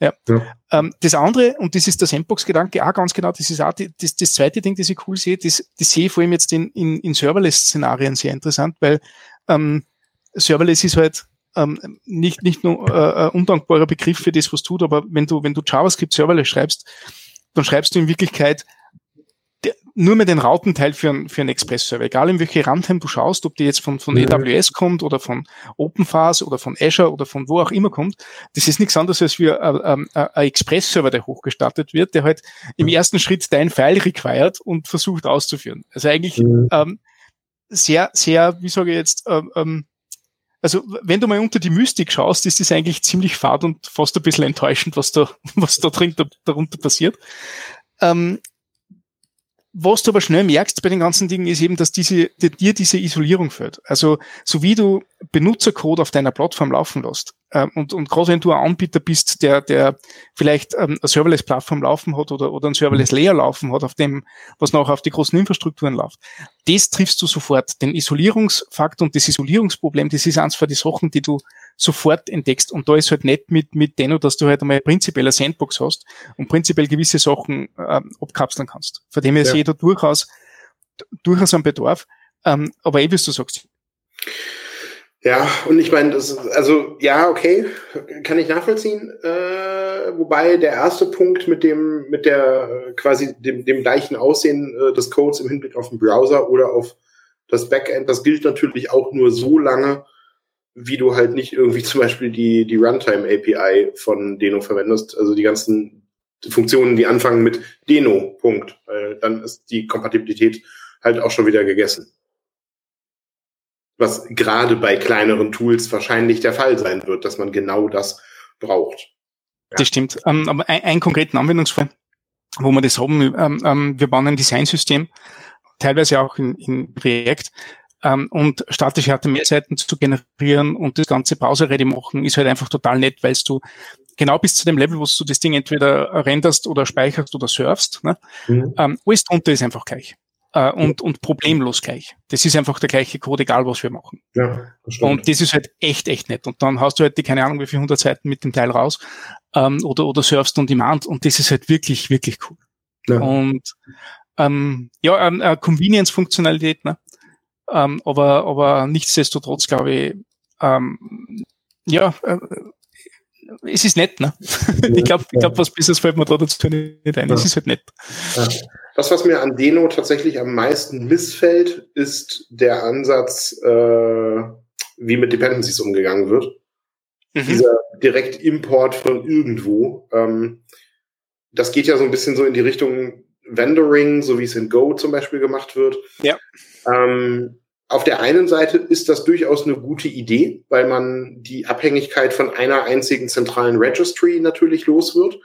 Ja. ja. Ähm, das andere, und das ist der Sandbox-Gedanke auch ganz genau, das ist auch die, das, das zweite Ding, das ich cool sehe, das, das sehe ich vor allem jetzt in, in, in Serverless-Szenarien sehr interessant, weil ähm, Serverless ist halt ähm, nicht, nicht nur äh, ein undankbarer Begriff für das, was tut, aber wenn du, wenn du JavaScript Serverless schreibst, dann schreibst du in Wirklichkeit nur mehr den Rautenteil für, ein, für einen Express-Server. Egal in welche Runtime du schaust, ob die jetzt von, von mhm. AWS kommt oder von OpenFAS oder von Azure oder von wo auch immer kommt, das ist nichts anderes als wie äh, ähm, äh, ein Express-Server, der hochgestartet wird, der halt im mhm. ersten Schritt dein File required und versucht auszuführen. Also eigentlich mhm. ähm, sehr, sehr, wie sage ich jetzt, ähm, ähm, also wenn du mal unter die Mystik schaust, ist das eigentlich ziemlich fad und fast ein bisschen enttäuschend, was da, was da drin da, darunter passiert. Ähm, was du aber schnell merkst bei den ganzen Dingen ist eben, dass diese, dir diese Isolierung führt. Also, so wie du Benutzercode auf deiner Plattform laufen lässt, und, und gerade wenn du ein Anbieter bist, der, der vielleicht ähm, eine Serverless-Plattform laufen hat oder, oder ein Serverless-Layer laufen hat, auf dem, was nachher auf die großen Infrastrukturen läuft, das triffst du sofort. Den Isolierungsfaktor und das Isolierungsproblem, das ist eins von den Sachen, die du sofort entdeckst. Und da ist halt nicht mit, mit Deno, dass du halt einmal prinzipiell eine Sandbox hast und prinzipiell gewisse Sachen ähm, abkapseln kannst. Von dem her ja. sehe ich da durchaus, durchaus einen Bedarf. Ähm, aber eh, wie du sagst, ja, und ich meine, das ist, also ja, okay, kann ich nachvollziehen. Äh, wobei der erste Punkt mit dem, mit der äh, quasi dem, dem gleichen Aussehen äh, des Codes im Hinblick auf den Browser oder auf das Backend, das gilt natürlich auch nur so lange, wie du halt nicht irgendwie zum Beispiel die, die Runtime API von Deno verwendest, also die ganzen Funktionen, die anfangen mit Deno, Punkt. Weil dann ist die Kompatibilität halt auch schon wieder gegessen was gerade bei kleineren Tools wahrscheinlich der Fall sein wird, dass man genau das braucht. Ja. Das stimmt. Ähm, aber ein, einen konkreten Anwendungsfall, wo wir das haben, ähm, ähm, wir bauen ein Designsystem, teilweise auch in, in React, ähm, und statische HTML-Seiten zu generieren und das ganze Browser-ready machen, ist halt einfach total nett, weil du genau bis zu dem Level, wo du das Ding entweder renderst oder speicherst oder surfst, ne? Mhm. Ähm, alles drunter ist einfach gleich äh, und, und problemlos gleich. Das ist einfach der gleiche Code, egal was wir machen. Ja, das und das ist halt echt, echt nett. Und dann hast du halt die, keine Ahnung, wie viele hundert Seiten mit dem Teil raus ähm, oder, oder surfst on demand und das ist halt wirklich, wirklich cool. Ja. Und ähm, ja, ähm, äh, Convenience-Funktionalität, ne? Ähm, aber, aber nichtsdestotrotz glaube ich, ähm, ja, äh, es ist nett, ne? ich glaube, ich glaub, was Besseres fällt mir da dazu nicht ein. Es ist halt nett. Das, was mir an Deno tatsächlich am meisten missfällt, ist der Ansatz, äh, wie mit Dependencies umgegangen wird. Mhm. Dieser Direktimport von irgendwo. Ähm, das geht ja so ein bisschen so in die Richtung Vendoring, so wie es in Go zum Beispiel gemacht wird. Ja. Ähm, auf der einen Seite ist das durchaus eine gute Idee, weil man die Abhängigkeit von einer einzigen zentralen Registry natürlich los wird.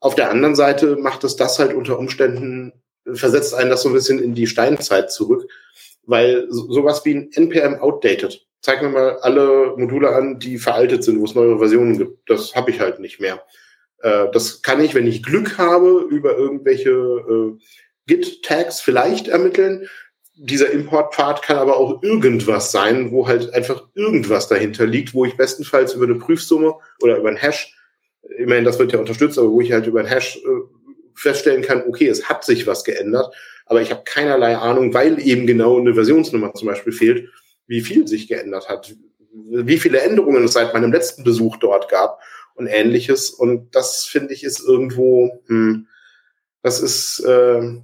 Auf der anderen Seite macht es das halt unter Umständen, versetzt einen das so ein bisschen in die Steinzeit zurück, weil sowas wie ein NPM outdated. Zeig mir mal alle Module an, die veraltet sind, wo es neue Versionen gibt. Das habe ich halt nicht mehr. Äh, das kann ich, wenn ich Glück habe, über irgendwelche äh, Git-Tags vielleicht ermitteln dieser Importpfad kann aber auch irgendwas sein, wo halt einfach irgendwas dahinter liegt, wo ich bestenfalls über eine Prüfsumme oder über einen Hash, immerhin das wird ja unterstützt, aber wo ich halt über einen Hash äh, feststellen kann, okay, es hat sich was geändert, aber ich habe keinerlei Ahnung, weil eben genau eine Versionsnummer zum Beispiel fehlt, wie viel sich geändert hat, wie viele Änderungen es seit meinem letzten Besuch dort gab und ähnliches. Und das finde ich ist irgendwo, hm, das ist äh,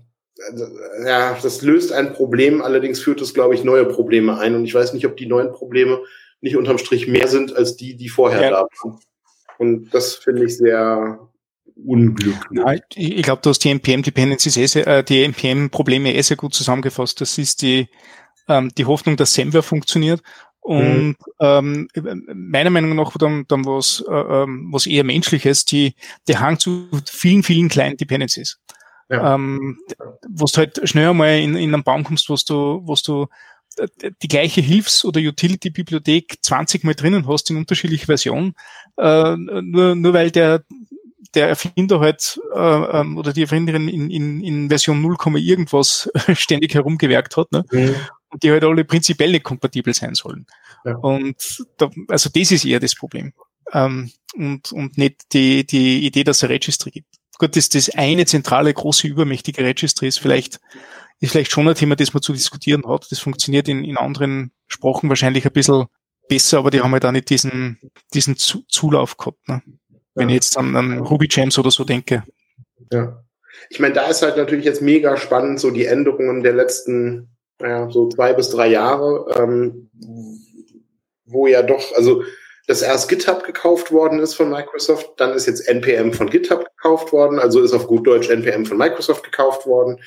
ja, das löst ein Problem, allerdings führt es, glaube ich, neue Probleme ein. Und ich weiß nicht, ob die neuen Probleme nicht unterm Strich mehr sind als die, die vorher ja. da waren. Und das finde ich sehr unglücklich. Ich glaube, du hast die NPM-Dependencies, eh sehr, äh, die NPM-Probleme eh sehr gut zusammengefasst. Das ist die, ähm, die Hoffnung, dass Semver funktioniert. Und mhm. ähm, meiner Meinung nach dann, dann was, äh, ähm, was eher menschliches, die, der Hang zu vielen, vielen kleinen Dependencies. Ja. Ähm, wo du halt schnell einmal in, in einen Baum kommst, wo du, wo du die gleiche Hilfs- oder Utility-Bibliothek 20 Mal drinnen hast in unterschiedlichen Versionen, äh, nur, nur weil der, der Erfinder halt äh, ähm, oder die Erfinderin in, in, in Version 0, irgendwas ständig herumgewerkt hat, ne? Mhm. und die halt alle prinzipiell nicht kompatibel sein sollen. Ja. Und da, also das ist eher das Problem. Ähm, und, und nicht die, die Idee, dass es ein Registry gibt gut, dass das eine zentrale, große, übermächtige Registry ist vielleicht, ist vielleicht schon ein Thema, das man zu diskutieren hat. Das funktioniert in, in anderen Sprachen wahrscheinlich ein bisschen besser, aber die haben halt auch nicht diesen, diesen Zulauf gehabt. Ne? Wenn ja. ich jetzt an, an Ruby Gems oder so denke. Ja. Ich meine, da ist halt natürlich jetzt mega spannend, so die Änderungen der letzten, ja, so zwei bis drei Jahre, ähm, wo ja doch, also dass erst GitHub gekauft worden ist von Microsoft, dann ist jetzt NPM von GitHub gekauft worden, also ist auf gut Deutsch NPM von Microsoft gekauft worden.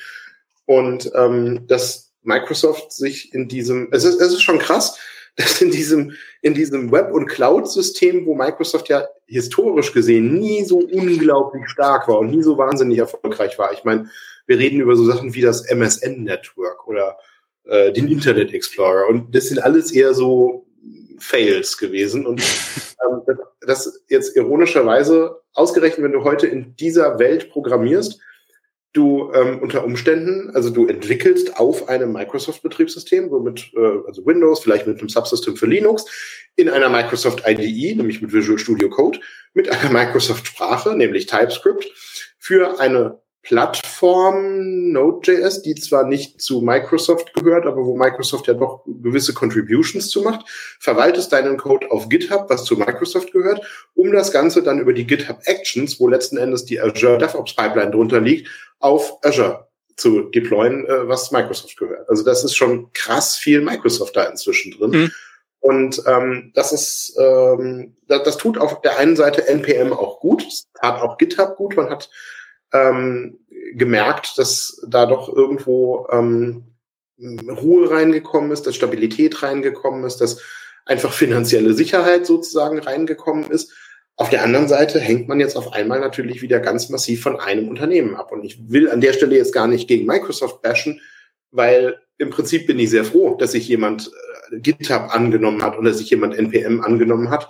Und ähm, dass Microsoft sich in diesem, es ist, es ist schon krass, dass in diesem, in diesem Web- und Cloud-System, wo Microsoft ja historisch gesehen nie so unglaublich stark war und nie so wahnsinnig erfolgreich war. Ich meine, wir reden über so Sachen wie das MSN-Network oder äh, den Internet Explorer. Und das sind alles eher so Fails gewesen. Und ähm, das jetzt ironischerweise ausgerechnet, wenn du heute in dieser Welt programmierst, du ähm, unter Umständen, also du entwickelst auf einem Microsoft-Betriebssystem, so mit, äh, also Windows, vielleicht mit einem Subsystem für Linux, in einer Microsoft IDE, nämlich mit Visual Studio Code, mit einer Microsoft-Sprache, nämlich TypeScript, für eine Plattform Node.js, die zwar nicht zu Microsoft gehört, aber wo Microsoft ja doch gewisse Contributions zu macht, verwaltest deinen Code auf GitHub, was zu Microsoft gehört, um das Ganze dann über die GitHub Actions, wo letzten Endes die Azure DevOps Pipeline drunter liegt, auf Azure zu deployen, äh, was Microsoft gehört. Also das ist schon krass viel Microsoft da inzwischen drin. Mhm. Und ähm, das ist, ähm, das, das tut auf der einen Seite NPM auch gut, tat auch GitHub gut. Man hat ähm, gemerkt, dass da doch irgendwo ähm, Ruhe reingekommen ist, dass Stabilität reingekommen ist, dass einfach finanzielle Sicherheit sozusagen reingekommen ist. Auf der anderen Seite hängt man jetzt auf einmal natürlich wieder ganz massiv von einem Unternehmen ab. Und ich will an der Stelle jetzt gar nicht gegen Microsoft bashen, weil im Prinzip bin ich sehr froh, dass sich jemand äh, GitHub angenommen hat oder sich jemand NPM angenommen hat,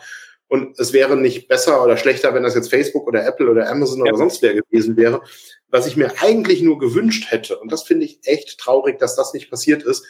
und es wäre nicht besser oder schlechter, wenn das jetzt Facebook oder Apple oder Amazon ja. oder sonst wer gewesen wäre. Was ich mir eigentlich nur gewünscht hätte, und das finde ich echt traurig, dass das nicht passiert ist,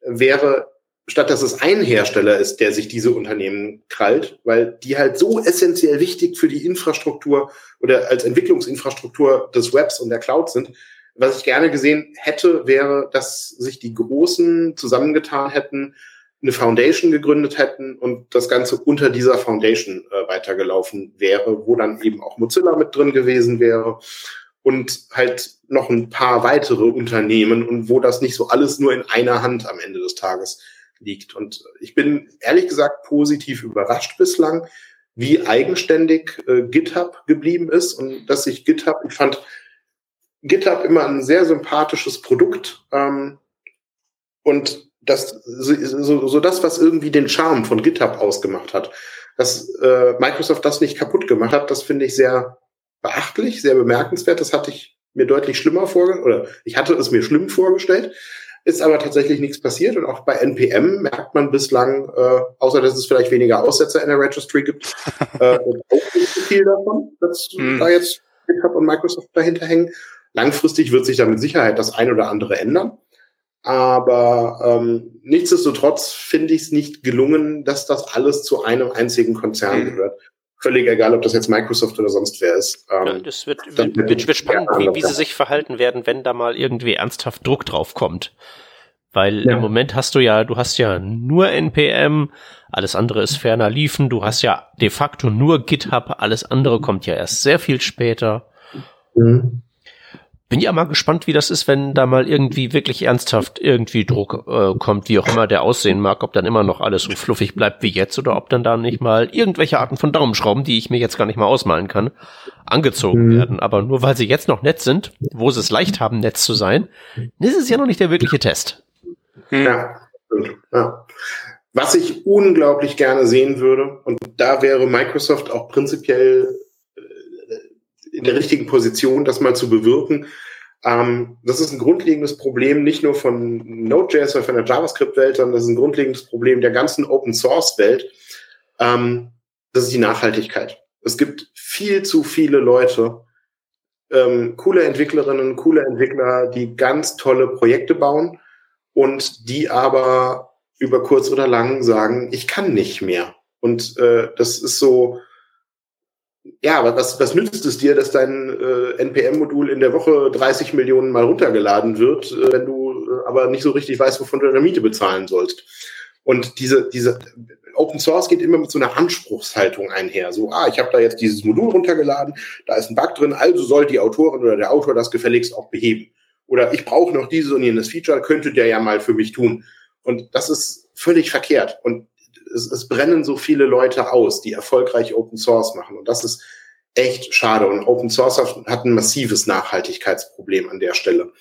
wäre, statt dass es ein Hersteller ist, der sich diese Unternehmen krallt, weil die halt so essentiell wichtig für die Infrastruktur oder als Entwicklungsinfrastruktur des Webs und der Cloud sind, was ich gerne gesehen hätte, wäre, dass sich die Großen zusammengetan hätten, eine Foundation gegründet hätten und das Ganze unter dieser Foundation äh, weitergelaufen wäre, wo dann eben auch Mozilla mit drin gewesen wäre und halt noch ein paar weitere Unternehmen und wo das nicht so alles nur in einer Hand am Ende des Tages liegt. Und ich bin ehrlich gesagt positiv überrascht bislang, wie eigenständig äh, GitHub geblieben ist und dass sich GitHub, ich fand GitHub immer ein sehr sympathisches Produkt ähm, und das so, so das, was irgendwie den Charme von GitHub ausgemacht hat, dass äh, Microsoft das nicht kaputt gemacht hat, das finde ich sehr beachtlich, sehr bemerkenswert. Das hatte ich mir deutlich schlimmer vorgestellt, oder ich hatte es mir schlimm vorgestellt, ist aber tatsächlich nichts passiert. Und auch bei NPM merkt man bislang, äh, außer dass es vielleicht weniger Aussetzer in der Registry gibt, äh, auch nicht so viel davon, dass hm. da jetzt GitHub und Microsoft dahinter hängen. Langfristig wird sich da mit Sicherheit das ein oder andere ändern. Aber ähm, nichtsdestotrotz finde ich es nicht gelungen, dass das alles zu einem einzigen Konzern mhm. gehört völlig egal, ob das jetzt Microsoft oder sonst wer ist. Ähm, ja, das wird, wird, wird, wird spannend, wie, wie sie sich verhalten werden, wenn da mal irgendwie ernsthaft Druck drauf kommt. Weil ja. im Moment hast du ja, du hast ja nur NPM, alles andere ist ferner liefen, du hast ja de facto nur GitHub, alles andere kommt ja erst sehr viel später. Mhm bin ja mal gespannt, wie das ist, wenn da mal irgendwie wirklich ernsthaft irgendwie Druck äh, kommt, wie auch immer der aussehen mag, ob dann immer noch alles so fluffig bleibt wie jetzt oder ob dann da nicht mal irgendwelche Arten von Daumenschrauben, die ich mir jetzt gar nicht mal ausmalen kann, angezogen mhm. werden. Aber nur weil sie jetzt noch nett sind, wo sie es leicht haben, nett zu sein, ist es ja noch nicht der wirkliche Test. Ja, ja. Was ich unglaublich gerne sehen würde, und da wäre Microsoft auch prinzipiell in der richtigen Position, das mal zu bewirken. Ähm, das ist ein grundlegendes Problem nicht nur von Node.js oder von der JavaScript-Welt, sondern das ist ein grundlegendes Problem der ganzen Open-Source-Welt. Ähm, das ist die Nachhaltigkeit. Es gibt viel zu viele Leute, ähm, coole Entwicklerinnen, coole Entwickler, die ganz tolle Projekte bauen und die aber über kurz oder lang sagen, ich kann nicht mehr. Und äh, das ist so, ja, aber was, was nützt es dir, dass dein äh, NPM-Modul in der Woche 30 Millionen Mal runtergeladen wird, äh, wenn du äh, aber nicht so richtig weißt, wovon du deine Miete bezahlen sollst? Und diese, diese Open Source geht immer mit so einer Anspruchshaltung einher. So, ah, ich habe da jetzt dieses Modul runtergeladen, da ist ein Bug drin, also soll die Autorin oder der Autor das gefälligst auch beheben. Oder ich brauche noch dieses und jenes Feature, könnte der ja mal für mich tun. Und das ist völlig verkehrt. Und es, es brennen so viele Leute aus, die erfolgreich Open Source machen. Und das ist echt schade. Und Open Source hat ein massives Nachhaltigkeitsproblem an der Stelle.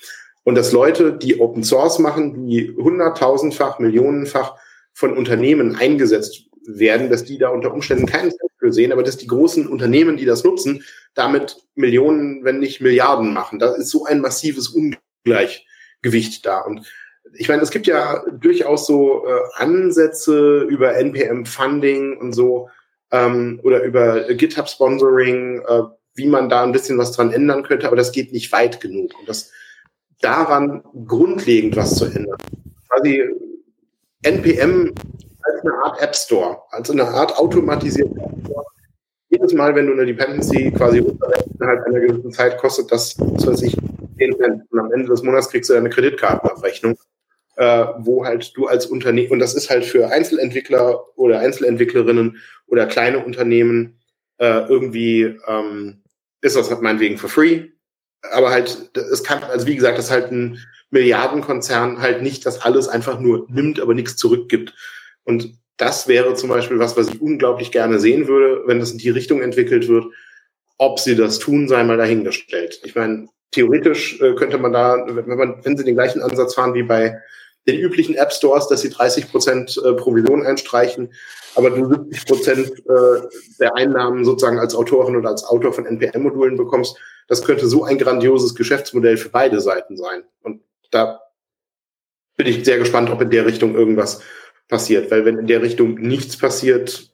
Und dass Leute, die Open Source machen, die hunderttausendfach, millionenfach von Unternehmen eingesetzt werden, dass die da unter Umständen keinen Cent für sehen, aber dass die großen Unternehmen, die das nutzen, damit Millionen, wenn nicht Milliarden machen. Da ist so ein massives Ungleichgewicht da. Und ich meine, es gibt ja durchaus so äh, Ansätze über NPM-Funding und so ähm, oder über GitHub-Sponsoring, äh, wie man da ein bisschen was dran ändern könnte, aber das geht nicht weit genug. Und das daran grundlegend was zu ändern. Quasi NPM als eine Art App Store, als eine Art automatisierter App Store. Jedes Mal, wenn du eine Dependency quasi innerhalb einer gewissen Zeit kostet das, was weiß ich, 10 Cent. Und am Ende des Monats kriegst du eine Kreditkartenabrechnung äh, wo halt du als Unternehmen, und das ist halt für Einzelentwickler oder Einzelentwicklerinnen oder kleine Unternehmen äh, irgendwie, ähm, ist das halt meinetwegen for free. Aber halt, es kann, also wie gesagt, das halt ein Milliardenkonzern halt nicht das alles einfach nur nimmt, aber nichts zurückgibt. Und das wäre zum Beispiel was, was ich unglaublich gerne sehen würde, wenn das in die Richtung entwickelt wird. Ob sie das tun, sei mal dahingestellt. Ich meine, theoretisch äh, könnte man da, wenn man, wenn sie den gleichen Ansatz fahren wie bei den üblichen App Stores, dass sie 30 Prozent äh, Provision einstreichen, aber du 70 Prozent äh, der Einnahmen sozusagen als Autorin oder als Autor von NPM-Modulen bekommst. Das könnte so ein grandioses Geschäftsmodell für beide Seiten sein. Und da bin ich sehr gespannt, ob in der Richtung irgendwas passiert, weil wenn in der Richtung nichts passiert,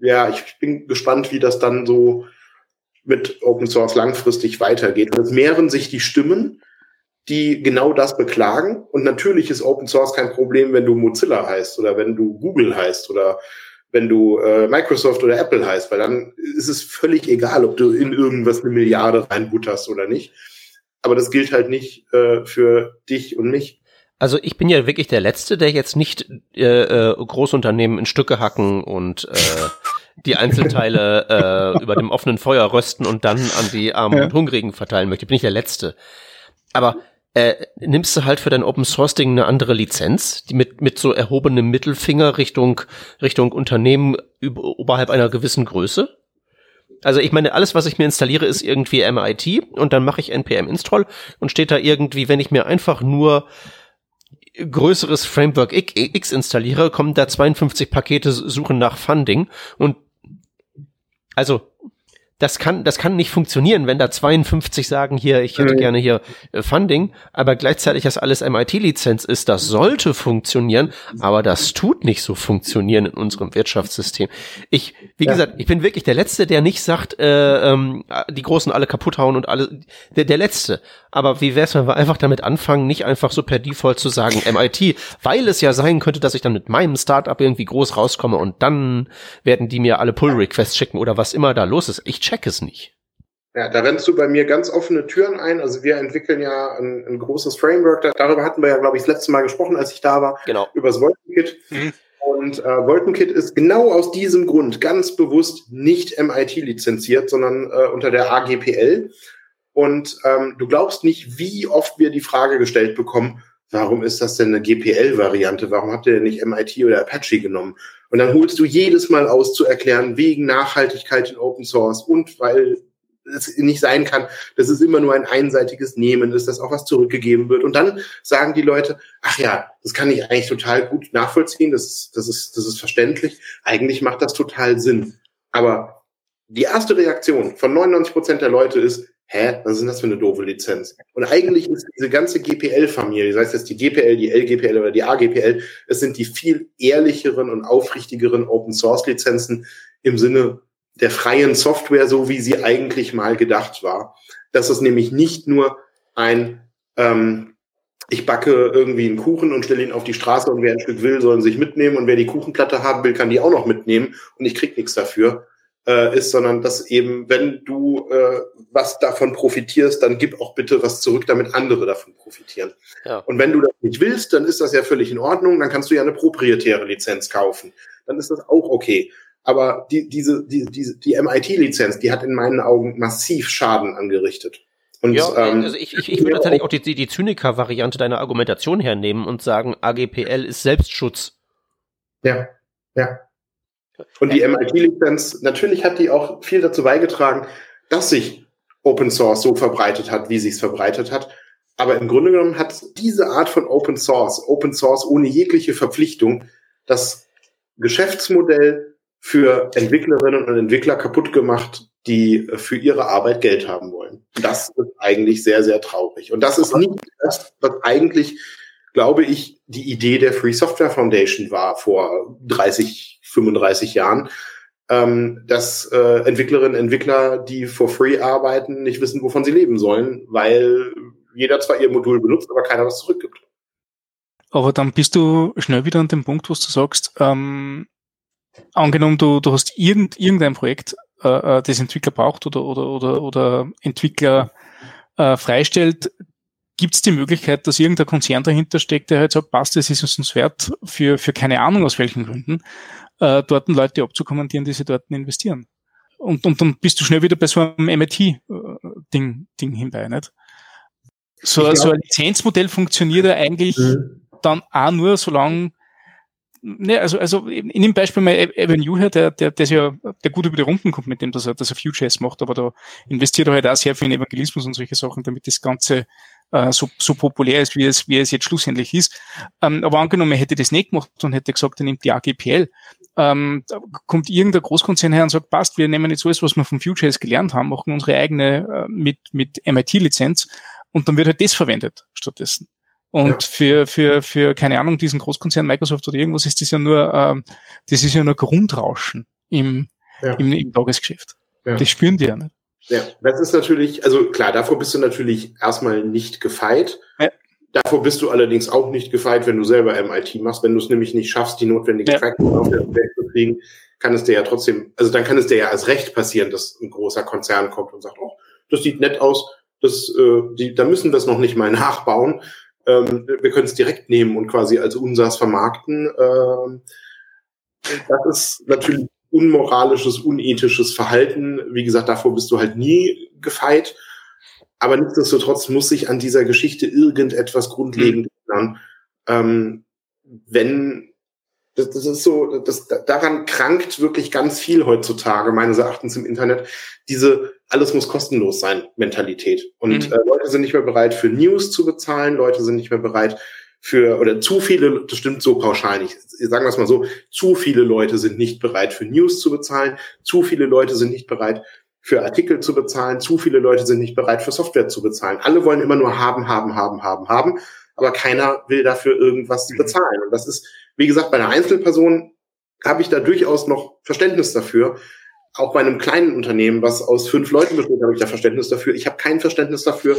ja, ich bin gespannt, wie das dann so mit Open Source langfristig weitergeht. Und es mehren sich die Stimmen, die genau das beklagen. Und natürlich ist Open Source kein Problem, wenn du Mozilla heißt oder wenn du Google heißt oder wenn du äh, Microsoft oder Apple heißt, weil dann ist es völlig egal, ob du in irgendwas eine Milliarde reinbutterst oder nicht. Aber das gilt halt nicht äh, für dich und mich. Also ich bin ja wirklich der Letzte, der jetzt nicht äh, äh, Großunternehmen in Stücke hacken und äh, die Einzelteile äh, über dem offenen Feuer rösten und dann an die Armen ja. und Hungrigen verteilen möchte. Bin ich der Letzte. Aber äh, nimmst du halt für dein Open Source Ding eine andere Lizenz, die mit mit so erhobenem Mittelfinger Richtung Richtung Unternehmen über, oberhalb einer gewissen Größe? Also ich meine, alles, was ich mir installiere, ist irgendwie MIT und dann mache ich npm install und steht da irgendwie, wenn ich mir einfach nur größeres Framework X installiere, kommen da 52 Pakete suchen nach Funding und also das kann, das kann nicht funktionieren, wenn da 52 sagen, hier, ich hätte mhm. gerne hier äh, Funding, aber gleichzeitig das alles MIT-Lizenz ist. Das sollte funktionieren, aber das tut nicht so funktionieren in unserem Wirtschaftssystem. Ich, wie ja. gesagt, ich bin wirklich der Letzte, der nicht sagt, äh, ähm, die Großen alle kaputt hauen und alle, der, der Letzte. Aber wie wär's, wenn wir einfach damit anfangen, nicht einfach so per Default zu sagen MIT, weil es ja sein könnte, dass ich dann mit meinem Startup irgendwie groß rauskomme und dann werden die mir alle Pull-Requests schicken oder was immer da los ist. Ich check es nicht. Ja, da rennst du bei mir ganz offene Türen ein. Also wir entwickeln ja ein, ein großes Framework. Darüber hatten wir ja, glaube ich, das letzte Mal gesprochen, als ich da war. Genau. Über das Wolkenkit. Mhm. Und äh, Wolkenkit ist genau aus diesem Grund ganz bewusst nicht MIT lizenziert, sondern äh, unter der AGPL. Und ähm, du glaubst nicht, wie oft wir die Frage gestellt bekommen, warum ist das denn eine GPL-Variante? Warum habt ihr denn nicht MIT oder Apache genommen? Und dann holst du jedes Mal aus zu erklären, wegen Nachhaltigkeit in Open Source und weil es nicht sein kann, dass es immer nur ein einseitiges Nehmen ist, dass auch was zurückgegeben wird. Und dann sagen die Leute, ach ja, das kann ich eigentlich total gut nachvollziehen, das ist, das ist, das ist verständlich. Eigentlich macht das total Sinn. Aber die erste Reaktion von 99 Prozent der Leute ist, hä, was ist das für eine doofe Lizenz? Und eigentlich ist diese ganze GPL-Familie, das heißt jetzt die GPL, die LGPL oder die AGPL, es sind die viel ehrlicheren und aufrichtigeren Open-Source-Lizenzen im Sinne der freien Software, so wie sie eigentlich mal gedacht war. Das ist nämlich nicht nur ein, ähm, ich backe irgendwie einen Kuchen und stelle ihn auf die Straße und wer ein Stück will, soll sich mitnehmen und wer die Kuchenplatte haben will, kann die auch noch mitnehmen und ich krieg nichts dafür, äh, ist, sondern dass eben, wenn du äh, was davon profitierst, dann gib auch bitte was zurück, damit andere davon profitieren. Ja. Und wenn du das nicht willst, dann ist das ja völlig in Ordnung, dann kannst du ja eine proprietäre Lizenz kaufen. Dann ist das auch okay. Aber die, diese, die, die, die MIT-Lizenz, die hat in meinen Augen massiv Schaden angerichtet. Und, ja, ähm, also ich, ich, ich würde tatsächlich auch die, die, die Zyniker-Variante deiner Argumentation hernehmen und sagen, AGPL ist Selbstschutz. Ja, ja. Und die MIT-Lizenz, natürlich hat die auch viel dazu beigetragen, dass sich Open Source so verbreitet hat, wie sich es verbreitet hat. Aber im Grunde genommen hat diese Art von Open Source, Open Source ohne jegliche Verpflichtung, das Geschäftsmodell für Entwicklerinnen und Entwickler kaputt gemacht, die für ihre Arbeit Geld haben wollen. Das ist eigentlich sehr, sehr traurig. Und das ist nicht das, was eigentlich, glaube ich, die Idee der Free Software Foundation war vor 30, 35 Jahren, ähm, dass äh, Entwicklerinnen, Entwickler, die for free arbeiten, nicht wissen, wovon sie leben sollen, weil jeder zwar ihr Modul benutzt, aber keiner was zurückgibt. Aber dann bist du schnell wieder an dem Punkt, wo du sagst, ähm, angenommen, du, du hast irgend, irgendein Projekt, äh, äh das Entwickler braucht oder, oder, oder, oder Entwickler äh, freistellt, gibt es die Möglichkeit, dass irgendein Konzern dahinter steckt, der halt sagt, passt, das ist uns wert, für, für keine Ahnung aus welchen Gründen, äh, dort Leute abzukommandieren, die sie dort investieren. Und, und dann bist du schnell wieder bei so einem MIT-Ding äh, Ding hinbei, nicht? So, glaub, so ein Lizenzmodell funktioniert ja eigentlich mhm. dann auch nur, solange ne, also, also in dem Beispiel mal Avenue her, der, der, der ist ja, der gut über die Runden kommt mit dem, dass er, dass er Vue.js macht, aber da investiert er halt auch sehr viel in Evangelismus und solche Sachen, damit das Ganze äh, so, so populär ist, wie es, wie es jetzt schlussendlich ist. Ähm, aber angenommen, er hätte das nicht gemacht und hätte gesagt, er nimmt die AGPL, ähm, da kommt irgendein Großkonzern her und sagt, passt, wir nehmen jetzt alles, was wir von Vue.js gelernt haben, machen unsere eigene äh, mit, mit MIT-Lizenz und dann wird halt das verwendet stattdessen. Und für, für, für, keine Ahnung, diesen Großkonzern Microsoft oder irgendwas ist das ja nur, ähm, das ist ja nur Grundrauschen im, ja. im, im Tagesgeschäft. Ja. Das spüren die ja nicht. Ja, das ist natürlich, also klar, davor bist du natürlich erstmal nicht gefeit. Ja. Davor bist du allerdings auch nicht gefeit, wenn du selber MIT machst. Wenn du es nämlich nicht schaffst, die notwendige ja. Tracking auf der Welt zu kriegen, kann es dir ja trotzdem, also dann kann es dir ja als Recht passieren, dass ein großer Konzern kommt und sagt, oh, das sieht nett aus, das, äh, die, da müssen wir es noch nicht mal nachbauen. ähm, wir können es direkt nehmen und quasi als unseres vermarkten. Ähm, das ist natürlich unmoralisches, unethisches Verhalten. Wie gesagt, davor bist du halt nie gefeit. Aber nichtsdestotrotz muss sich an dieser Geschichte irgendetwas grundlegend mhm. ändern. Ähm, wenn das, das ist so, das, daran krankt wirklich ganz viel heutzutage, meines Erachtens im Internet, diese alles muss kostenlos sein Mentalität. Und mhm. äh, Leute sind nicht mehr bereit, für News zu bezahlen, Leute sind nicht mehr bereit für, oder zu viele, das stimmt so pauschal nicht, sagen wir es mal so, zu viele Leute sind nicht bereit, für News zu bezahlen, zu viele Leute sind nicht bereit, für Artikel zu bezahlen, zu viele Leute sind nicht bereit, für Software zu bezahlen. Alle wollen immer nur haben, haben, haben, haben, haben, aber keiner will dafür irgendwas mhm. bezahlen. Und das ist, wie gesagt, bei einer Einzelperson habe ich da durchaus noch Verständnis dafür. Auch bei einem kleinen Unternehmen, was aus fünf Leuten besteht, habe ich da Verständnis dafür. Ich habe kein Verständnis dafür,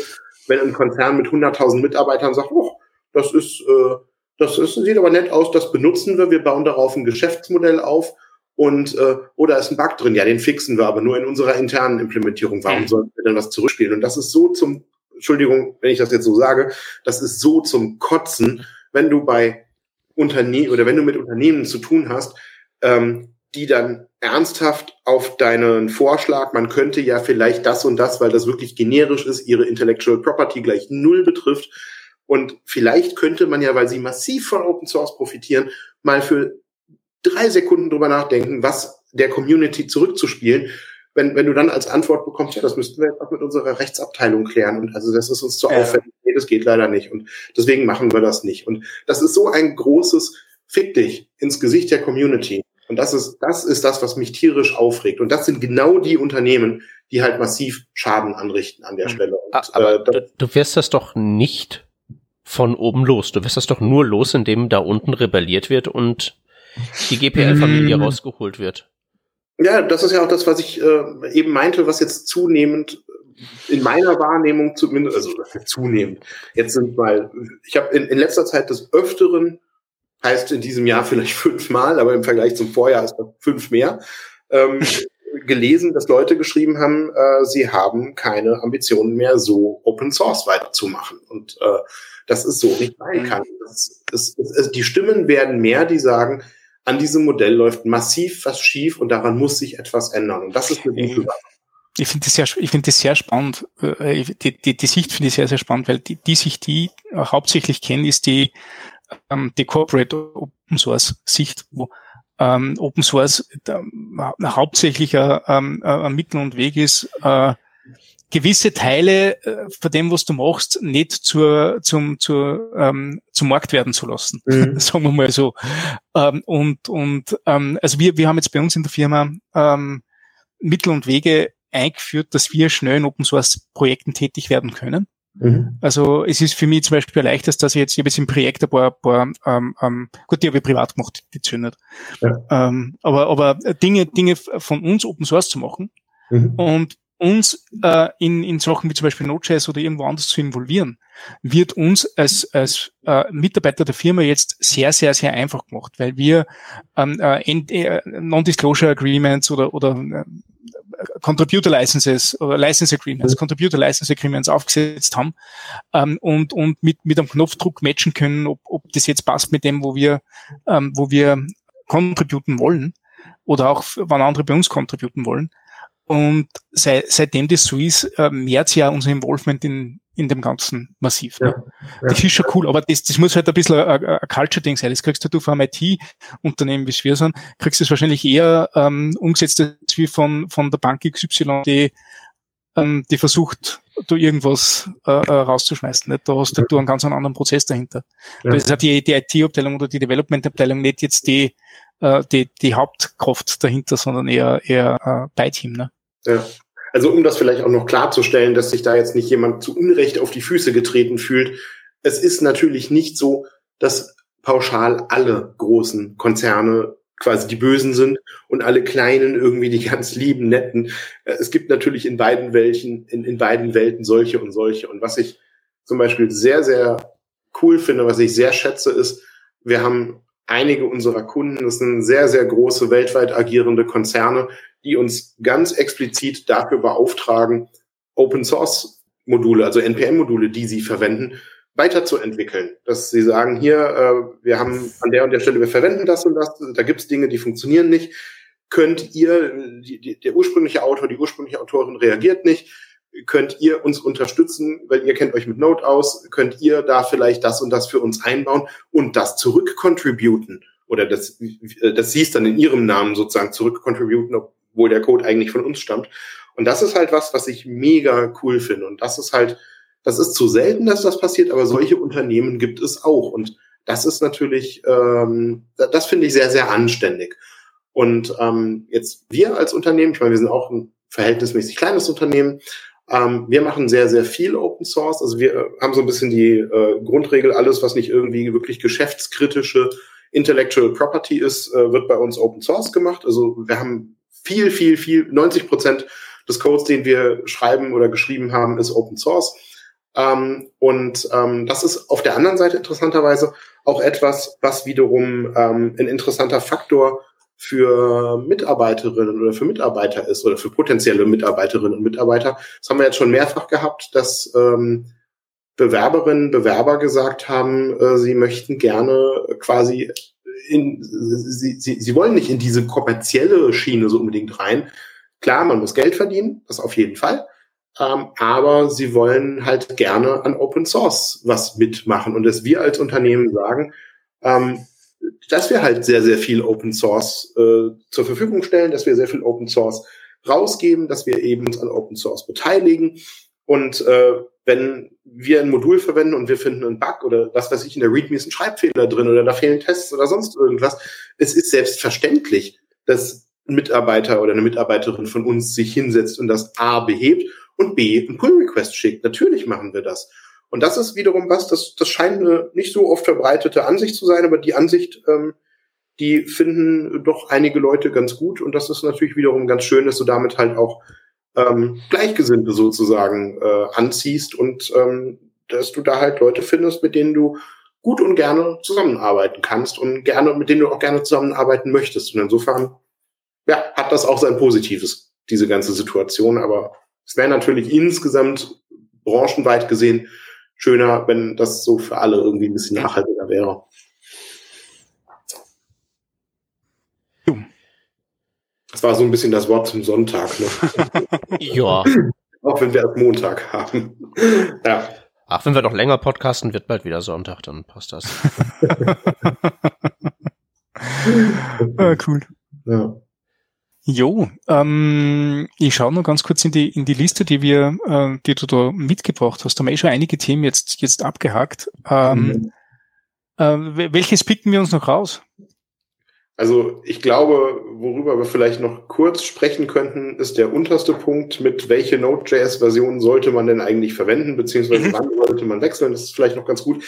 wenn ein Konzern mit 100.000 Mitarbeitern sagt, oh, das ist, äh, das ist, sieht aber nett aus, das benutzen wir, wir bauen darauf ein Geschäftsmodell auf und äh, oder ist ein Bug drin, ja, den fixen wir aber nur in unserer internen Implementierung. Warum sollten wir denn was zurückspielen? Und das ist so zum, Entschuldigung, wenn ich das jetzt so sage, das ist so zum Kotzen, wenn du bei Unternehmen oder wenn du mit Unternehmen zu tun hast, ähm, die dann ernsthaft auf deinen Vorschlag, man könnte ja vielleicht das und das, weil das wirklich generisch ist, ihre Intellectual Property gleich null betrifft. Und vielleicht könnte man ja, weil sie massiv von Open Source profitieren, mal für drei Sekunden drüber nachdenken, was der Community zurückzuspielen. Wenn, wenn du dann als Antwort bekommst, ja, das müssten wir jetzt auch mit unserer Rechtsabteilung klären. Und also das ist uns zu ja. aufwendig. Nee, das geht leider nicht. Und deswegen machen wir das nicht. Und das ist so ein großes Fick dich ins Gesicht der Community. Und das ist, das ist das, was mich tierisch aufregt. Und das sind genau die Unternehmen, die halt massiv Schaden anrichten an der hm. Stelle. Und, Aber äh, du, du wirst das doch nicht von oben los. Du wirst das doch nur los, indem da unten rebelliert wird und die GPL-Familie mm. rausgeholt wird. Ja, das ist ja auch das, was ich äh, eben meinte, was jetzt zunehmend in meiner Wahrnehmung zumindest, also zunehmend, jetzt sind mal, ich habe in, in letzter Zeit des Öfteren, heißt in diesem Jahr vielleicht fünfmal, aber im Vergleich zum Vorjahr ist das fünf mehr, ähm, gelesen, dass Leute geschrieben haben, äh, sie haben keine Ambitionen mehr, so Open Source weiterzumachen. Und äh, das ist so nicht sein kann. Das, das, das, die Stimmen werden mehr, die sagen, an diesem Modell läuft massiv was schief und daran muss sich etwas ändern. Und das ist eine gute Sache. Ich finde das sehr, ich finde das sehr spannend. Äh, die, die, die Sicht finde ich sehr, sehr spannend, weil die, die Sicht, die hauptsächlich kennen, ist die, ähm, die Corporate Open Source Sicht, wo ähm, Open Source äh, hauptsächlicher ähm, äh, Mittel und Weg ist, äh, gewisse Teile äh, von dem, was du machst, nicht zur, zum, zur, ähm, zum Markt werden zu lassen. Mhm. Sagen wir mal so. Ähm, und und ähm, also wir, wir haben jetzt bei uns in der Firma ähm, Mittel und Wege eingeführt, dass wir schnell in Open Source Projekten tätig werden können. Mhm. Also es ist für mich zum Beispiel leichter, dass ich jetzt, ich habe jetzt im Projekt ein paar, paar ähm, ähm, gut, die habe ich privat gemacht, die zündet. Ja. Ähm, aber, aber Dinge, Dinge von uns Open Source zu machen mhm. und uns äh, in, in Sachen wie zum Beispiel Node.js oder irgendwo anders zu involvieren, wird uns als, als äh, Mitarbeiter der Firma jetzt sehr, sehr, sehr einfach gemacht, weil wir ähm, äh, äh Non-Disclosure Agreements oder, oder äh, Contributor Licenses oder License Agreements, Contributor License Agreements aufgesetzt haben ähm, und, und mit, mit einem Knopfdruck matchen können, ob, ob das jetzt passt mit dem, wo wir, ähm, wo wir contributen wollen oder auch wann andere bei uns contributen wollen. Und seit, seitdem das so ist, äh, mehrt ja unser Involvement in, in dem Ganzen massiv. Ne? Ja, ja. Das ist schon cool, aber das, das muss halt ein bisschen ein, ein Culture-Ding sein. Das kriegst du von einem IT-Unternehmen, wie es wir sind, kriegst du es wahrscheinlich eher ähm, umgesetzt als wie von, von der Bank XY, die, ähm, die versucht, du irgendwas äh, äh rauszuschmeißen. Nicht? Da hast du einen ganz anderen Prozess dahinter. Ja. Da ist halt die, die IT-Abteilung oder die Development-Abteilung nicht jetzt die, äh, die, die Hauptkraft dahinter, sondern eher, eher äh, Beiteam. Ne? Ja. Also um das vielleicht auch noch klarzustellen, dass sich da jetzt nicht jemand zu Unrecht auf die Füße getreten fühlt. Es ist natürlich nicht so, dass pauschal alle großen Konzerne quasi die Bösen sind und alle Kleinen irgendwie die ganz lieben, netten. Äh, es gibt natürlich in beiden Welten, in, in beiden Welten solche und solche. Und was ich zum Beispiel sehr, sehr cool finde, was ich sehr schätze, ist, wir haben einige unserer Kunden, das sind sehr, sehr große weltweit agierende Konzerne, die uns ganz explizit dafür beauftragen, Open Source Module, also NPM Module, die sie verwenden, weiterzuentwickeln. Dass sie sagen, hier, äh, wir haben an der und der Stelle, wir verwenden das und das, da gibt's Dinge, die funktionieren nicht. Könnt ihr, die, die, der ursprüngliche Autor, die ursprüngliche Autorin reagiert nicht, könnt ihr uns unterstützen, weil ihr kennt euch mit Node aus, könnt ihr da vielleicht das und das für uns einbauen und das zurückcontributen oder das, das es dann in ihrem Namen sozusagen zurückcontributen, obwohl der Code eigentlich von uns stammt. Und das ist halt was, was ich mega cool finde. Und das ist halt, das ist zu selten, dass das passiert, aber solche Unternehmen gibt es auch. Und das ist natürlich, ähm, das finde ich sehr, sehr anständig. Und ähm, jetzt wir als Unternehmen, ich meine, wir sind auch ein verhältnismäßig kleines Unternehmen, ähm, wir machen sehr, sehr viel Open Source. Also wir äh, haben so ein bisschen die äh, Grundregel, alles, was nicht irgendwie wirklich geschäftskritische Intellectual Property ist, äh, wird bei uns Open Source gemacht. Also wir haben viel, viel, viel, 90 Prozent des Codes, den wir schreiben oder geschrieben haben, ist Open Source. Ähm, und ähm, das ist auf der anderen Seite interessanterweise auch etwas, was wiederum ähm, ein interessanter Faktor für Mitarbeiterinnen oder für Mitarbeiter ist oder für potenzielle Mitarbeiterinnen und Mitarbeiter. Das haben wir jetzt schon mehrfach gehabt, dass ähm, Bewerberinnen, Bewerber gesagt haben, äh, sie möchten gerne quasi in, sie, sie, sie wollen nicht in diese kommerzielle Schiene so unbedingt rein. Klar, man muss Geld verdienen, das auf jeden Fall. Ähm, aber sie wollen halt gerne an Open Source was mitmachen. Und dass wir als Unternehmen sagen, ähm, dass wir halt sehr, sehr viel Open Source äh, zur Verfügung stellen, dass wir sehr viel Open Source rausgeben, dass wir eben uns an Open Source beteiligen. Und äh, wenn wir ein Modul verwenden und wir finden einen Bug oder was weiß ich, in der README ist ein Schreibfehler drin oder da fehlen Tests oder sonst irgendwas, es ist selbstverständlich, dass ein Mitarbeiter oder eine Mitarbeiterin von uns sich hinsetzt und das A behebt und B einen Pull-Request schickt. Natürlich machen wir das. Und das ist wiederum was, das, das scheint eine nicht so oft verbreitete Ansicht zu sein, aber die Ansicht, ähm, die finden doch einige Leute ganz gut. Und das ist natürlich wiederum ganz schön, dass du damit halt auch ähm, Gleichgesinnte sozusagen äh, anziehst und ähm, dass du da halt Leute findest, mit denen du gut und gerne zusammenarbeiten kannst und gerne, mit denen du auch gerne zusammenarbeiten möchtest. Und insofern, ja, hat das auch sein Positives, diese ganze Situation. Aber es wäre natürlich insgesamt branchenweit gesehen schöner, wenn das so für alle irgendwie ein bisschen nachhaltiger wäre. Das war so ein bisschen das Wort zum Sonntag. Ne? ja. Auch wenn wir Montag haben. ja. Ach, wenn wir doch länger podcasten, wird bald wieder Sonntag, dann passt das. ah, cool. Ja. Jo, ähm, ich schaue noch ganz kurz in die in die Liste, die wir, äh, die du da mitgebracht hast. Da haben wir eh schon einige Themen jetzt jetzt abgehakt. Ähm, mhm. äh, welches picken wir uns noch raus? Also ich glaube, worüber wir vielleicht noch kurz sprechen könnten, ist der unterste Punkt, mit welche Node.js-Version sollte man denn eigentlich verwenden, beziehungsweise mhm. wann sollte man wechseln. Das ist vielleicht noch ganz gut.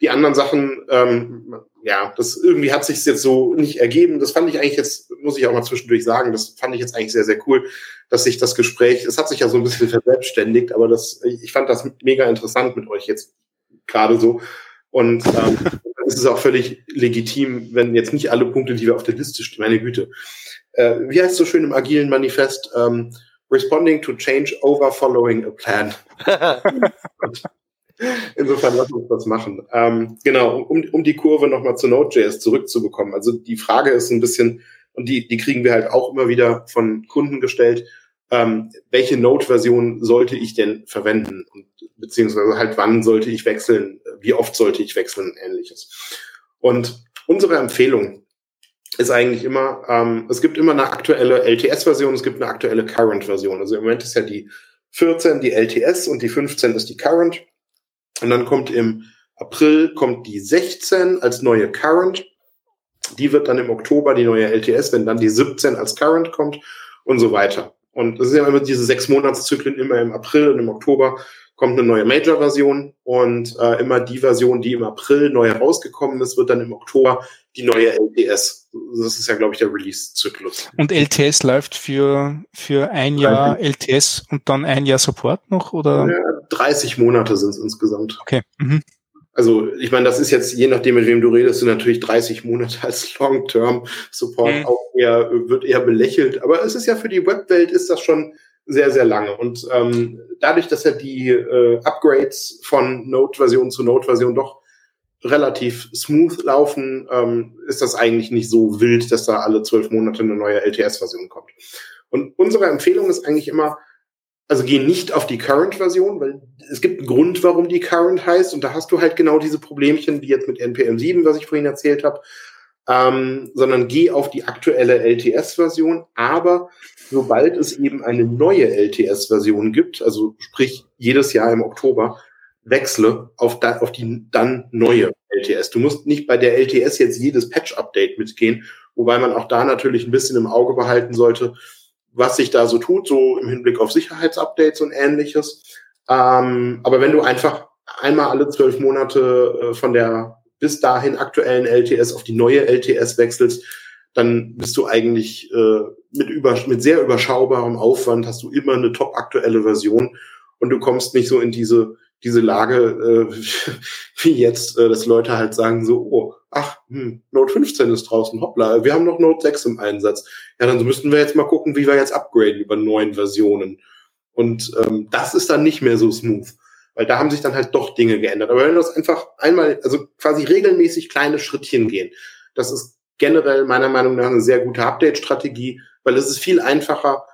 Die anderen Sachen, ähm, ja, das irgendwie hat sich jetzt so nicht ergeben. Das fand ich eigentlich jetzt, muss ich auch mal zwischendurch sagen, das fand ich jetzt eigentlich sehr, sehr cool, dass sich das Gespräch, es hat sich ja so ein bisschen verselbstständigt, aber das, ich fand das mega interessant mit euch jetzt gerade so. Und ähm, es ist auch völlig legitim, wenn jetzt nicht alle Punkte, die wir auf der Liste stehen, meine Güte. Äh, wie heißt es so schön im agilen Manifest? Ähm, responding to change over following a plan. Insofern lass uns das machen. Ähm, genau, um, um die Kurve nochmal zu Node.js zurückzubekommen. Also die Frage ist ein bisschen, und die, die kriegen wir halt auch immer wieder von Kunden gestellt, ähm, welche Node-Version sollte ich denn verwenden? Und, beziehungsweise halt wann sollte ich wechseln, wie oft sollte ich wechseln, ähnliches. Und unsere Empfehlung ist eigentlich immer, ähm, es gibt immer eine aktuelle LTS-Version, es gibt eine aktuelle Current-Version. Also im Moment ist ja die 14 die LTS und die 15 ist die Current. Und dann kommt im April kommt die 16 als neue Current. Die wird dann im Oktober die neue LTS, wenn dann die 17 als Current kommt und so weiter. Und es sind ja immer diese sechs Monatszyklen, immer im April und im Oktober kommt eine neue Major-Version und äh, immer die Version, die im April neu herausgekommen ist, wird dann im Oktober die neue LTS. Das ist ja, glaube ich, der Release-Zyklus. Und LTS läuft für, für ein Jahr LTS und dann ein Jahr Support noch, oder? Ja, 30 Monate sind es insgesamt. Okay. Mhm. Also ich meine, das ist jetzt, je nachdem, mit wem du redest, sind natürlich 30 Monate als Long-Term-Support mhm. auch eher, wird eher belächelt. Aber es ist ja für die Webwelt ist das schon sehr, sehr lange. Und ähm, dadurch, dass ja die äh, Upgrades von Node-Version zu Node-Version doch relativ smooth laufen, ähm, ist das eigentlich nicht so wild, dass da alle zwölf Monate eine neue LTS-Version kommt. Und unsere Empfehlung ist eigentlich immer, also geh nicht auf die Current-Version, weil es gibt einen Grund, warum die Current heißt. Und da hast du halt genau diese Problemchen, wie jetzt mit NPM 7, was ich vorhin erzählt habe, ähm, sondern geh auf die aktuelle LTS-Version. Aber sobald es eben eine neue LTS-Version gibt, also sprich jedes Jahr im Oktober, wechsle auf, da, auf die dann neue LTS. Du musst nicht bei der LTS jetzt jedes Patch-Update mitgehen, wobei man auch da natürlich ein bisschen im Auge behalten sollte, was sich da so tut, so im Hinblick auf Sicherheitsupdates und ähnliches. Ähm, aber wenn du einfach einmal alle zwölf Monate äh, von der bis dahin aktuellen LTS auf die neue LTS wechselst, dann bist du eigentlich äh, mit, über, mit sehr überschaubarem Aufwand hast du immer eine top aktuelle Version und du kommst nicht so in diese diese Lage äh, wie jetzt, äh, dass Leute halt sagen so, oh, ach, hm, Note 15 ist draußen, hoppla, wir haben noch Note 6 im Einsatz. Ja, dann müssten wir jetzt mal gucken, wie wir jetzt upgraden über neuen Versionen. Und ähm, das ist dann nicht mehr so smooth, weil da haben sich dann halt doch Dinge geändert. Aber wenn das einfach einmal, also quasi regelmäßig kleine Schrittchen gehen, das ist generell meiner Meinung nach eine sehr gute Update-Strategie, weil es ist viel einfacher,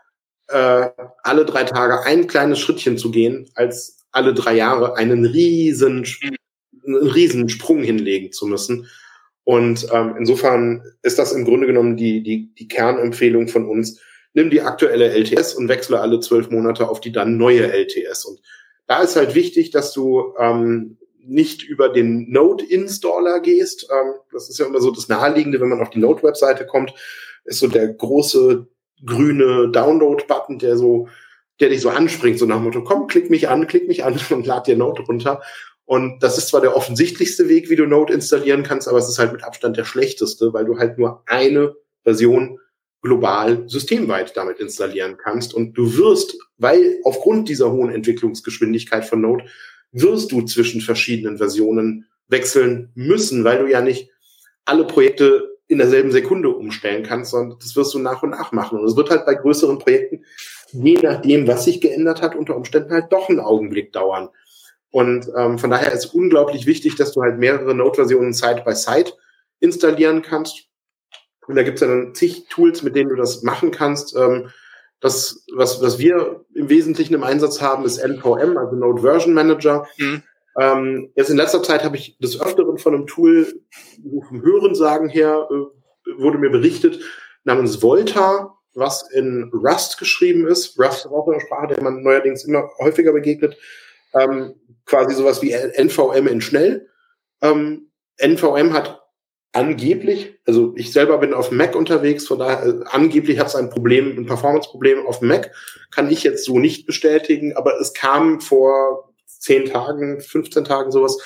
äh, alle drei Tage ein kleines Schrittchen zu gehen, als alle drei Jahre einen riesen, einen riesen Sprung hinlegen zu müssen. Und ähm, insofern ist das im Grunde genommen die, die, die Kernempfehlung von uns. Nimm die aktuelle LTS und wechsle alle zwölf Monate auf die dann neue LTS. Und da ist halt wichtig, dass du ähm, nicht über den Node-Installer gehst. Ähm, das ist ja immer so das Naheliegende, wenn man auf die Node-Webseite kommt, ist so der große grüne Download-Button, der so der dich so anspringt, so nach dem Motto, komm, klick mich an, klick mich an und lad dir Node runter. Und das ist zwar der offensichtlichste Weg, wie du Node installieren kannst, aber es ist halt mit Abstand der schlechteste, weil du halt nur eine Version global systemweit damit installieren kannst. Und du wirst, weil aufgrund dieser hohen Entwicklungsgeschwindigkeit von Node, wirst du zwischen verschiedenen Versionen wechseln müssen, weil du ja nicht alle Projekte in derselben Sekunde umstellen kannst, sondern das wirst du nach und nach machen. Und es wird halt bei größeren Projekten je nachdem, was sich geändert hat, unter Umständen halt doch einen Augenblick dauern. Und ähm, von daher ist unglaublich wichtig, dass du halt mehrere Node-Versionen Side-by-Side installieren kannst. Und da gibt es ja dann zig Tools, mit denen du das machen kannst. Ähm, das, was, was wir im Wesentlichen im Einsatz haben, ist NVM, also Node Version Manager. Mhm. Ähm, jetzt in letzter Zeit habe ich des Öfteren von einem Tool, vom Hörensagen her, äh, wurde mir berichtet, namens Volta was in Rust geschrieben ist. Rust ist auch eine Sprache, der man neuerdings immer häufiger begegnet. Ähm, quasi sowas wie NVM in schnell. Ähm, NVM hat angeblich, also ich selber bin auf Mac unterwegs, von daher äh, angeblich hat es ein Problem, ein Performance-Problem auf Mac, kann ich jetzt so nicht bestätigen, aber es kam vor zehn Tagen, 15 Tagen sowas,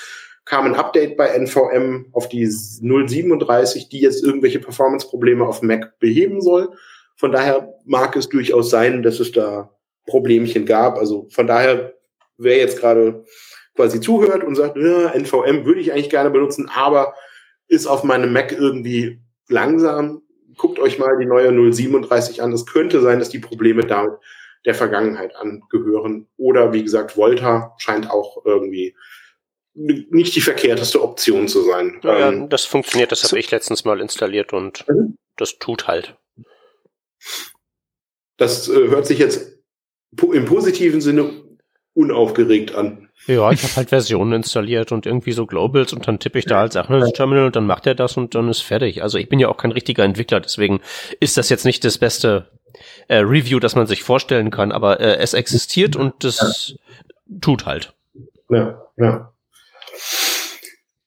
kam ein Update bei NVM auf die 037, die jetzt irgendwelche Performance-Probleme auf Mac beheben soll. Von daher mag es durchaus sein, dass es da Problemchen gab. Also von daher, wer jetzt gerade quasi zuhört und sagt, ja, NVM würde ich eigentlich gerne benutzen, aber ist auf meinem Mac irgendwie langsam, guckt euch mal die neue 037 an. Es könnte sein, dass die Probleme damit der Vergangenheit angehören. Oder wie gesagt, Volta scheint auch irgendwie nicht die verkehrteste Option zu sein. Ja, ähm, das funktioniert, das habe ich letztens mal installiert und mhm. das tut halt. Das äh, hört sich jetzt im positiven Sinne unaufgeregt an. Ja, ich habe halt Versionen installiert und irgendwie so Globals und dann tippe ich da als Sachen Terminal und dann macht er das und dann ist fertig. Also ich bin ja auch kein richtiger Entwickler, deswegen ist das jetzt nicht das beste äh, Review, das man sich vorstellen kann, aber äh, es existiert und das ja. tut halt. Ja, ja.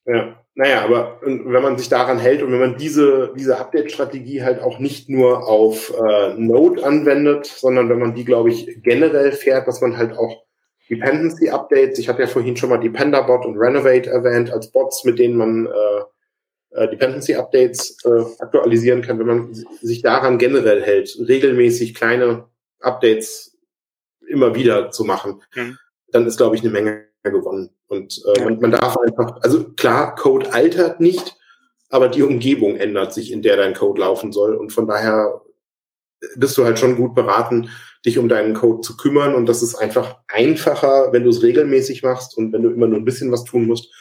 Ja. Naja, aber wenn man sich daran hält und wenn man diese, diese Update-Strategie halt auch nicht nur auf äh, Node anwendet, sondern wenn man die, glaube ich, generell fährt, dass man halt auch Dependency-Updates, ich hatte ja vorhin schon mal Dependerbot und Renovate erwähnt, als Bots, mit denen man äh, äh, Dependency-Updates äh, aktualisieren kann, wenn man sich daran generell hält, regelmäßig kleine Updates immer wieder zu machen, mhm. dann ist, glaube ich, eine Menge gewonnen. Und äh, man, man darf einfach, also klar, Code altert nicht, aber die Umgebung ändert sich, in der dein Code laufen soll. Und von daher bist du halt schon gut beraten, dich um deinen Code zu kümmern. Und das ist einfach einfacher, wenn du es regelmäßig machst und wenn du immer nur ein bisschen was tun musst.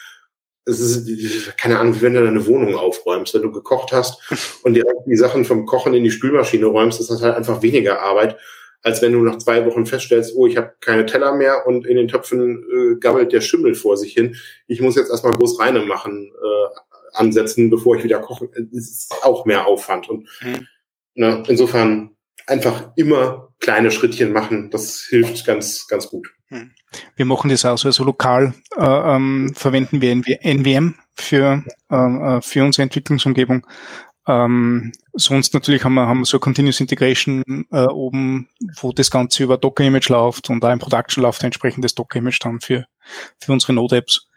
Es ist, keine Ahnung, wenn du deine Wohnung aufräumst. Wenn du gekocht hast und direkt die Sachen vom Kochen in die Spülmaschine räumst, ist das halt einfach weniger Arbeit, als wenn du nach zwei Wochen feststellst, oh, ich habe keine Teller mehr und in den Töpfen äh, gammelt der Schimmel vor sich hin. Ich muss jetzt erstmal groß reine machen, äh, ansetzen, bevor ich wieder koche. Das ist auch mehr Aufwand. Und mhm. ne, insofern einfach immer kleine Schrittchen machen. Das hilft ganz, ganz gut. Hm. Wir machen das auch so. Also lokal äh, ähm, verwenden wir NVM für, äh, äh, für unsere Entwicklungsumgebung. Ähm, sonst natürlich haben wir, haben wir so Continuous Integration äh, oben, wo das Ganze über Docker-Image läuft und auch im Production läuft ein entsprechendes Docker-Image dann für, für unsere Node-Apps.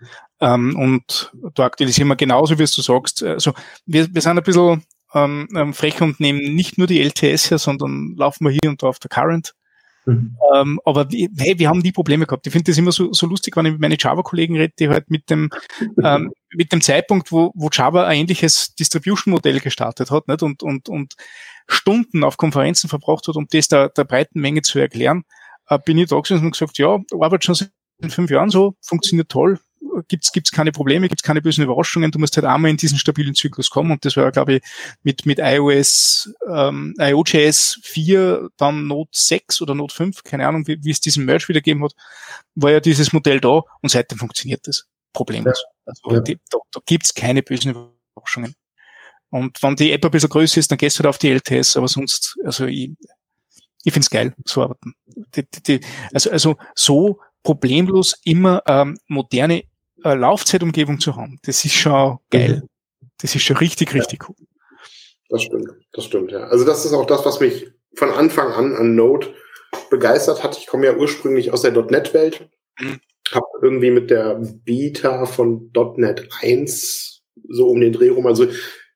Ähm, und da aktualisieren wir genauso, wie du sagst. Also wir, wir sind ein bisschen ähm, ähm, frech und nehmen nicht nur die LTS her, sondern laufen wir hier und da auf der Current. Mhm. Ähm, aber die, hey, wir haben die Probleme gehabt. Ich finde das immer so, so lustig, wenn ich mit meinen Java-Kollegen rede, die halt mit dem, ähm, mit dem Zeitpunkt, wo, wo Java ein ähnliches Distribution-Modell gestartet hat, nicht? Und, und, und Stunden auf Konferenzen verbraucht hat, um das der, der breiten Menge zu erklären, äh, bin ich da gewesen und gesagt, ja, arbeitet schon seit fünf Jahren so, funktioniert toll, gibt's gibt's keine Probleme, gibt's keine bösen Überraschungen. Du musst halt einmal in diesen stabilen Zyklus kommen und das war, glaube ich, mit mit iOS, ähm, iOJS 4, dann Note 6 oder Note 5, keine Ahnung, wie, wie es diesen Merge wieder gegeben hat, war ja dieses Modell da und seitdem funktioniert das problemlos. Ja. Also, ja. Die, da, da gibt's keine bösen Überraschungen. Und wenn die App ein bisschen größer ist, dann gehst du halt auf die LTS, aber sonst, also ich, ich find's geil, so arbeiten. Die, die, also, also so problemlos immer ähm, moderne äh, Laufzeitumgebung zu haben, das ist schon geil. Mhm. Das ist schon richtig, richtig ja. cool. Das stimmt, das stimmt, ja. Also das ist auch das, was mich von Anfang an an Node begeistert hat. Ich komme ja ursprünglich aus der .NET-Welt, mhm. habe irgendwie mit der Beta von .NET 1 so um den Dreh rum, also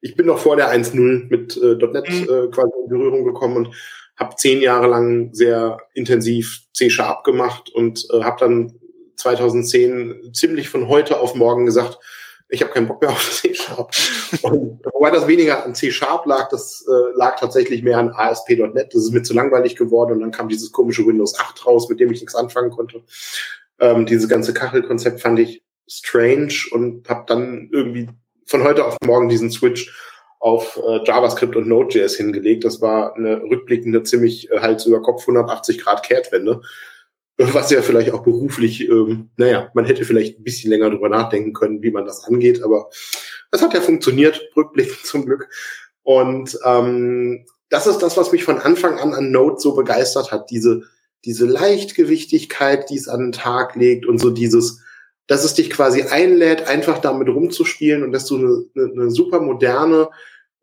ich bin noch vor der 1.0 mit äh, .NET mhm. äh, quasi in Berührung gekommen und habe zehn Jahre lang sehr intensiv C-Sharp gemacht und äh, habe dann 2010 ziemlich von heute auf morgen gesagt, ich habe keinen Bock mehr auf C-Sharp. Und wobei das weniger an C-Sharp lag, das äh, lag tatsächlich mehr an ASP.NET. Das ist mir zu langweilig geworden und dann kam dieses komische Windows 8 raus, mit dem ich nichts anfangen konnte. Ähm, dieses ganze Kachelkonzept fand ich strange und habe dann irgendwie von heute auf morgen diesen Switch auf äh, JavaScript und Node.js hingelegt. Das war eine rückblickende, ziemlich äh, Hals über Kopf 180 Grad Kehrtwende was ja vielleicht auch beruflich, ähm, naja, man hätte vielleicht ein bisschen länger drüber nachdenken können, wie man das angeht, aber das hat ja funktioniert, rückblickend zum Glück. Und ähm, das ist das, was mich von Anfang an an Node so begeistert hat, diese, diese Leichtgewichtigkeit, die es an den Tag legt und so dieses, dass es dich quasi einlädt, einfach damit rumzuspielen und dass du eine, eine super moderne,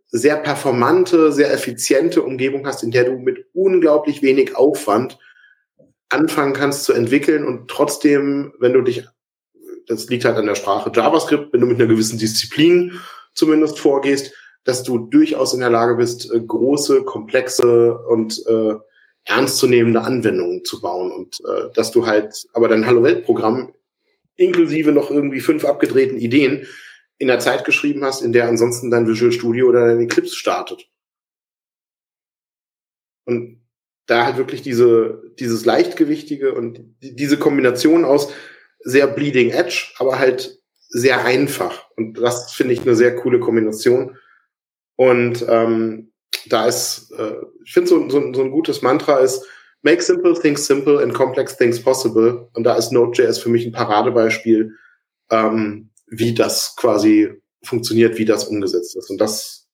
sehr performante, sehr effiziente Umgebung hast, in der du mit unglaublich wenig Aufwand anfangen kannst zu entwickeln und trotzdem, wenn du dich, das liegt halt an der Sprache JavaScript, wenn du mit einer gewissen Disziplin zumindest vorgehst, dass du durchaus in der Lage bist, äh, große, komplexe und äh, ernstzunehmende Anwendungen zu bauen und äh, dass du halt aber dein Hallo Welt Programm inklusive noch irgendwie fünf abgedrehten Ideen in der Zeit geschrieben hast, in der ansonsten dein Visual Studio oder dein Eclipse startet. Und da halt wirklich diese, dieses leichtgewichtige und diese Kombination aus sehr bleeding edge, aber halt sehr einfach. Und das finde ich eine sehr coole Kombination. Und ähm, da ist, äh, ich finde so, so, so ein gutes Mantra ist, make simple things simple and complex things possible. Und da ist Node.js für mich ein Paradebeispiel, ähm, wie das quasi funktioniert, wie das umgesetzt ist. Und das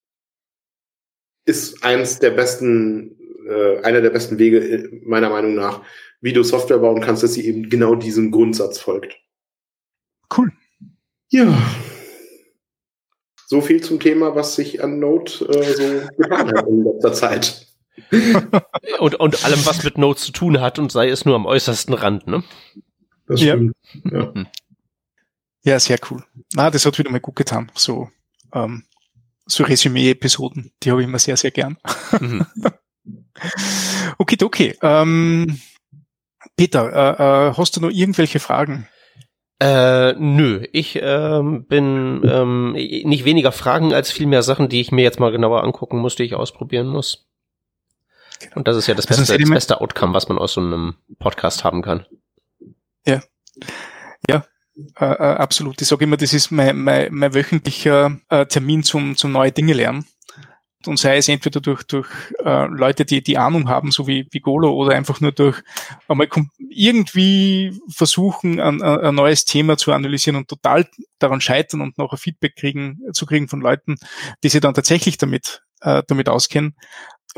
ist eins der besten äh, einer der besten Wege, äh, meiner Meinung nach, wie du Software bauen kannst, dass sie eben genau diesem Grundsatz folgt. Cool. Ja. So viel zum Thema, was sich an Node äh, so getan hat in letzter Zeit. und, und allem, was mit Node zu tun hat und sei es nur am äußersten Rand, ne? Das stimmt. Ja, ja. Mhm. ja sehr cool. Na, das hat wieder mal gut getan. So, ähm, so Resümee-Episoden, die habe ich immer sehr, sehr gern. Mhm. Okay, okay. Ähm, Peter, äh, äh, hast du noch irgendwelche Fragen? Äh, nö, ich ähm, bin ähm, nicht weniger Fragen als viel mehr Sachen, die ich mir jetzt mal genauer angucken muss, die ich ausprobieren muss. Genau. Und das ist ja das beste, das beste Outcome, was man aus so einem Podcast haben kann. Ja. Ja, äh, äh, absolut. Ich sage immer, das ist mein, mein, mein wöchentlicher äh, Termin zum, zum neue Dinge lernen. Und sei es entweder durch, durch äh, Leute, die die Ahnung haben, so wie, wie Golo, oder einfach nur durch einmal irgendwie versuchen, ein, ein neues Thema zu analysieren und total daran scheitern und noch ein Feedback kriegen, zu kriegen von Leuten, die sich dann tatsächlich damit, äh, damit auskennen.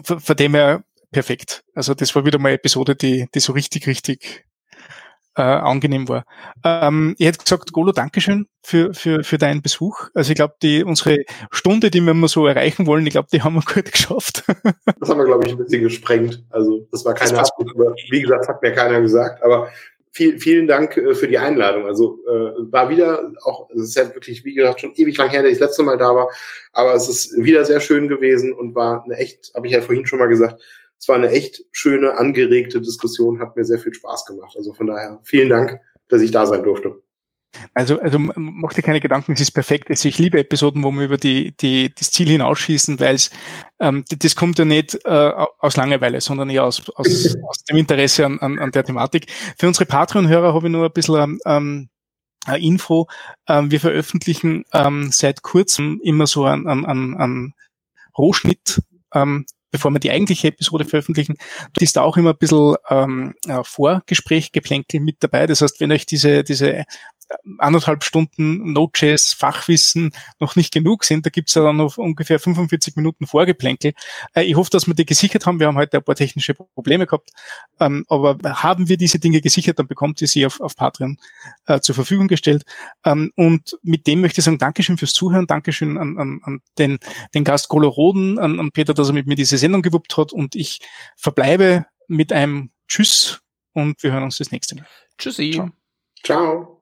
Von, von dem her perfekt. Also das war wieder mal eine Episode, die, die so richtig, richtig äh, angenehm war. Ähm, ich hätte gesagt, Golo, Dankeschön für, für, für deinen Besuch. Also ich glaube, die unsere Stunde, die wir immer so erreichen wollen, ich glaube, die haben wir gut geschafft. das haben wir, glaube ich, ein bisschen gesprengt. Also das war keine Absicht, wie gesagt, hat mir keiner gesagt, aber viel, vielen Dank äh, für die Einladung. Also äh, war wieder auch, es ist ja wirklich, wie gesagt, schon ewig lang her, dass ich das letzte Mal da war, aber es ist wieder sehr schön gewesen und war eine echt, habe ich ja vorhin schon mal gesagt, es war eine echt schöne, angeregte Diskussion, hat mir sehr viel Spaß gemacht. Also von daher vielen Dank, dass ich da sein durfte. Also, also mach dir keine Gedanken, es ist perfekt. Also ich liebe Episoden, wo wir über die, die, das Ziel hinausschießen, weil es ähm, das kommt ja nicht äh, aus Langeweile, sondern eher aus, aus, aus dem Interesse an, an, an der Thematik. Für unsere Patreon-Hörer habe ich nur ein bisschen ähm, Info. Ähm, wir veröffentlichen ähm, seit kurzem immer so einen, einen, einen Rohschnitt ähm, bevor wir die eigentliche Episode veröffentlichen, ist da auch immer ein bisschen ähm, Vorgespräch, Geplänkel mit dabei. Das heißt, wenn euch diese, diese anderthalb Stunden Node.js Fachwissen noch nicht genug sind. Da gibt's ja dann noch ungefähr 45 Minuten Vorgeplänkel. Äh, ich hoffe, dass wir die gesichert haben. Wir haben heute ein paar technische Probleme gehabt. Ähm, aber haben wir diese Dinge gesichert, dann bekommt ihr sie auf, auf Patreon äh, zur Verfügung gestellt. Ähm, und mit dem möchte ich sagen, Dankeschön fürs Zuhören, Dankeschön an, an, an den, den Gast Golo Roden, an, an Peter, dass er mit mir diese Sendung gewuppt hat. Und ich verbleibe mit einem Tschüss und wir hören uns das nächste Mal. Tschüssi. Ciao. Ciao.